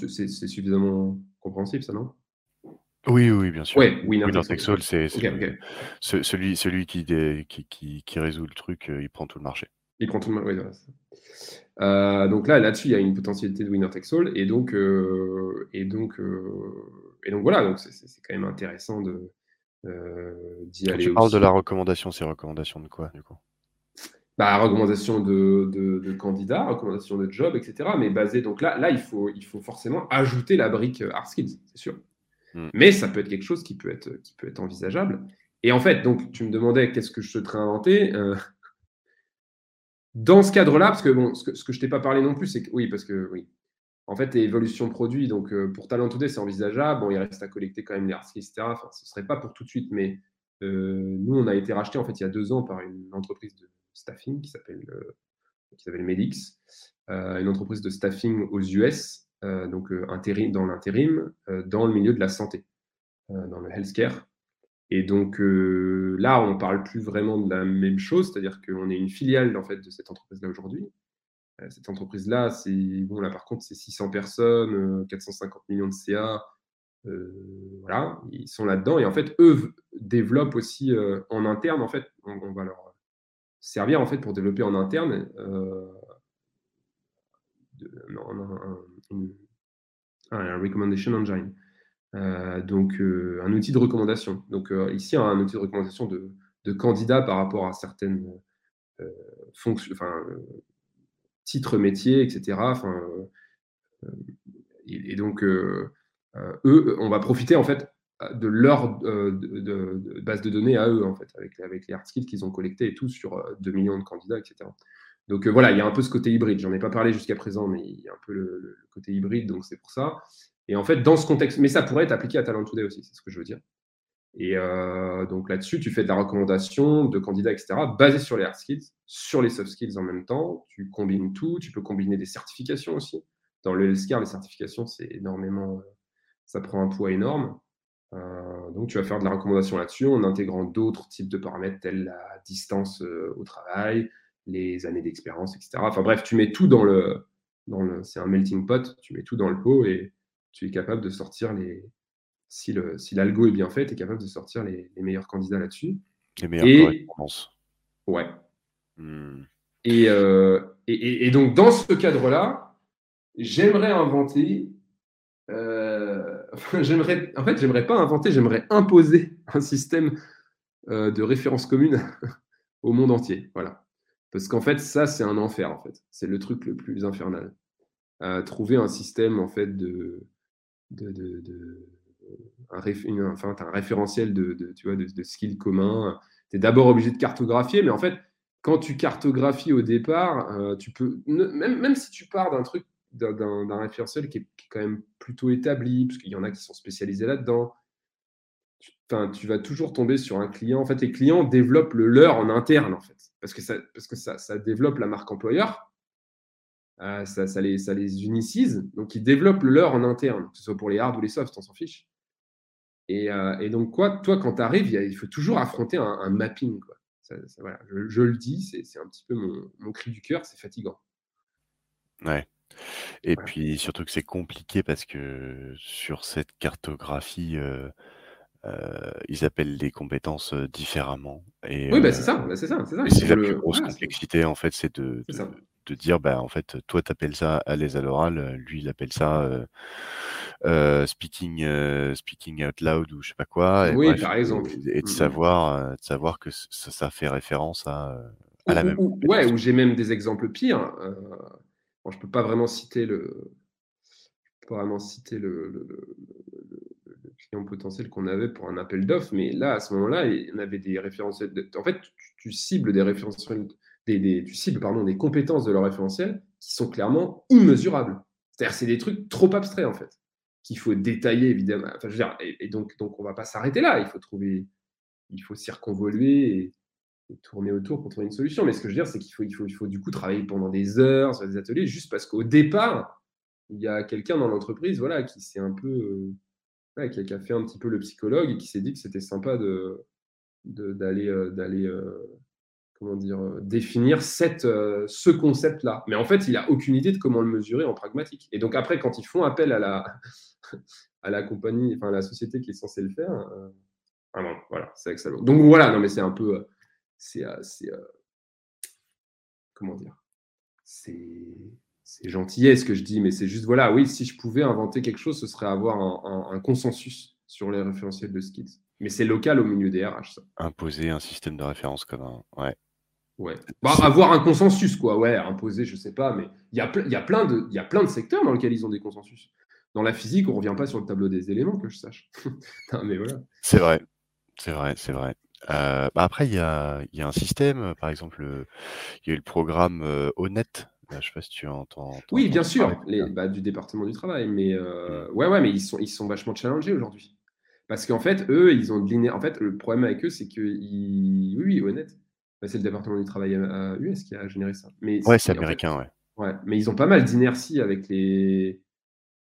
c'est, suffisamment compréhensible, ça, non? Oui, oui, bien sûr. Ouais, Winner Takes All, c'est celui, celui qui, qui, qui, résout le truc, euh, il prend tout le marché. Marché, oui, euh, donc là, là-dessus, il y a une potentialité de winner takes all, et donc, euh, et donc, et donc voilà, donc c'est quand même intéressant de d'y aller. Tu parles de la recommandation, c'est recommandation de quoi, du coup? Bah, recommandation de, de, candidats, recommandation de job, etc. Mais basé, donc là, là il, faut, il faut forcément ajouter la brique hard skills, c'est sûr. Mm. Mais ça peut être quelque chose qui peut être, qui peut être envisageable. Et en fait, donc, tu me demandais qu'est-ce que je souhaiterais inventer. Euh, dans ce cadre-là, parce que bon, ce que, ce que je t'ai pas parlé non plus, c'est que oui, parce que oui. En fait, évolution produit, donc euh, pour Talent Today, c'est envisageable. Bon, il reste à collecter quand même les articles, etc. Enfin, ce serait pas pour tout de suite, mais euh, nous, on a été racheté en fait il y a deux ans par une entreprise de staffing qui s'appelle qui s'appelle Medix, une entreprise de staffing aux US euh, donc euh, dans l'intérim, euh, dans le milieu de la santé, dans le healthcare. Et donc là, on ne parle plus vraiment de la même chose, c'est-à-dire qu'on est une filiale en fait, de cette entreprise-là aujourd'hui. cette entreprise-là, c'est bon, là par contre, c'est 600 personnes, 450 millions de CA. voilà, ils sont là-dedans. Et en fait, eux développent aussi en interne, en fait, on, va leur servir en fait pour développer en interne un, recommendation engine. Euh, donc, euh, un outil de recommandation. Donc, euh, ici, un outil de recommandation de, de candidats par rapport à certaines fonctions, enfin, titres métiers, etc. Et, donc, eux, on va profiter en fait de leur base de données à eux, en fait, avec, avec les skills qu'ils ont collectés et tout sur 2 millions de candidats, etc. Donc voilà, il y a un peu ce côté hybride. J'en ai pas parlé jusqu'à présent, mais il y a un peu le, côté hybride, donc c'est pour ça. Et en fait, dans ce contexte, mais ça pourrait être appliqué à Talent Today aussi, c'est ce que je veux dire. Et euh, donc là-dessus, tu fais de la recommandation de candidats, etc., basée sur les hard skills, sur les soft skills en même temps. Tu combines tout. Tu peux combiner des certifications aussi. Dans le healthcare, les certifications, c'est énormément, ça prend un poids énorme. Euh, donc, tu vas faire de la recommandation là-dessus en intégrant d'autres types de paramètres tels la distance au travail, les années d'expérience, etc. Enfin bref, tu mets tout dans le, dans le c'est un melting pot, tu mets tout dans le pot et tu es capable de sortir les, si le, si l'algo est bien fait, tu es capable de sortir les, meilleurs candidats là-dessus. Les meilleures et, Ouais. Hmm. Euh, et, donc dans ce cadre-là, j'aimerais inventer. Euh, j'aimerais, en fait, j'aimerais pas inventer, j'aimerais imposer un système euh, de référence commune au monde entier. Voilà. Parce qu'en fait, ça, c'est un enfer, en fait. C'est le truc le plus infernal. trouver un système, en fait, de. De, un, référentiel de, tu vois, de, skills communs. Tu es d'abord obligé de cartographier, mais en fait, quand tu cartographies au départ, euh, tu peux. Même, même si tu pars d'un truc, d'un référentiel qui est, quand même plutôt établi, parce qu'il y en a qui sont spécialisés là-dedans, tu vas toujours tomber sur un client. En fait, les clients développent le leur en interne, en fait, parce que parce que ça développe la marque employeur. Euh, ça, ça, les, ça les unicise. Donc, ils développent le leur en interne, que ce soit pour les hard ou les soft, on s'en fiche. Et, euh, et, donc, quoi, toi, quand tu arrives, il, faut toujours affronter un, mapping. Quoi. voilà, je, le dis, c'est un petit peu mon, mon cri du cœur, c'est fatigant. Ouais. Et puis surtout que c'est compliqué parce que sur cette cartographie, euh, euh, ils appellent les compétences différemment. Et, oui, bah, c'est ça, bah, c'est ça, c'est ça. c'est la plus grosse complexité en fait, c'est de, de, dire, bah en fait, toi tu appelles ça à l'aise à l'oral, lui il appelle ça euh, speaking, speaking out loud ou je sais pas quoi. Et oui, par exemple. Et, de mmh, mmh. savoir, de savoir que ça, ça fait référence à, à la même. ouais, ou j'ai même des exemples pires. Euh, bon, je peux pas vraiment citer le, pas vraiment citer le, le- le- le- le client potentiel qu'on avait pour un appel d'offres, mais là, à ce moment-là, il- on avait des référentiels. de- en fait, tu, tu cibles des référentiels, des, cibles pardon, des compétences de leur référentiel qui sont clairement immesurables. C'est-à-dire, c'est des trucs trop abstraits en fait, qu'il faut détailler évidemment. Je veux dire, et, donc, donc, on va pas s'arrêter là. Il faut trouver, il faut circonvoluer et, et tourner autour pour trouver une solution. Mais ce que je veux dire, c'est qu'il faut, il faut, il faut du coup travailler pendant des heures sur des ateliers, juste parce qu'au départ, il y a quelqu'un dans l'entreprise, voilà, qui s'est un peu, euh, qui, a, fait un petit peu le psychologue et qui s'est dit que c'était sympa de d'aller euh, euh, comment dire euh, définir cette, euh, ce concept-là. Mais en fait, il a aucune idée de comment le mesurer en pragmatique. Et donc après, quand ils font appel à la à la compagnie, enfin la société qui est censée le faire, euh, vraiment, voilà, c'est excellent. Donc voilà, non mais c'est un peu, euh, c'est, c'est, comment dire, c'est c'est ce que je dis, mais c'est juste, voilà, oui, si je pouvais inventer quelque chose, ce serait avoir un consensus sur les référentiels de skills. Mais c'est local au milieu des RH, ça. Imposer un système de référence commun. Ouais. Ouais. Bah, avoir un consensus, quoi, ouais, imposer, je sais pas, mais il y, a y, plein de- il y a plein de secteurs dans lesquels ils ont des consensus. Dans la physique, on revient pas sur le tableau des éléments, que je sache. non, mais voilà. C'est vrai, c'est vrai, c'est vrai. Euh, bah après, il y a, y a un système, par exemple, il y a eu le programme euh, Honnête. Je sais pas si tu entends. Oui, bien sûr, les, bah, du département du travail, mais euh, ouais, ouais, mais ils sont, ils sont vachement challengés aujourd'hui. Parce qu'en fait, eux, ils ont de En fait, le problème avec eux, c'est que, ils... oui, oui, honnête, Bah, c'est le département du travail à, à US qui a généré ça. Mais Ouais, c'est en fait, américain, ouais. Ouais, mais ils ont pas mal d'inertie avec les,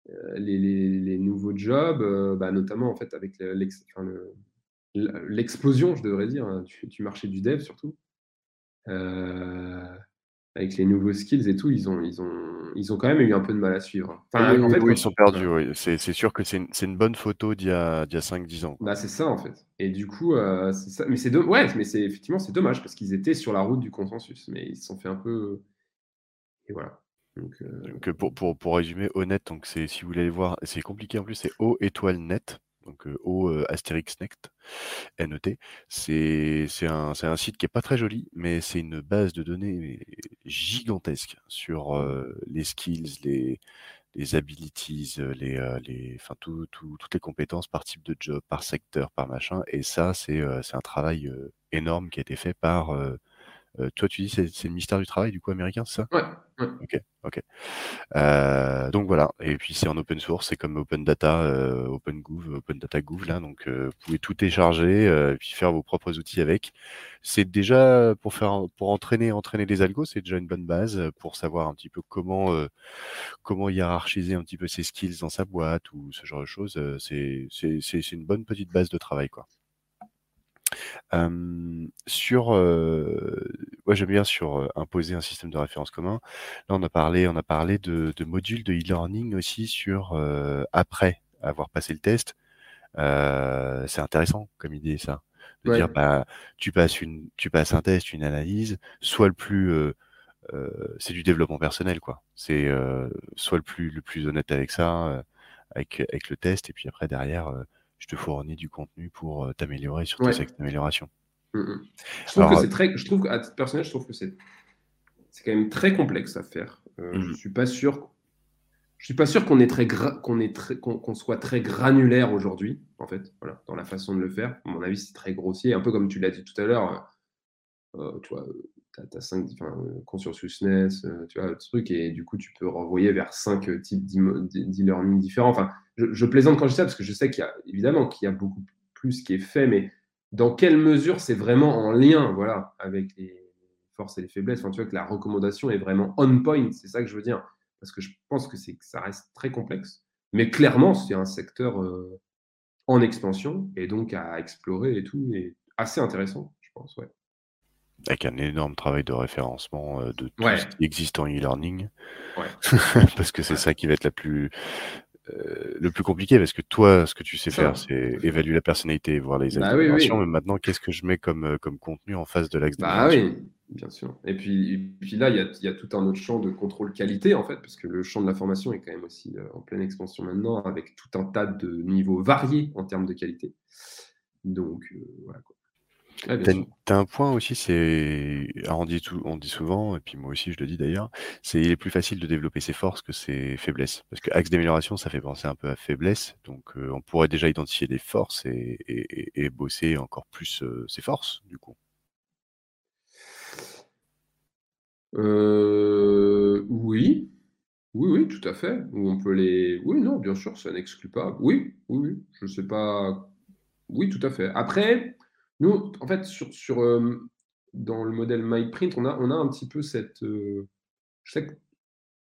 euh, les, les- les nouveaux jobs, euh, bah, notamment en fait avec le- l'explosion, je devrais dire, hein, du, du marché du dev surtout. Euh, avec les nouveaux skills et tout, ils ont, ils, ont, ils ont quand même eu un peu de mal à suivre. Enfin, Oui, en oui, fait, oui, quand ils sont perdus, oui. C'est sûr que c'est une, bonne photo d'il y a, d'il y a 5-10 ans. Bah, c'est ça en fait. Et du coup, euh, c'est ça. Mais c'est do- ouais, mais effectivement c'est dommage parce qu'ils étaient sur la route du consensus, mais ils se sont fait un peu. Et voilà. Donc, euh, Donc, euh, pour, pour, pour résumer, Honnête, donc c'est, si vous voulez aller voir, c'est compliqué en plus, c'est O étoile net, donc euh, O euh, Astérix Net, NET. C'est un, un site qui est pas très joli, mais c'est une base de données gigantesque sur euh, les skills, les, les abilities, les, les, tout, tout- toutes les compétences par type de job, par secteur, par machin. Et ça, c'est un travail énorme qui a été fait par. Euh, toi, tu dis c'est c'est le ministère du travail du coup américain, c'est ça? Ouais, ouais. Ok, ok. Euh, donc voilà, et puis c'est en open source, c'est comme Open Data, euh, OpenGouv, Open Data Gouv là, donc euh, vous pouvez tout télécharger euh, puis faire vos propres outils avec. C'est déjà pour faire, pour entraîner, entraîner les algos, c'est déjà une bonne base euh, pour savoir un petit peu comment, euh, comment hiérarchiser un petit peu ses skills dans sa boîte ou ce genre de choses. c'est, c'est, c'est, c'est une bonne petite base de travail quoi. Euh, sur, euh, ouais, j'aime bien sur euh, imposer un système de référence commun. Là, on a parlé, on a parlé de, de modules de e-learning aussi sur après avoir passé le test. C'est intéressant comme idée ça, de Ouais. dire bah tu passes une, tu passes un test, une analyse, soit le plus, c'est du développement personnel quoi. C'est soit le plus le plus honnête avec ça, avec avec le test, et puis après derrière, je te fournis du contenu pour euh, t'améliorer sur tes Ouais. axes d'amélioration. Mm, mm. Je trouve Alors, que c'est très. Je trouve, à titre personnel, je trouve que c'est c'est quand même très complexe à faire. Euh, Mhm. Je suis pas sûr. Je suis pas sûr qu'on est très gra- qu'on est très qu'on qu'on soit très granulaire aujourd'hui, en fait, voilà, dans la façon de le faire. À mon avis, c'est très grossier, un peu comme tu l'as dit tout à l'heure. euh, tu vois, t'as as cinq enfin, euh, euh, tu vois, le truc, et du coup, tu peux renvoyer vers cinq euh, types d'e- d'e-learning différents. Enfin, je, plaisante quand je dis ça parce que je sais qu'il y a évidemment qu'il y a beaucoup plus qui est fait, mais dans quelle mesure c'est vraiment en lien, voilà, avec les forces et les faiblesses? Enfin, tu vois que la recommandation est vraiment on point, c'est ça que je veux dire, parce que je pense que que ça reste très complexe, mais clairement c'est un secteur en expansion et donc à explorer et tout, et assez intéressant, je pense, ouais. Avec un énorme travail de référencement euh, de tout Ouais. ce qui existe en e-learning. Ouais. parce que c'est Ouais. ça qui va être la plus, euh, le plus compliqué. Parce que toi, ce que tu sais faire, c'est évaluer la personnalité, voir les Bah oui, d'amélioration. oui. Mais maintenant, qu'est-ce que je mets comme, euh, comme contenu en face de l'axe Bah oui, bien sûr. Et puis, et puis là, il y a, il y a tout un autre champ de contrôle qualité, en fait, parce que le champ de la formation est quand même aussi en pleine expansion maintenant, avec tout un tas de niveaux variés en termes de qualité. Donc, euh, voilà. Quoi. Bien T'as t'as un point aussi, c'est on dit tout on dit souvent et puis moi aussi je le dis d'ailleurs, c'est il est plus facile de développer ses forces que ses faiblesses. Parce que axe d'amélioration, ça fait penser un peu à faiblesse, donc heu, on pourrait déjà identifier des forces et et et et bosser encore plus, heu, ses forces, du coup. Heu, oui. Oui, oui, tout à fait. Ou on peut les oui, non, bien sûr, ça n'exclut pas. Oui, oui, oui, je sais pas oui, tout à fait. Après, nous, en fait, sur hem, dans le modèle MyPrint, on a on a un petit peu cette, heu, je sais que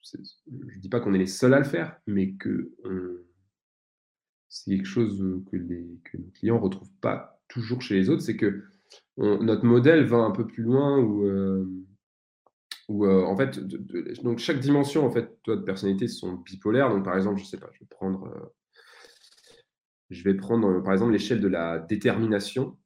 je dis pas qu'on est les seuls à le faire, mais qu'on c'est quelque chose, heu, que les que nos clients retrouvent pas toujours chez les autres, c'est qu'on notre modèle va un peu plus loin où, en fait, donc chaque dimension, en fait, de personnalité sont bipolaires. Donc par exemple, je sais pas, je vais prendre, je vais prendre, par exemple, l'échelle de la détermination.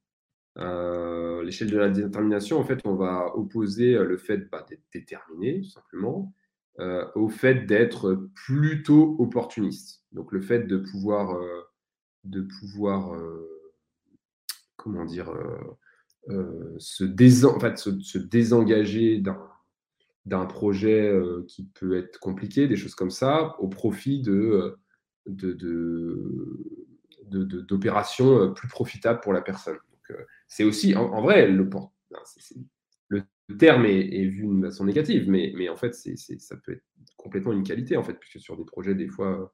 Heu, l'échelle de la détermination, en fait, on va opposer, heu, le fait, bah, d'être déterminé, simplement, heu, au fait d'être plutôt opportuniste. Donc le fait de pouvoir, de pouvoir, comment dire? Se désengager d'un projet, qui peut être compliqué, des choses comme ça, au profit de, d'opérations, plus profitables pour la personne. Heu, c'est aussi en vrai, le terme est vu d'une façon négative, mais en fait, ça peut être complètement une qualité, en fait, puisque sur des projets, des fois,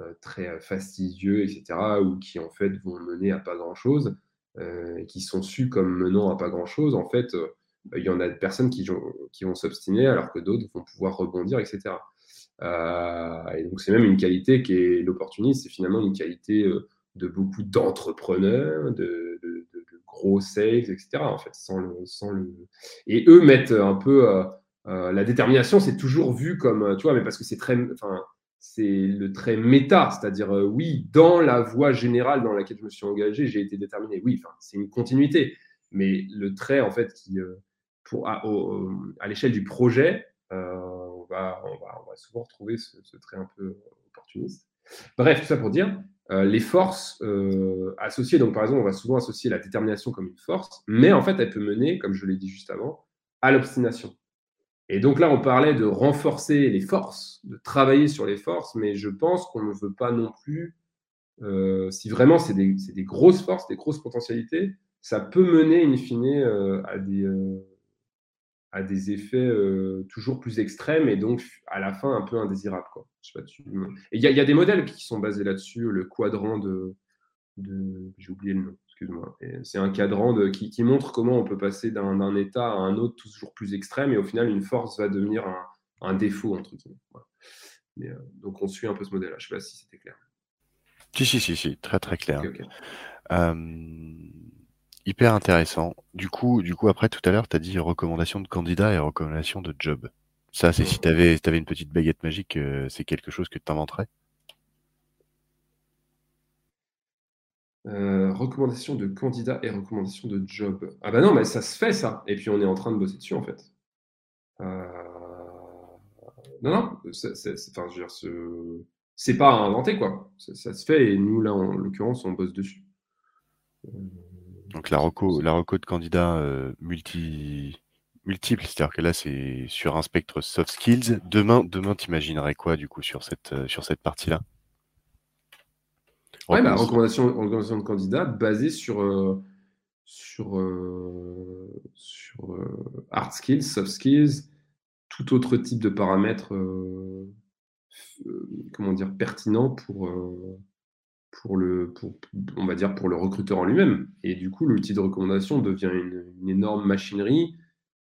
heu, très, heu, fastidieux et cetera, ou qui, en fait, vont mener à pas grand chose, heu, et qui sont sus comme menant à pas grand chose, en fait, heu, il y en a personnes qui vont qui vont s'obstiner alors que d'autres vont pouvoir rebondir et cetera. Heu, et donc c'est même une qualité qui est l'opportunisme, c'est finalement une qualité, de beaucoup d'entrepreneurs, de de de de gros sales et cetera, en fait, sans le sans le et eux mettent un peu, heu heu, la détermination, c'est toujours vu comme, tu vois? Mais parce que c'est très enfin, c'est le trait méta, c'est-à-dire, oui, dans la voie générale dans laquelle je me suis engagé, j'ai été déterminé. Oui, c'est une continuité, mais le trait, en fait, qui, pour à l'échelle du projet, on va on va on va souvent retrouver ce trait un peu opportuniste. Bref, tout ça pour dire, heu, les forces, heu, associées donc par exemple, on va souvent associer la détermination comme une force, mais en fait, elle peut mener, comme je l'ai dit juste avant, à l'obstination. Et donc là, on parlait de renforcer les forces, de travailler sur les forces, mais je pense qu'on ne veut pas non plus, heu, si vraiment c'est des des grosses forces, des grosses potentialités, ça peut mener in fine, heu, à des, heu, à des effets, heu, toujours plus extrêmes et donc à la fin un peu indésirables, quoi. Je sais pas tu et il y a il y a des modèles qui sont basés là-dessus, le quadrant de de j'ai oublié le nom, excuse-moi. C'est un cadran de qui qui montre comment on peut passer d'un état à un autre toujours plus extrême et au final une force va devenir un un «défaut» entre guillemets, voilà. Mais, heu, donc on suit un peu ce modèle-là. Je sais pas si c'était clair. Si, si, si, si, très, très clair. OK, OK. Hem, hyper intéressant. Du coup du coup, après tout à l'heure, tu as dit recommandation de candidat et recommandation de job. Ça, c'est si tu avais si tu avais une petite baguette magique, heu, c'est quelque chose que tu inventerais? Heu, recommandation de candidat et recommandation de job. Ah bah, non, mais ça se fait ça et puis on est en train de bosser dessus, en fait. Heu, non, non, c'est c'est c'est enfin, je veux dire, ce c'est pas à inventer, quoi. Ça ça se fait et nous, là, en l'occurrence, on bosse dessus. Heu, Donc la reco la reco de candidat, heu, multi multiple, c'est-à-dire que là, c'est sur un spectre soft skills. Demain demain, tu imaginerais quoi, du coup, sur cette, sur cette partie-là? Ouais, bah, Recommandation de candidat basée sur, heu, sur, sur, hard skills, soft skills, tout autre type de paramètres, comment dire? Pertinents pour, pour le pour on va dire pour le recruteur en lui-même et du coup, l'outil de recommandation devient une une énorme machinerie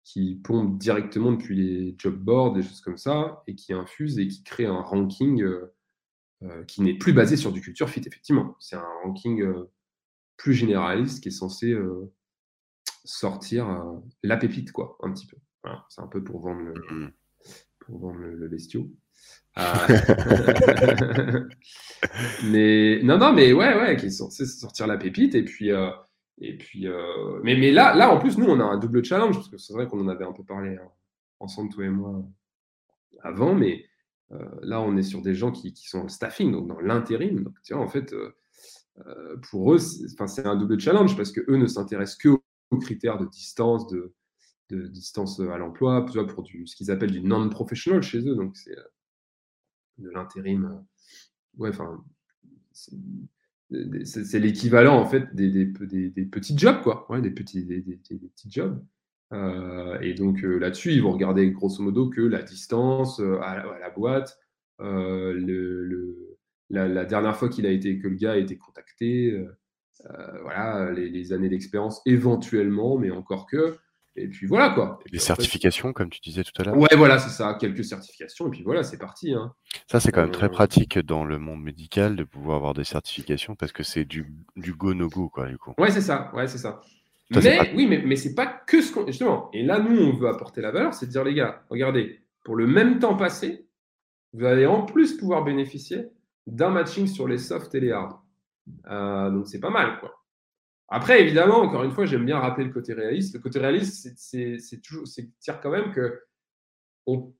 qui pompe directement depuis les job boards, des choses comme ça et qui infuse et qui crée un ranking, heu heu, qui n'est plus basé sur du culture fit, effectivement. C'est un ranking, heu, plus généraliste qui est censé, sortir, la pépite quoi, un petit peu. Voilà, c'est un peu pour vendre le Mmh. pour vendre le le bestiau. Heu, mais non, non, mais ouais, ouais, qui est censé sortir la pépite et puis, heu et puis, heu mais mais là là, en plus, nous, on a un double challenge parce que c'est vrai qu'on en avait un peu parlé, hein, ensemble, toi et moi, avant, mais heu, là, on est sur des gens qui qui sont en staffing, donc dans l'intérim. Donc tu vois, en fait, pour eux, c'est un double challenge parce qu'eux ne s'intéressent qu'aux critères de distance, de, de distance à l'emploi, pour du, ce qu'ils appellent du non-professional chez eux, donc c'est de l'intérim. Ouais, enfin, c'est l'équivalent en fait des, des, petits jobs, quoi, des, petits, des, petits jobs. Euh, et donc euh, là-dessus, ils vont regarder grosso modo que la distance euh, à, la boîte, le, la, dernière fois qu'il a été, que le gars a été contacté, voilà, les années d'expérience éventuellement, mais encore que. Et puis voilà quoi. les certifications, comme tu disais tout à l'heure. Ouais, voilà, c'est ça, quelques certifications, et puis voilà, c'est parti. Hein. Ça, c'est quand même très pratique dans le monde médical de pouvoir avoir des certifications parce que c'est du, du go-no-go, quoi, du coup. Ouais, c'est ça, ouais, c'est ça mais oui, mais, mais c'est pas que ce qu'on. Justement, et là, nous, on veut apporter la valeur, c'est de dire, les gars, regardez, pour le même temps passé, vous allez en plus pouvoir bénéficier d'un matching sur les soft et les hard. Euh, donc, c'est pas mal, quoi. Après, évidemment, encore une fois, j'aime bien rappeler le côté réaliste. Le côté réaliste, c'est toujours, c'est dire quand même que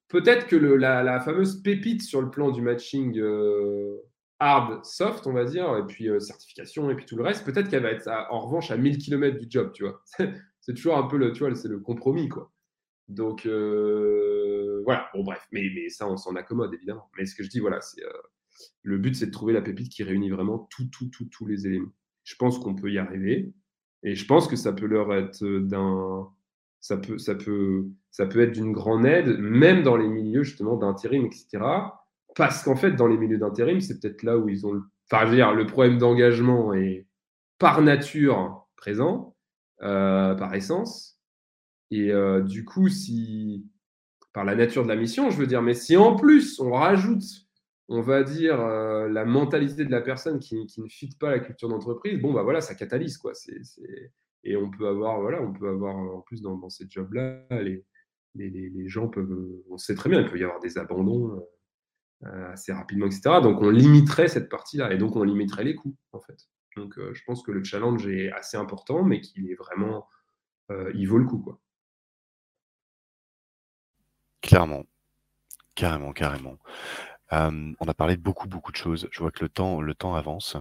peut-être que la, fameuse pépite sur le plan du matching euh, hard, soft, on va dire, et puis euh, certification, et puis tout le reste, peut-être qu'elle va être en revanche à 1000 km du job, tu vois. c'est toujours un peu le, tu vois, c'est le compromis, quoi. Donc, euh, voilà, bon, bref, mais, mais ça, on s'en accommode, évidemment. Mais ce que je dis, voilà, c'est le but, c'est de trouver la pépite qui réunit vraiment tout, tout, tout, tous les éléments. Je pense qu'on peut y arriver, et je pense que ça peut leur être d'un. Ça peut, ça, peut, ça peut être d'une grande aide, même dans les milieux justement d'intérim, etc parce qu'en fait, dans les milieux d'intérim, c'est peut-être là où ils ont. Le... Enfin, le problème d'engagement est par nature présent, euh, par essence. Et euh, du coup, si. Par la nature de la mission, je veux dire, mais si en plus on rajoute, on va dire, euh, la mentalité de la personne qui, ne fit pas la culture d'entreprise, bon, bah voilà, ça catalyse, quoi. Et on peut avoir, voilà, on peut avoir, en plus, dans, ces jobs-là, les, gens peuvent. On sait très bien, il peut y avoir des abandons euh, assez rapidement, etc. Donc on limiterait cette partie-là et donc on limiterait les coûts en fait. Donc euh, je pense que le challenge est assez important, mais qu'il est vraiment, euh, il vaut le coup quoi. Clairement, carrément, carrément. On a parlé de beaucoup, beaucoup de choses. Je vois que le temps, le temps avance.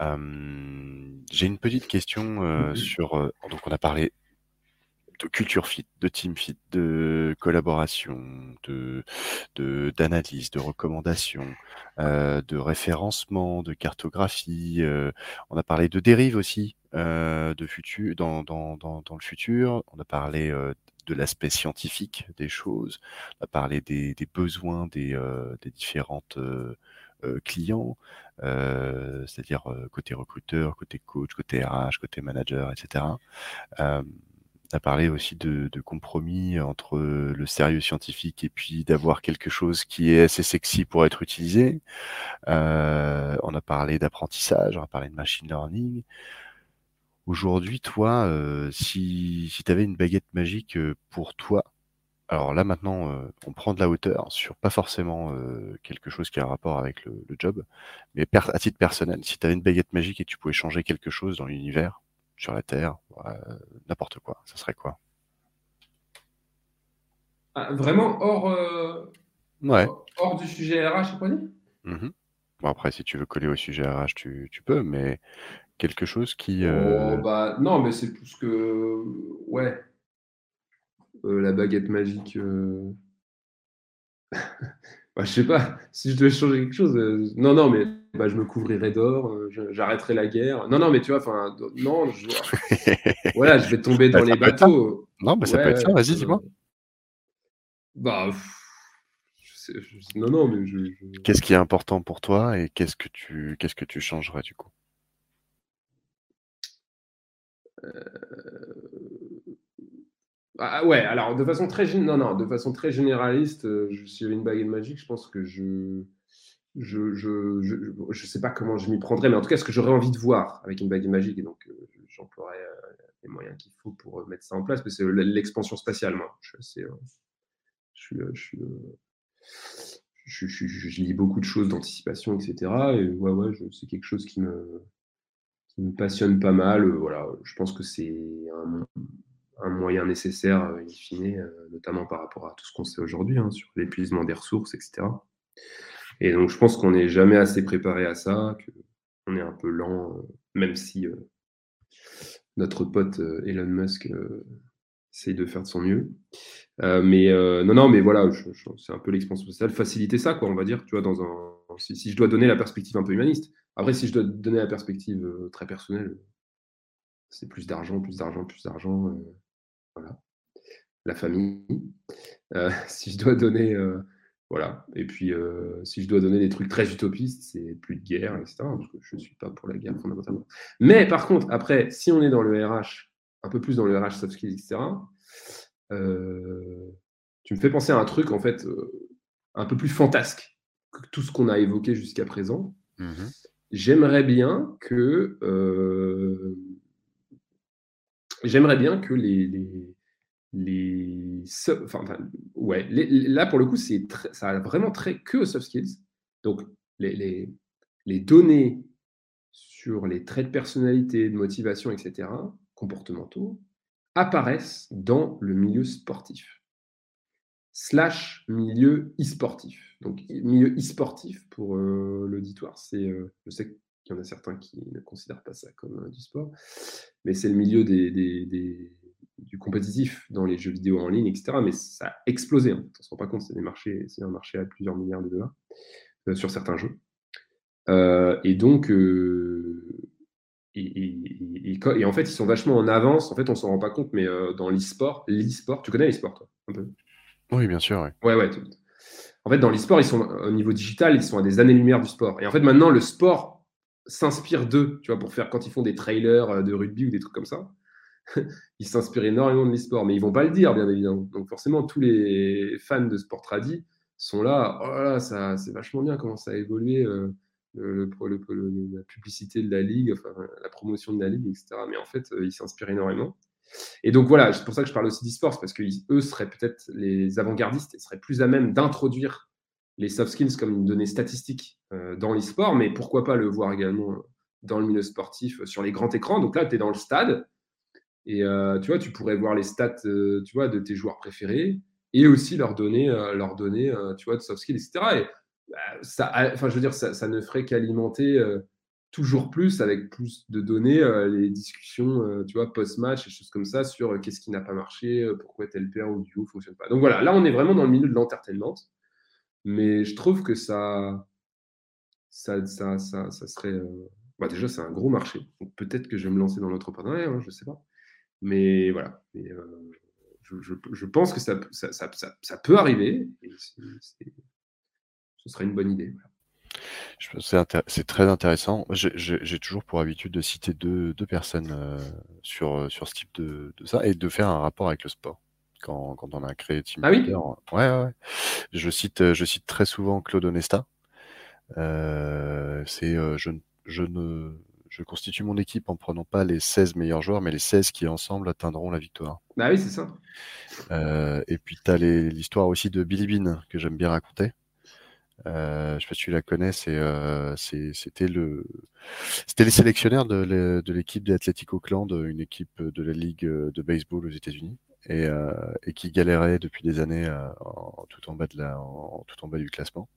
J'ai une petite question mm-hmm. sur. donc, on a parlé de culture fit, de team fit, de collaboration, de d'analyse, de, recommandation, euh, de référencement, de cartographie. On a parlé de dérive aussi de futur, dans, dans, dans, dans, le futur. On a parlé de l'aspect scientifique des choses. On a parlé des, besoins des, des différentes clients, c'est-à-dire côté recruteur, côté coach, côté RH, côté manager, etc a parlé aussi de, compromis entre le sérieux scientifique et puis d'avoir quelque chose qui est assez sexy pour être utilisé. Euh, on a parlé d'apprentissage, on a parlé de machine learning. Aujourd'hui, toi, euh, si, si tu avais une baguette magique euh, pour toi, alors là maintenant, on prend de la hauteur sur pas forcément quelque chose qui a un rapport avec le, job, mais à titre personnel, si tu avais une baguette magique et tu pouvais changer quelque chose dans l'univers, sur la Terre, n'importe quoi. Ça serait quoi? Ah, Vraiment hors, euh, ouais. hors du sujet RH, dit mmh Bon, après, si tu veux coller au sujet RH, tu, tu peux, mais quelque chose qui. Euh... Oh, bah, non, mais c'est plus que. Ouais. Euh, la baguette magique. Euh. bah, je sais pas, si je devais changer quelque chose. Euh, non, non, mais bah, je me couvrirai d'or, euh, j'arrêterai la guerre. Non, non, mais tu vois, enfin, non, je, voilà, je vais tomber dans les bateaux. Non, mais ça peut être ça, vas-y, dis-moi. Bah, non, non, mais je. Qu'est-ce qui est important pour toi et qu'est-ce que tu, qu'est-ce que tu changerais du coup euh... Ah, ouais, alors de façon très non, non, de façon très généraliste, euh, je, si j'avais une baguette magique, je pense que je je je, je, sais pas comment je m'y prendrais, mais en tout cas, ce que j'aurais envie de voir avec une baguette magique, et donc euh, j'emploierais euh, les moyens qu'il faut pour euh, mettre ça en place, mais c'est l'expansion spatiale, moi. Je, je, je, je, lis beaucoup de choses d'anticipation, etc. Et ouais, ouais, c'est quelque chose qui me, me passionne pas mal. Voilà, je pense que c'est un, moyen nécessaire, in fine, notamment par rapport à tout ce qu'on sait aujourd'hui hein, sur l'épuisement des ressources, etc. Et donc, je pense qu'on n'est jamais assez préparé à ça, qu'on est un peu lent, euh, même si, euh, notre pote Elon Musk essaye de faire de son mieux. mais non, non, mais voilà, c'est un peu l'expansion sociale, faciliter ça, quoi, on va dire, tu vois, dans un, si, je dois donner la perspective un peu humaniste. Après, si je dois donner la perspective très personnelle, c'est plus d'argent, plus d'argent, plus d'argent, voilà. La famille. si je dois donner voilà. Et puis, euh, si je dois donner des trucs très utopistes, c'est plus de guerre, etc. Parce que je ne suis pas pour la guerre fondamentalement. Mais par contre, après, si on est dans le RH, un peu plus dans le RH soft skills, etc., euh, tu me fais penser à un truc, en fait, euh, un peu plus fantasque que tout ce qu'on a évoqué jusqu'à présent. Mmh j'aimerais bien que. J'aimerais bien que les les, enfin, ouais, là pour le coup, c'est ça a vraiment très que soft skills. Donc, les, les, données sur les traits de personnalité, de motivation, etc., comportementaux, apparaissent dans le milieu sportif slash milieu e-sportif. Donc, milieu e-sportif pour euh, l'auditoire, c'est, euh, je sais qu'il y en a certains qui ne considèrent pas ça comme euh, du sport, mais c'est le milieu des, des du compétitif dans les jeux vidéo en ligne, etc. Mais ça a explosé. Hein. On ne se rend pas compte, c'est, des marchés, c'est un marché à plusieurs milliards de dollars sur certains jeux. Et donc, et, en fait, ils sont vachement en avance. En fait, on s'en rend pas compte, mais dans l'e-sport, l'e-sport, tu connais l'e-sport, toi, Oui, bien sûr. Ouais, ouais. En fait, dans l'e-sport, ils sont au niveau digital, ils sont à des années-lumière du sport. Et en fait, maintenant, le sport s'inspire d'eux, tu vois, pour faire quand ils font des trailers de rugby ou des trucs comme ça. ils s'inspirent énormément de l'e-sport, mais ils vont pas le dire, bien évidemment. Donc forcément, tous les fans de sport tradi sont là, oh là, ça, c'est vachement bien comment ça a évolué, euh, le, la publicité de la ligue, enfin, la promotion de la ligue, etc. Mais en fait, euh, ils s'inspirent énormément. Et donc voilà, c'est pour ça que je parle aussi d'e-sport, parce qu'eux seraient peut-être les avant-gardistes et seraient plus à même d'introduire les soft skills comme une donnée statistique euh, dans l'e-sport, mais pourquoi pas le voir également dans le milieu sportif sur les grands écrans. Donc là, tu es dans le stade, et euh, tu vois, tu pourrais voir les stats euh, tu vois, de tes joueurs préférés et aussi leur donner, euh, leur donner tu vois, de soft skills, etc. Et bah, ça, enfin, je veux dire, ça ne ferait qu'alimenter toujours plus, avec plus de données, les discussions tu vois, post-match et choses comme ça sur qu'est-ce qui n'a pas marché, pourquoi tel pair ou duo ne fonctionne pas. Donc voilà, là, on est vraiment dans le milieu de l'entertainment. Mais je trouve que ça, ça, ça, ça, ça serait. Bah déjà, c'est un gros marché. peut-être que je vais me lancer dans l'entrepreneuriat, hein, je sais pas. Mais voilà. Euh, je, pense que ça, ça, peut arriver. Ce serait une bonne idée. C'est très intéressant. J'ai toujours pour habitude de citer deux, personnes euh, sur, sur ce type de, ça et de faire un rapport avec le sport. Quand, on a créé Team ah oui? Ouais, ouais, Je cite, je cite très souvent Claude Onesta. Euh, c'est je, je, ne je constitue mon équipe en prenant pas les 16 meilleurs joueurs, mais les 16 qui ensemble atteindront la victoire. Bah oui, c'est ça. Euh, et puis tu as l'histoire aussi de Billy Bean que j'aime bien raconter. Euh, je ne sais pas si tu la connais, euh, c'était le, c'était les sélectionnaires de l'équipe de l'Athletic Oakland, une équipe de la ligue de baseball aux États-Unis, et, qui galérait depuis des années tout en bas de la, tout en bas du classement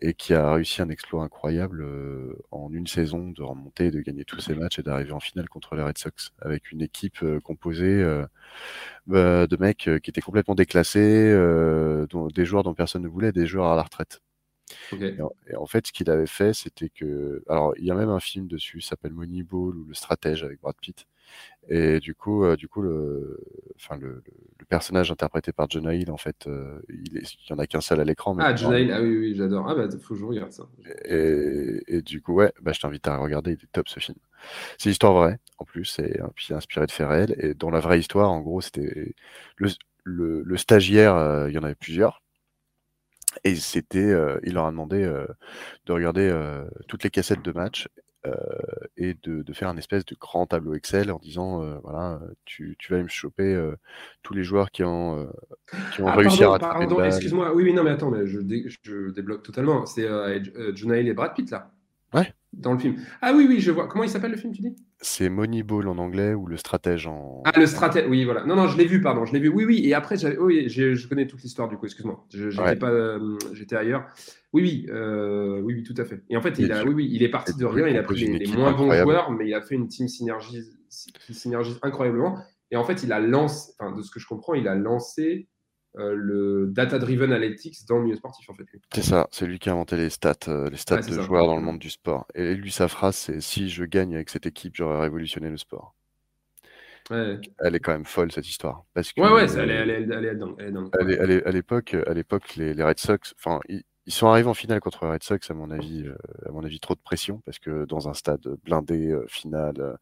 et qui a réussi un exploit incroyable euh, en une saison de remonter, de gagner tous ses matchs et d'arriver en finale contre les Red Sox avec une équipe euh, composée euh, bah, de mecs qui étaient complètement déclassés, des joueurs dont personne ne voulait, des joueurs à la retraite. Et, en, fait, ce qu'il avait fait, c'était que, alors il y a même un film dessus, s'appelle Moneyball ou Le Stratège avec Brad Pitt. Et du coup, du coup, le, enfin le, personnage interprété par John Hill, en fait, euh, il, n'y en a qu'un seul à l'écran. Ah, John Hill, ah oui, oui, j'adore. Ah, bah, faut que je regarde ça. Et, du coup, ouais, bah, je t'invite à regarder, il est top ce film. C'est histoire vraie, en plus, et puis inspiré de réels. Et dans la vraie histoire, en gros, c'était le, le, stagiaire, euh, il y en avait plusieurs. Et c'était, euh, il leur a demandé de regarder toutes les cassettes de match euh, et de, faire un espèce de grand tableau Excel en disant euh, voilà, tu, tu, vas me choper euh, tous les joueurs qui ont, qui ont ah, réussi à rattraper. Pardon, excuse-moi, oui, oui, non, mais attends, mais je, je débloque totalement. C'est Jonah Hill et Brad Pitt là Ouais. Dans le film. Ah oui, oui, je vois. Comment il s'appelle le film, tu dis? C'est Moneyball en anglais ou le stratège en. Ah, le stratège, oui, voilà. Non, non, je l'ai vu, pardon, je l'ai vu. Oui, oui, et après, oui, je connais toute l'histoire du coup, excuse-moi. J'étais pas, j'étais ailleurs. Oui, oui, euh, oui, tout à fait. Et en fait, il a, oui, oui, il est parti de rien. Il a pris les, moins bons joueurs, mais il a fait une team synergie, qui incroyablement. Et en fait, il a lancé, enfin, de ce que je comprends, il a lancé euh, le data-driven analytics dans le milieu sportif, en fait. C'est ça, c'est lui qui a inventé les stats, euh, les stats de ça. joueurs dans le monde du sport. Et lui, sa phrase, c'est si je gagne avec cette équipe, j'aurais révolutionné le sport. Ouais, Elle est quand même folle cette histoire, parce que ouais, ouais, ça, elle, est, elle, est, elle elle dingue. à l'époque, à l'époque, les, les Red Sox, enfin, ils, ils sont arrivés en finale contre les Red Sox, à mon avis, euh, à mon avis, trop de pression, parce que dans un stade blindé, euh, final, euh,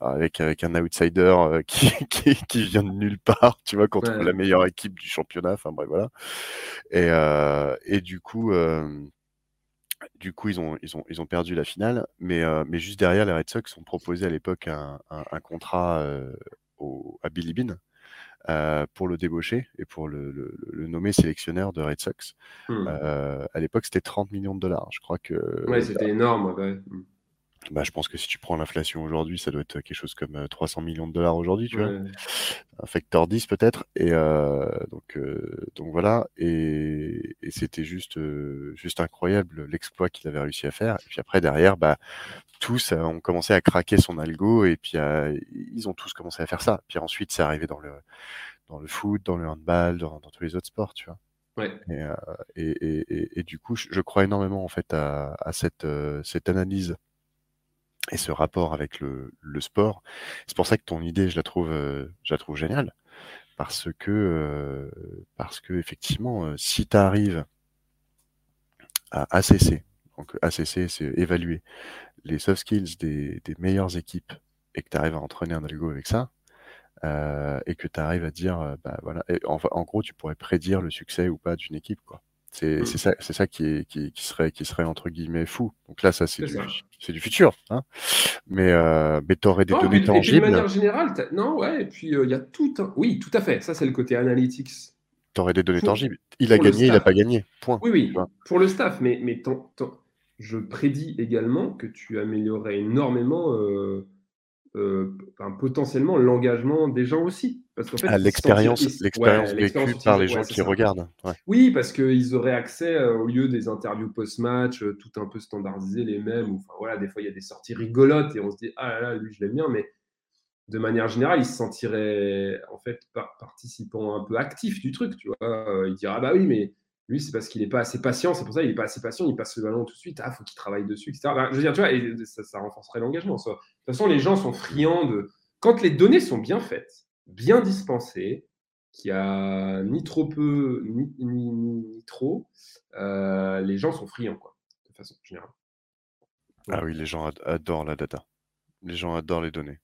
avec avec un outsider euh, qui, qui qui vient de nulle part, tu vois, contre Ouais. la meilleure équipe du championnat. Enfin bref, voilà. Et et du coup. du coup, ils ont, ils ont, ils ont perdu la finale, mais, mais juste derrière, les Red Sox ont proposé à l'époque un, un, un contrat au, à Billy Bean euh, pour le débaucher et pour le, le, le nommer sélectionneur de Red Sox. Euh, à l'époque, c'était 30 millions de dollars. Je crois que. ouais, c'était énorme. ouais, ouais. Hmm. Bah, je pense que si tu prends l'inflation aujourd'hui, ça doit être quelque chose comme euh, 300 millions de dollars aujourd'hui, tu vois. Un facteur 10 peut-être. Et euh, donc euh, donc voilà. Et, et c'était juste euh, juste incroyable l'exploit qu'il avait réussi à faire. Et puis après derrière bah tous euh, ont commencé à craquer son algo et puis euh, ils ont tous commencé à faire ça. Puis ensuite c'est arrivé dans le dans le foot dans le handball dans, dans tous les autres sports tu vois. Ouais. et, euh, et, et, et, du coup je, je crois énormément en fait à, à cette euh, cette analyse et ce rapport avec le, le sport. C'est pour ça que ton idée, je la trouve, euh, je la trouve géniale, parce que, euh, parce que effectivement, euh, si tu arrives à ACC, donc ACC, c'est évaluer les soft skills des, des meilleures équipes et que tu arrives à entraîner un algo avec ça, euh, et que tu arrives à dire, bah voilà, en, en gros, tu pourrais prédire le succès ou pas d'une équipe, quoi. C'est Mm. c'est ça, c'est ça qui, est, qui, qui serait, qui serait entre guillemets fou. Donc là, ça, c'est du, ça. c'est du futur, hein. Mais, euh, mais t'aurais des et données et puis de tangibles. manière générale, non, ouais, et puis euh, il y a tout un... Oui, tout à fait, ça c'est le côté analytics. T'aurais des données Pour- tangibles. Il a gagné, il a staff. pas gagné. Point. Oui, oui, pour le staff, mais, je prédis également que tu améliorerais énormément, euh, euh, potentiellement, l'engagement des gens aussi. Parce qu'en fait, Ah, ils se l'expérience, ils- l'expérience ouais, vécue par les gens ouais, qui ça. regardent. Ouais. Oui, parce qu'ils auraient accès, euh, au lieu des interviews post-match, euh, tout un peu standardisées, les mêmes. ou, voilà, des fois, il y a des sorties rigolotes et on se dit, ah là là, lui, je l'aime bien, mais de manière générale, il se sentirait en fait par- participant un peu actif du truc, tu vois. Euh, il dirait, ah bah oui, mais lui, c'est parce qu'il n'est pas assez patient, c'est pour ça qu'il n'est pas assez patient, il passe le ballon tout de suite, ah, faut qu'il travaille dessus, etc. Bah, je veux dire, tu vois, et ça, ça renforcerait l'engagement. De toute façon, les gens sont friands de. Quand les données sont bien faites, bien dispensées, qu'il n'y a ni trop peu, ni, ni- ni- ni trop, euh, les gens sont friands, quoi, de façon générale. Ah oui, les gens ad- adorent la data. Les gens adorent les données.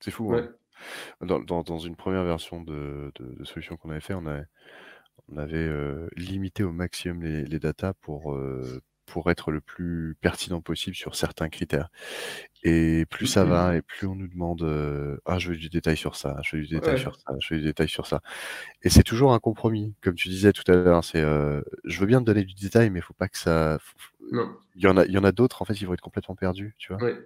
C'est fou. hein. Dans, dans- dans une première version de, de, de solution qu'on avait fait, on avait, on avait euh, limité au maximum les, les datas pour, euh, pour être le plus pertinent possible sur certains critères. Et plus ça va, et plus on nous demande euh, Ah, je veux du détail sur ça, je veux du détail Ouais. sur ça, je veux du détail sur ça. Et c'est toujours un compromis. Comme tu disais tout à l'heure, c'est euh, je veux bien te donner du détail, mais faut pas que ça. Non. Il y en a, il y en a d'autres, en fait, ils vont être complètement perdus, tu vois. Ouais.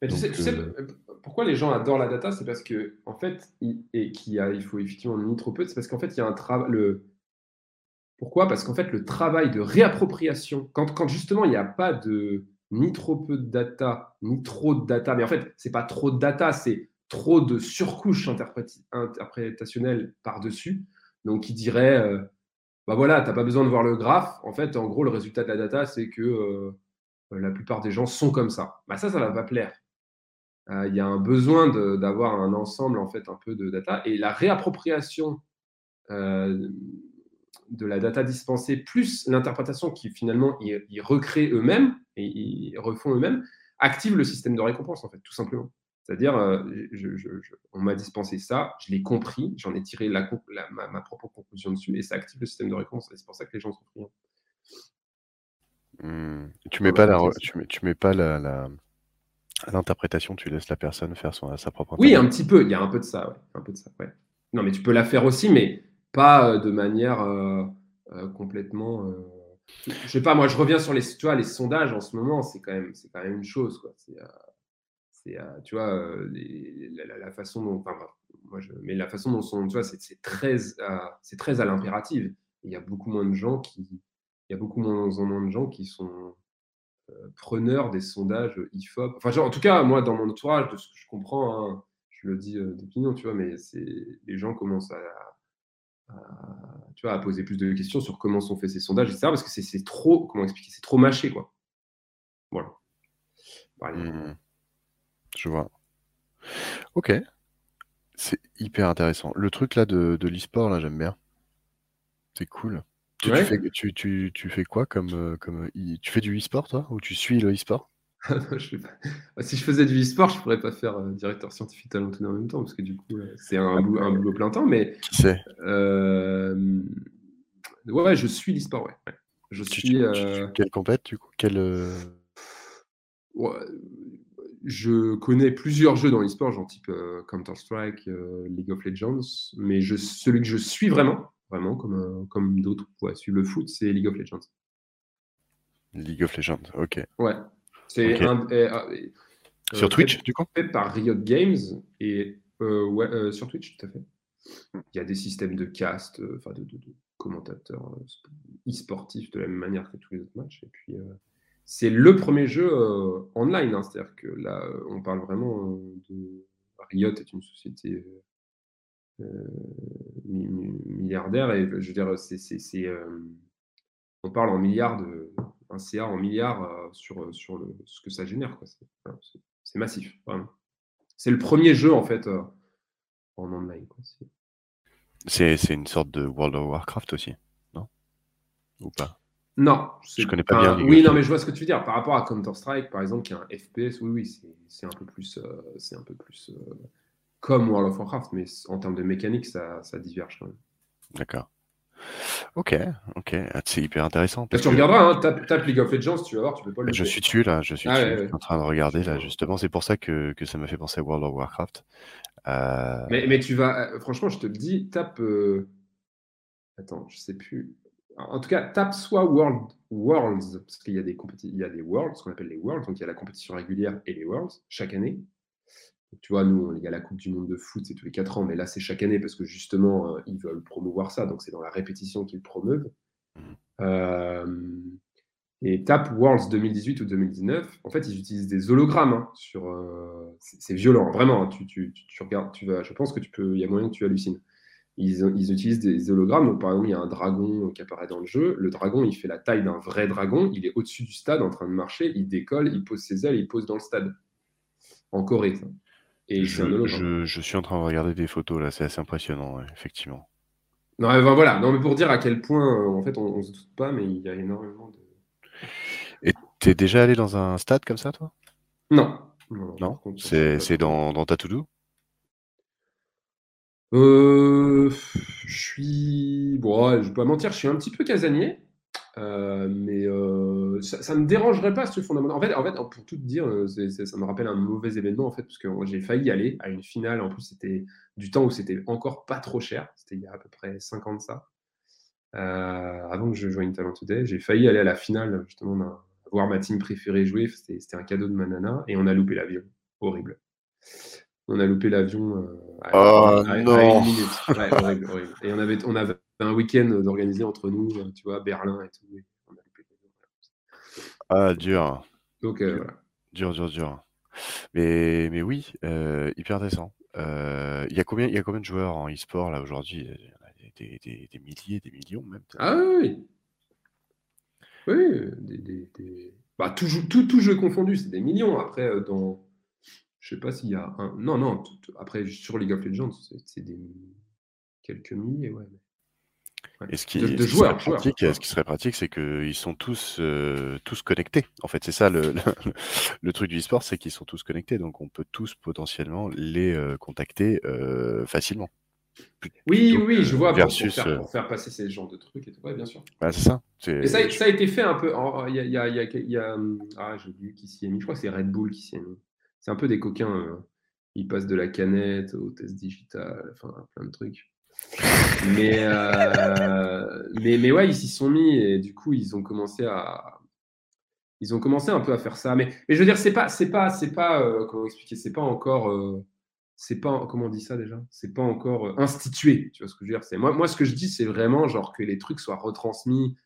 Mais tu sais, Donc, tu sais, euh, pourquoi les gens adorent la data, c'est parce que en fait, il, et qu'il il faut effectivement ni trop peu, c'est parce qu'en fait, il y a un travail. Le... Pourquoi? Parce qu'en fait, le travail de réappropriation, quand, justement il n'y a pas de ni trop peu de data, ni trop de data, mais en fait, c'est pas trop de data, c'est trop de surcouches interprétationnelles par-dessus. Donc, il dirait, euh, bah voilà, tu n'as pas besoin de voir le graphe. En fait, en gros, le résultat de la data, c'est que euh, la plupart des gens sont comme ça. Bah ça, ça va pas plaire. Euh, Il y a un besoin d'avoir un ensemble en fait un peu de data et la réappropriation euh, de la data dispensée plus l'interprétation qui finalement ils, ils recréent eux-mêmes et ils refont eux-mêmes active le système de récompense en fait tout simplement. C'est-à-dire, euh, je- je- je- on m'a dispensé ça, je l'ai compris, j'en ai tiré la, conc- la- ma, ma propre conclusion dessus et ça active le système de récompense. Et c'est pour ça que les gens sont friands. Hmm. Tu mets pas la, tu mets, tu mets pas la, la- l'interprétation, tu laisses la personne faire son, sa propre Oui, un petit peu, il y a un peu de ça, ouais, un peu de ça, ouais. Non, mais tu peux la faire aussi, mais pas euh, de manière euh, euh, complètement. Je sais pas, moi, je reviens sur les, tu vois, les sondages en ce moment, c'est quand même, c'est quand même une chose, quoi. C'est, c'est, tu vois, la, façon dont, enfin, moi, mais la façon dont sont, tu vois, c'est, c'est très, c'est très à l'impérative. Il y a beaucoup moins de gens qui, il y a beaucoup moins, moins de gens qui sont preneurs des sondages IFOP. Enfin, en tout cas, moi, dans mon entourage, de ce que je comprends, hein, je le dis d'opinion, tu vois, mais les gens commencent à, tu vois, à poser plus de questions sur comment sont faits ces sondages, etc. Parce que c'est trop, comment expliquer, c'est trop mâché, quoi. Voilà. Mmh. Je vois. Ok. C'est hyper intéressant. Le truc là de, de l'e-sport, là, j'aime bien. C'est cool. Tu, fais, tu, tu, tu, fais quoi comme, euh, comme tu fais du e-sport toi? Ou tu suis le e-sport? bah, Si je faisais du e-sport, je pourrais pas faire euh, directeur scientifique talent en même temps parce que du coup euh, c'est un, boulot, un boulot plein temps. Mais qui c'est ouais, je suis l'e-sport. Ouais. Je suis. quelle compète du coup? Quelle je connais plusieurs jeux dans l'e-sport, genre type Counter-Strike, League of Legends, mais je, celui que je suis vraiment, vraiment, comme, euh, comme d'autres pourraient suivre le foot, c'est League of Legends. League of Legends, ok. Ouais. C'est un. Ah, sur Twitch, du coup Fait par Riot Games et euh, ouais, euh, sur Twitch, tout à fait. Il y a des systèmes de cast, enfin de, de, commentateurs e-sportifs de la même manière que tous les autres matchs. Et puis, c'est le premier jeu online, hein. c'est-à-dire que là, on parle vraiment de. Riot est une société euh, milliardaire. Et je veux dire, c'est, euh, on parle en milliards de, un CA en milliards euh, sur, sur le, ce que ça génère. C'est, massif. C'est le premier jeu en fait en online. C'est, une sorte de World of Warcraft aussi, non? Ou pas? Non. Je connais pas bien. Oui, non, mais je vois ce que tu veux dire. Par rapport à Counter-Strike, par exemple, qui est un FPS, oui, oui, c'est, un peu plus. c'est un peu plus comme World of Warcraft, mais en termes de mécanique, ça, ça diverge quand même. D'accord. Ok, ok, ah, c'est hyper intéressant. Parce que tu regarderas, hein, tape, League of Legends, tu vas voir, tu peux pas le. Je suis dessus là, je suis, ah en train de regarder là, justement, c'est pour ça que, que ça m'a fait penser à World of Warcraft. Euh, mais, mais, tu vas, euh, franchement, je te le dis, tape. Euh, attends, je sais plus. En tout cas, tape soit World, Worlds, parce qu'il y a des il y a des Worlds, ce qu'on appelle les Worlds, donc il y a la compétition régulière et les Worlds chaque année. Tu vois, nous, il y a la Coupe du Monde de foot, c'est tous les 4 ans, mais là, c'est chaque année parce que justement, euh, ils veulent promouvoir ça, donc c'est dans la répétition qu'ils promeuvent. Mmh. Euh, et TAP Worlds 2018 ou 2019, en fait, ils utilisent des hologrammes hein, sur. Euh, c'est violent, vraiment. Hein, tu, tu, tu, regardes, tu vas, je pense que tu peux, il y a moyen que tu hallucines. Ils, ils, utilisent des hologrammes. Donc, par exemple, il y a un dragon qui apparaît dans le jeu. Le dragon, il fait la taille d'un vrai dragon. Il est au-dessus du stade en train de marcher. Il décolle, il pose ses ailes, il pose dans le stade. En Corée. Ça. Et je, je, suis en train de regarder des photos là, c'est assez impressionnant, effectivement. Non, ben voilà, non, mais pour dire à quel point, euh, en fait, on, ne se doute pas, mais il y a énormément de. Et t'es déjà allé dans un stade comme ça, toi? Non. Non, c'est dans, dans ta to euh, Je suis. Bon, je vais pas mentir, je suis un petit peu casanier. Euh, mais euh, ça, ne me dérangerait pas ce fondamental. En fait, en fait, pour tout te dire, euh, ça me rappelle un mauvais événement en fait, parce que j'ai failli y aller à une finale. En plus, c'était du temps où c'était encore pas trop cher. C'était il y a à peu près 5 ans de ça. avant que je joigne Talent Today, j'ai failli aller à la finale justement voir ma team préférée jouer. C'était un cadeau de ma nana et on a loupé l'avion. Horrible. On a loupé l'avion à, oh, non. une minute. horrible, horrible. Et on avait, on avait un week-end d'organiser entre nous, euh, tu vois, Berlin et tout. ah, dur. Donc, euh, voilà. Dur, dur, dur. Mais, mais oui, euh, hyper intéressant. Il y, a combien, y a combien de joueurs en e-sport là aujourd'hui? Des, des, des, milliers, des millions même. Ah oui, oui. des, des, Bah, tout, tout, tout, jeu confondu, c'est des millions. Après, dans. Je sais pas s'il y a un. Non, non, après, sur League of Legends, c'est des quelques milliers, ouais. Et ce qui, serait pratique, ce qui serait pratique, c'est qu'ils sont tous, euh, tous connectés. En fait, c'est ça le, le, truc du e-sport, c'est qu'ils sont tous connectés. Donc, on peut tous potentiellement les euh, contacter euh, facilement. oui, oui, je vois. Versus, pour, faire, pour, faire, passer ces genres de trucs et tout. Ouais, bien sûr. Bah, c'est ça. Et ça, ça, a été fait un peu. Il y a, y a, y a, y a ah, j'ai oublié qui s'y est mis. Je crois que c'est Red Bull qui s'y est mis. C'est un peu des coquins. ils passent de la canette au test digital, enfin, plein de trucs. Mais, euh, mais, mais ouais, ils s'y sont mis et du coup, ils ont commencé à. Ils ont commencé un peu à faire ça. Mais, mais je veux dire, c'est pas, c'est pas, c'est pas, euh, comment expliquer, c'est pas encore, euh, c'est pas, comment on dit ça déjà? C'est pas encore institué. Tu vois ce que je veux dire? C'est moi, moi, ce que je dis, c'est vraiment genre que les trucs soient retransmis.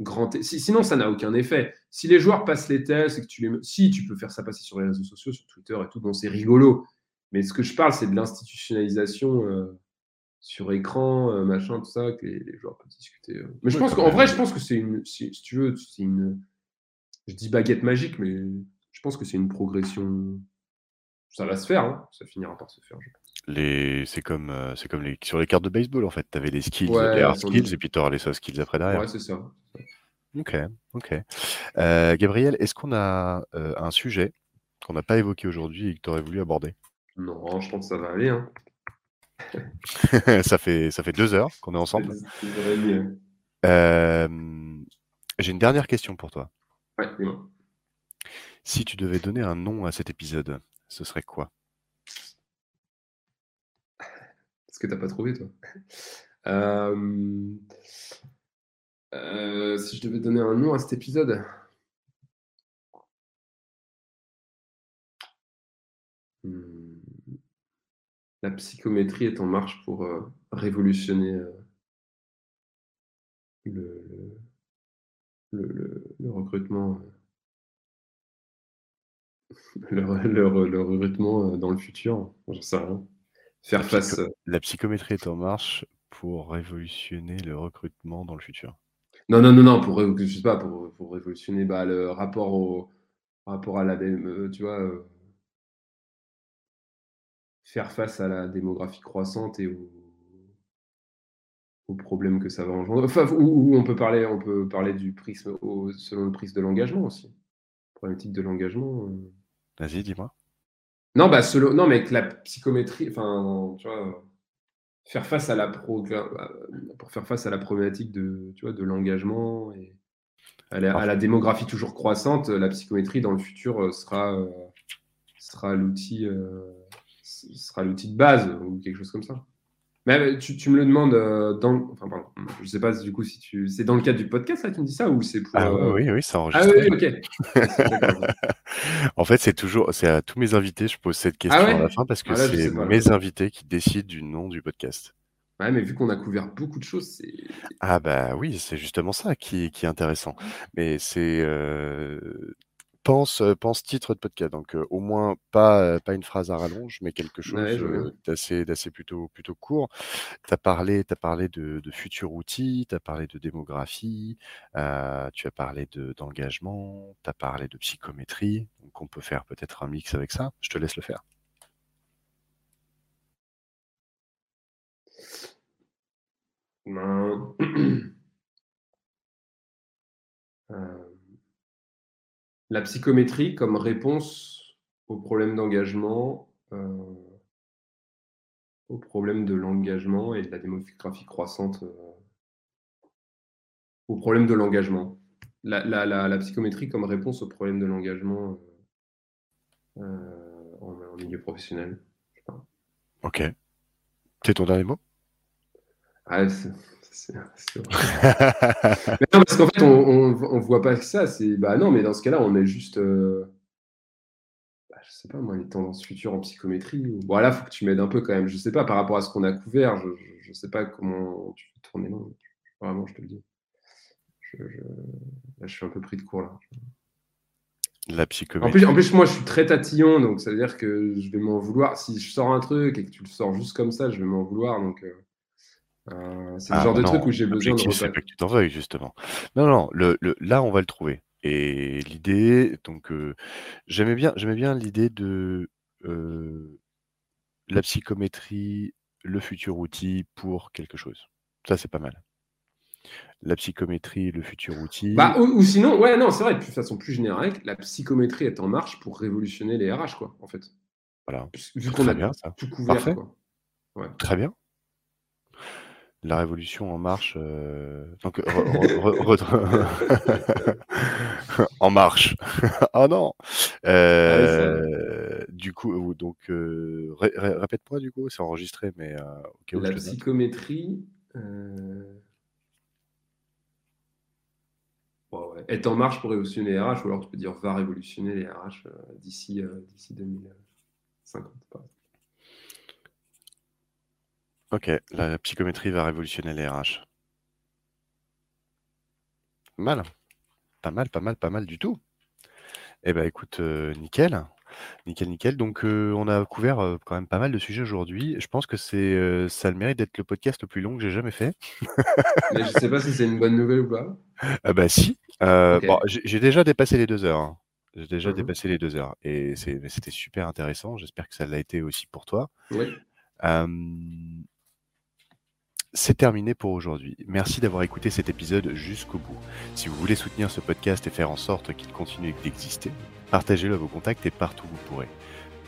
Grand sinon, ça n'a aucun effet. Si les joueurs passent les tests, et que tu si tu peux faire ça passer sur les réseaux sociaux, sur Twitter et tout, bon, c'est rigolo. Mais ce que je parle, c'est de l'institutionnalisation sur écran, euh, machin, tout ça, que les, les joueurs peuvent discuter. euh. Mais je pense qu'en vrai, je pense que c'est une, si, si tu veux, c'est une, je dis baguette magique, mais je pense que c'est une progression. Ça va se faire, hein. ça finira par se faire. je pense. Les... C'est comme, euh, c'est comme les... sur les cartes de baseball, en fait. Tu avais les skills, Ouais, les hard skills, et puis tu auras les soft skills après derrière. Ouais, c'est ça. Ok, ok. Euh, Gabriel, est-ce qu'on a euh, un sujet qu'on n'a pas évoqué aujourd'hui et que tu aurais voulu aborder? Non, je pense que ça va aller. Hein. Ça, fait, ça fait deux heures qu'on est ensemble. Euh, J'ai une dernière question pour toi. Ouais. Si tu devais donner un nom à cet épisode, ce serait quoi? Est-ce que t'as pas trouvé, toi? Euh, euh, Si je devais donner un nom à cet épisode? Hmm. La psychométrie est en marche pour euh, révolutionner euh, le, le, le- le recrutement. euh, Le, recrutement dans le futur, j'en sais rien. Faire La face. psycho- La psychométrie est en marche pour révolutionner le recrutement dans le futur. Non, non, non, non, pour, ré- je sais pas, pour, pour révolutionner bah, le rapport au rapport à la euh, tu vois, faire face à la démographie croissante et aux, aux problèmes que ça va engendrer. Enfin, on peut parler, on peut parler du prisme au- selon le prisme de l'engagement aussi. Problématique de l'engagement. euh. Vas-y, dis-moi. Non, bah, selon, non, mais avec la psychométrie, enfin, tu vois, faire face à la pro, pour faire face à la problématique de, tu vois, de l'engagement et à la, à la démographie toujours croissante, la psychométrie dans le futur euh, sera, euh, sera l'outil, euh, s- sera l'outil de base ou quelque chose comme ça. Mais euh, tu, tu me le demandes euh, dans, enfin, pardon, je sais pas du coup si tu, c'est dans le cadre du podcast là, tu me dis ça ou c'est pour. Ah euh, oui, oui, ça Ah enregistre. oui, oui, ok. En fait, c'est toujours, c'est à tous mes invités, je pose cette question Ah ouais à la fin parce que Ah c'est mes invités qui décident du nom du podcast. Ouais, mais vu qu'on a couvert beaucoup de choses, c'est. Ah bah oui, c'est justement ça qui, qui est intéressant. Mais c'est euh, pense pense titre de podcast. Donc euh, au moins pas pas une phrase à rallonge, mais quelque chose Ouais, euh, d'assez d'assez plutôt plutôt court. T'as parlé t'as parlé de, de futurs outils, t'as parlé de démographie, euh, tu as parlé de d'engagement, t'as parlé de psychométrie. Donc on peut faire peut-être un mix avec ça. Je te laisse le faire. Ben, euh, la psychométrie comme réponse au problème d'engagement, euh, au problème de l'engagement et de la démographie croissante, euh, au problème de l'engagement. La, la- la- la psychométrie comme réponse au problème de l'engagement euh, en, en milieu professionnel. Ok. C'est ton dernier mot? Ah, c'est-. Mais non, parce qu'en fait, on, on, on voit pas que ça. C'est bah non, mais dans ce cas-là, on est juste, euh, bah, je sais pas moi, les tendances futures en psychométrie. ou- Bon, là, faut que tu m'aides un peu quand même. Je sais pas par rapport à ce qu'on a couvert. Je, je, je sais pas comment tu fais tourner. Non, vraiment, je te le dis. Je, là, je suis un peu pris de court là. La En psychométrie. plus, en plus, moi, je suis très tatillon, donc ça veut dire que je vais m'en vouloir. Si je sors un truc et que tu le sors juste comme ça, je vais m'en vouloir. Donc, euh, euh, c'est le Ah, genre de non, truc où j'ai besoin de c'est pas que tu t'en veuilles, justement. Non, non, le, le- là, on va le trouver. Et l'idée, donc, euh, j'aimais bien, bien l'idée de euh, la psychométrie, le futur outil pour quelque chose. Ça, c'est pas mal. La psychométrie, le futur outil. Bah, ou, ou sinon, ouais, non, c'est vrai, de façon plus générale, la psychométrie est en marche pour révolutionner les RH, quoi, en fait. Voilà. Vu Très qu'on a bien, ça. tout couvert, Parfait. quoi. Ouais. Très bien. La révolution en marche. euh, Donc, re- re- re- re- en marche. oh non. Euh, Du coup, donc, euh, ré- ré- répète-moi du coup, c'est enregistré, mais La psychométrie euh, ouais, est en marche pour révolutionner les RH, ou alors tu peux dire va révolutionner les RH d'ici d'ici 2050. Ok, la psychométrie va révolutionner les RH. Mal. Pas mal, pas mal, pas mal du tout. Eh ben écoute, euh, nickel. Nickel, nickel. Donc, euh, on a couvert euh, quand même pas mal de sujets aujourd'hui. Je pense que c'est, ça a le mérite d'être le podcast le plus long que j'ai jamais fait. Mais je sais pas si c'est une bonne nouvelle ou pas. Ah bah si. Bon, j'ai déjà dépassé les deux heures. hein. J'ai déjà Mhm. dépassé les deux heures. Et c'était super intéressant. J'espère que ça l'a été aussi pour toi. Oui. C'est terminé pour aujourd'hui. Merci d'avoir écouté cet épisode jusqu'au bout. Si vous voulez soutenir ce podcast et faire en sorte qu'il continue d'exister, partagez-le à vos contacts et partout où vous pourrez.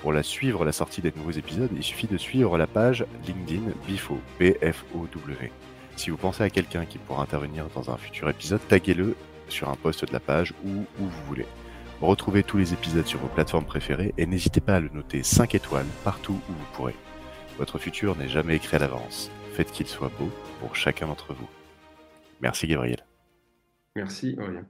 Pour la suivre la sortie des nouveaux épisodes, il suffit de suivre la page LinkedIn BIFO, B-F-O-W. Si vous pensez à quelqu'un qui pourra intervenir dans un futur épisode, taguez-le sur un post de la page ou où vous voulez. Retrouvez tous les épisodes sur vos plateformes préférées et n'hésitez pas à le noter 5 étoiles partout où vous pourrez. Votre futur n'est jamais écrit à l'avance. Faites qu'il soit beau pour chacun d'entre vous. Merci Gabriel. Merci, Aurélien.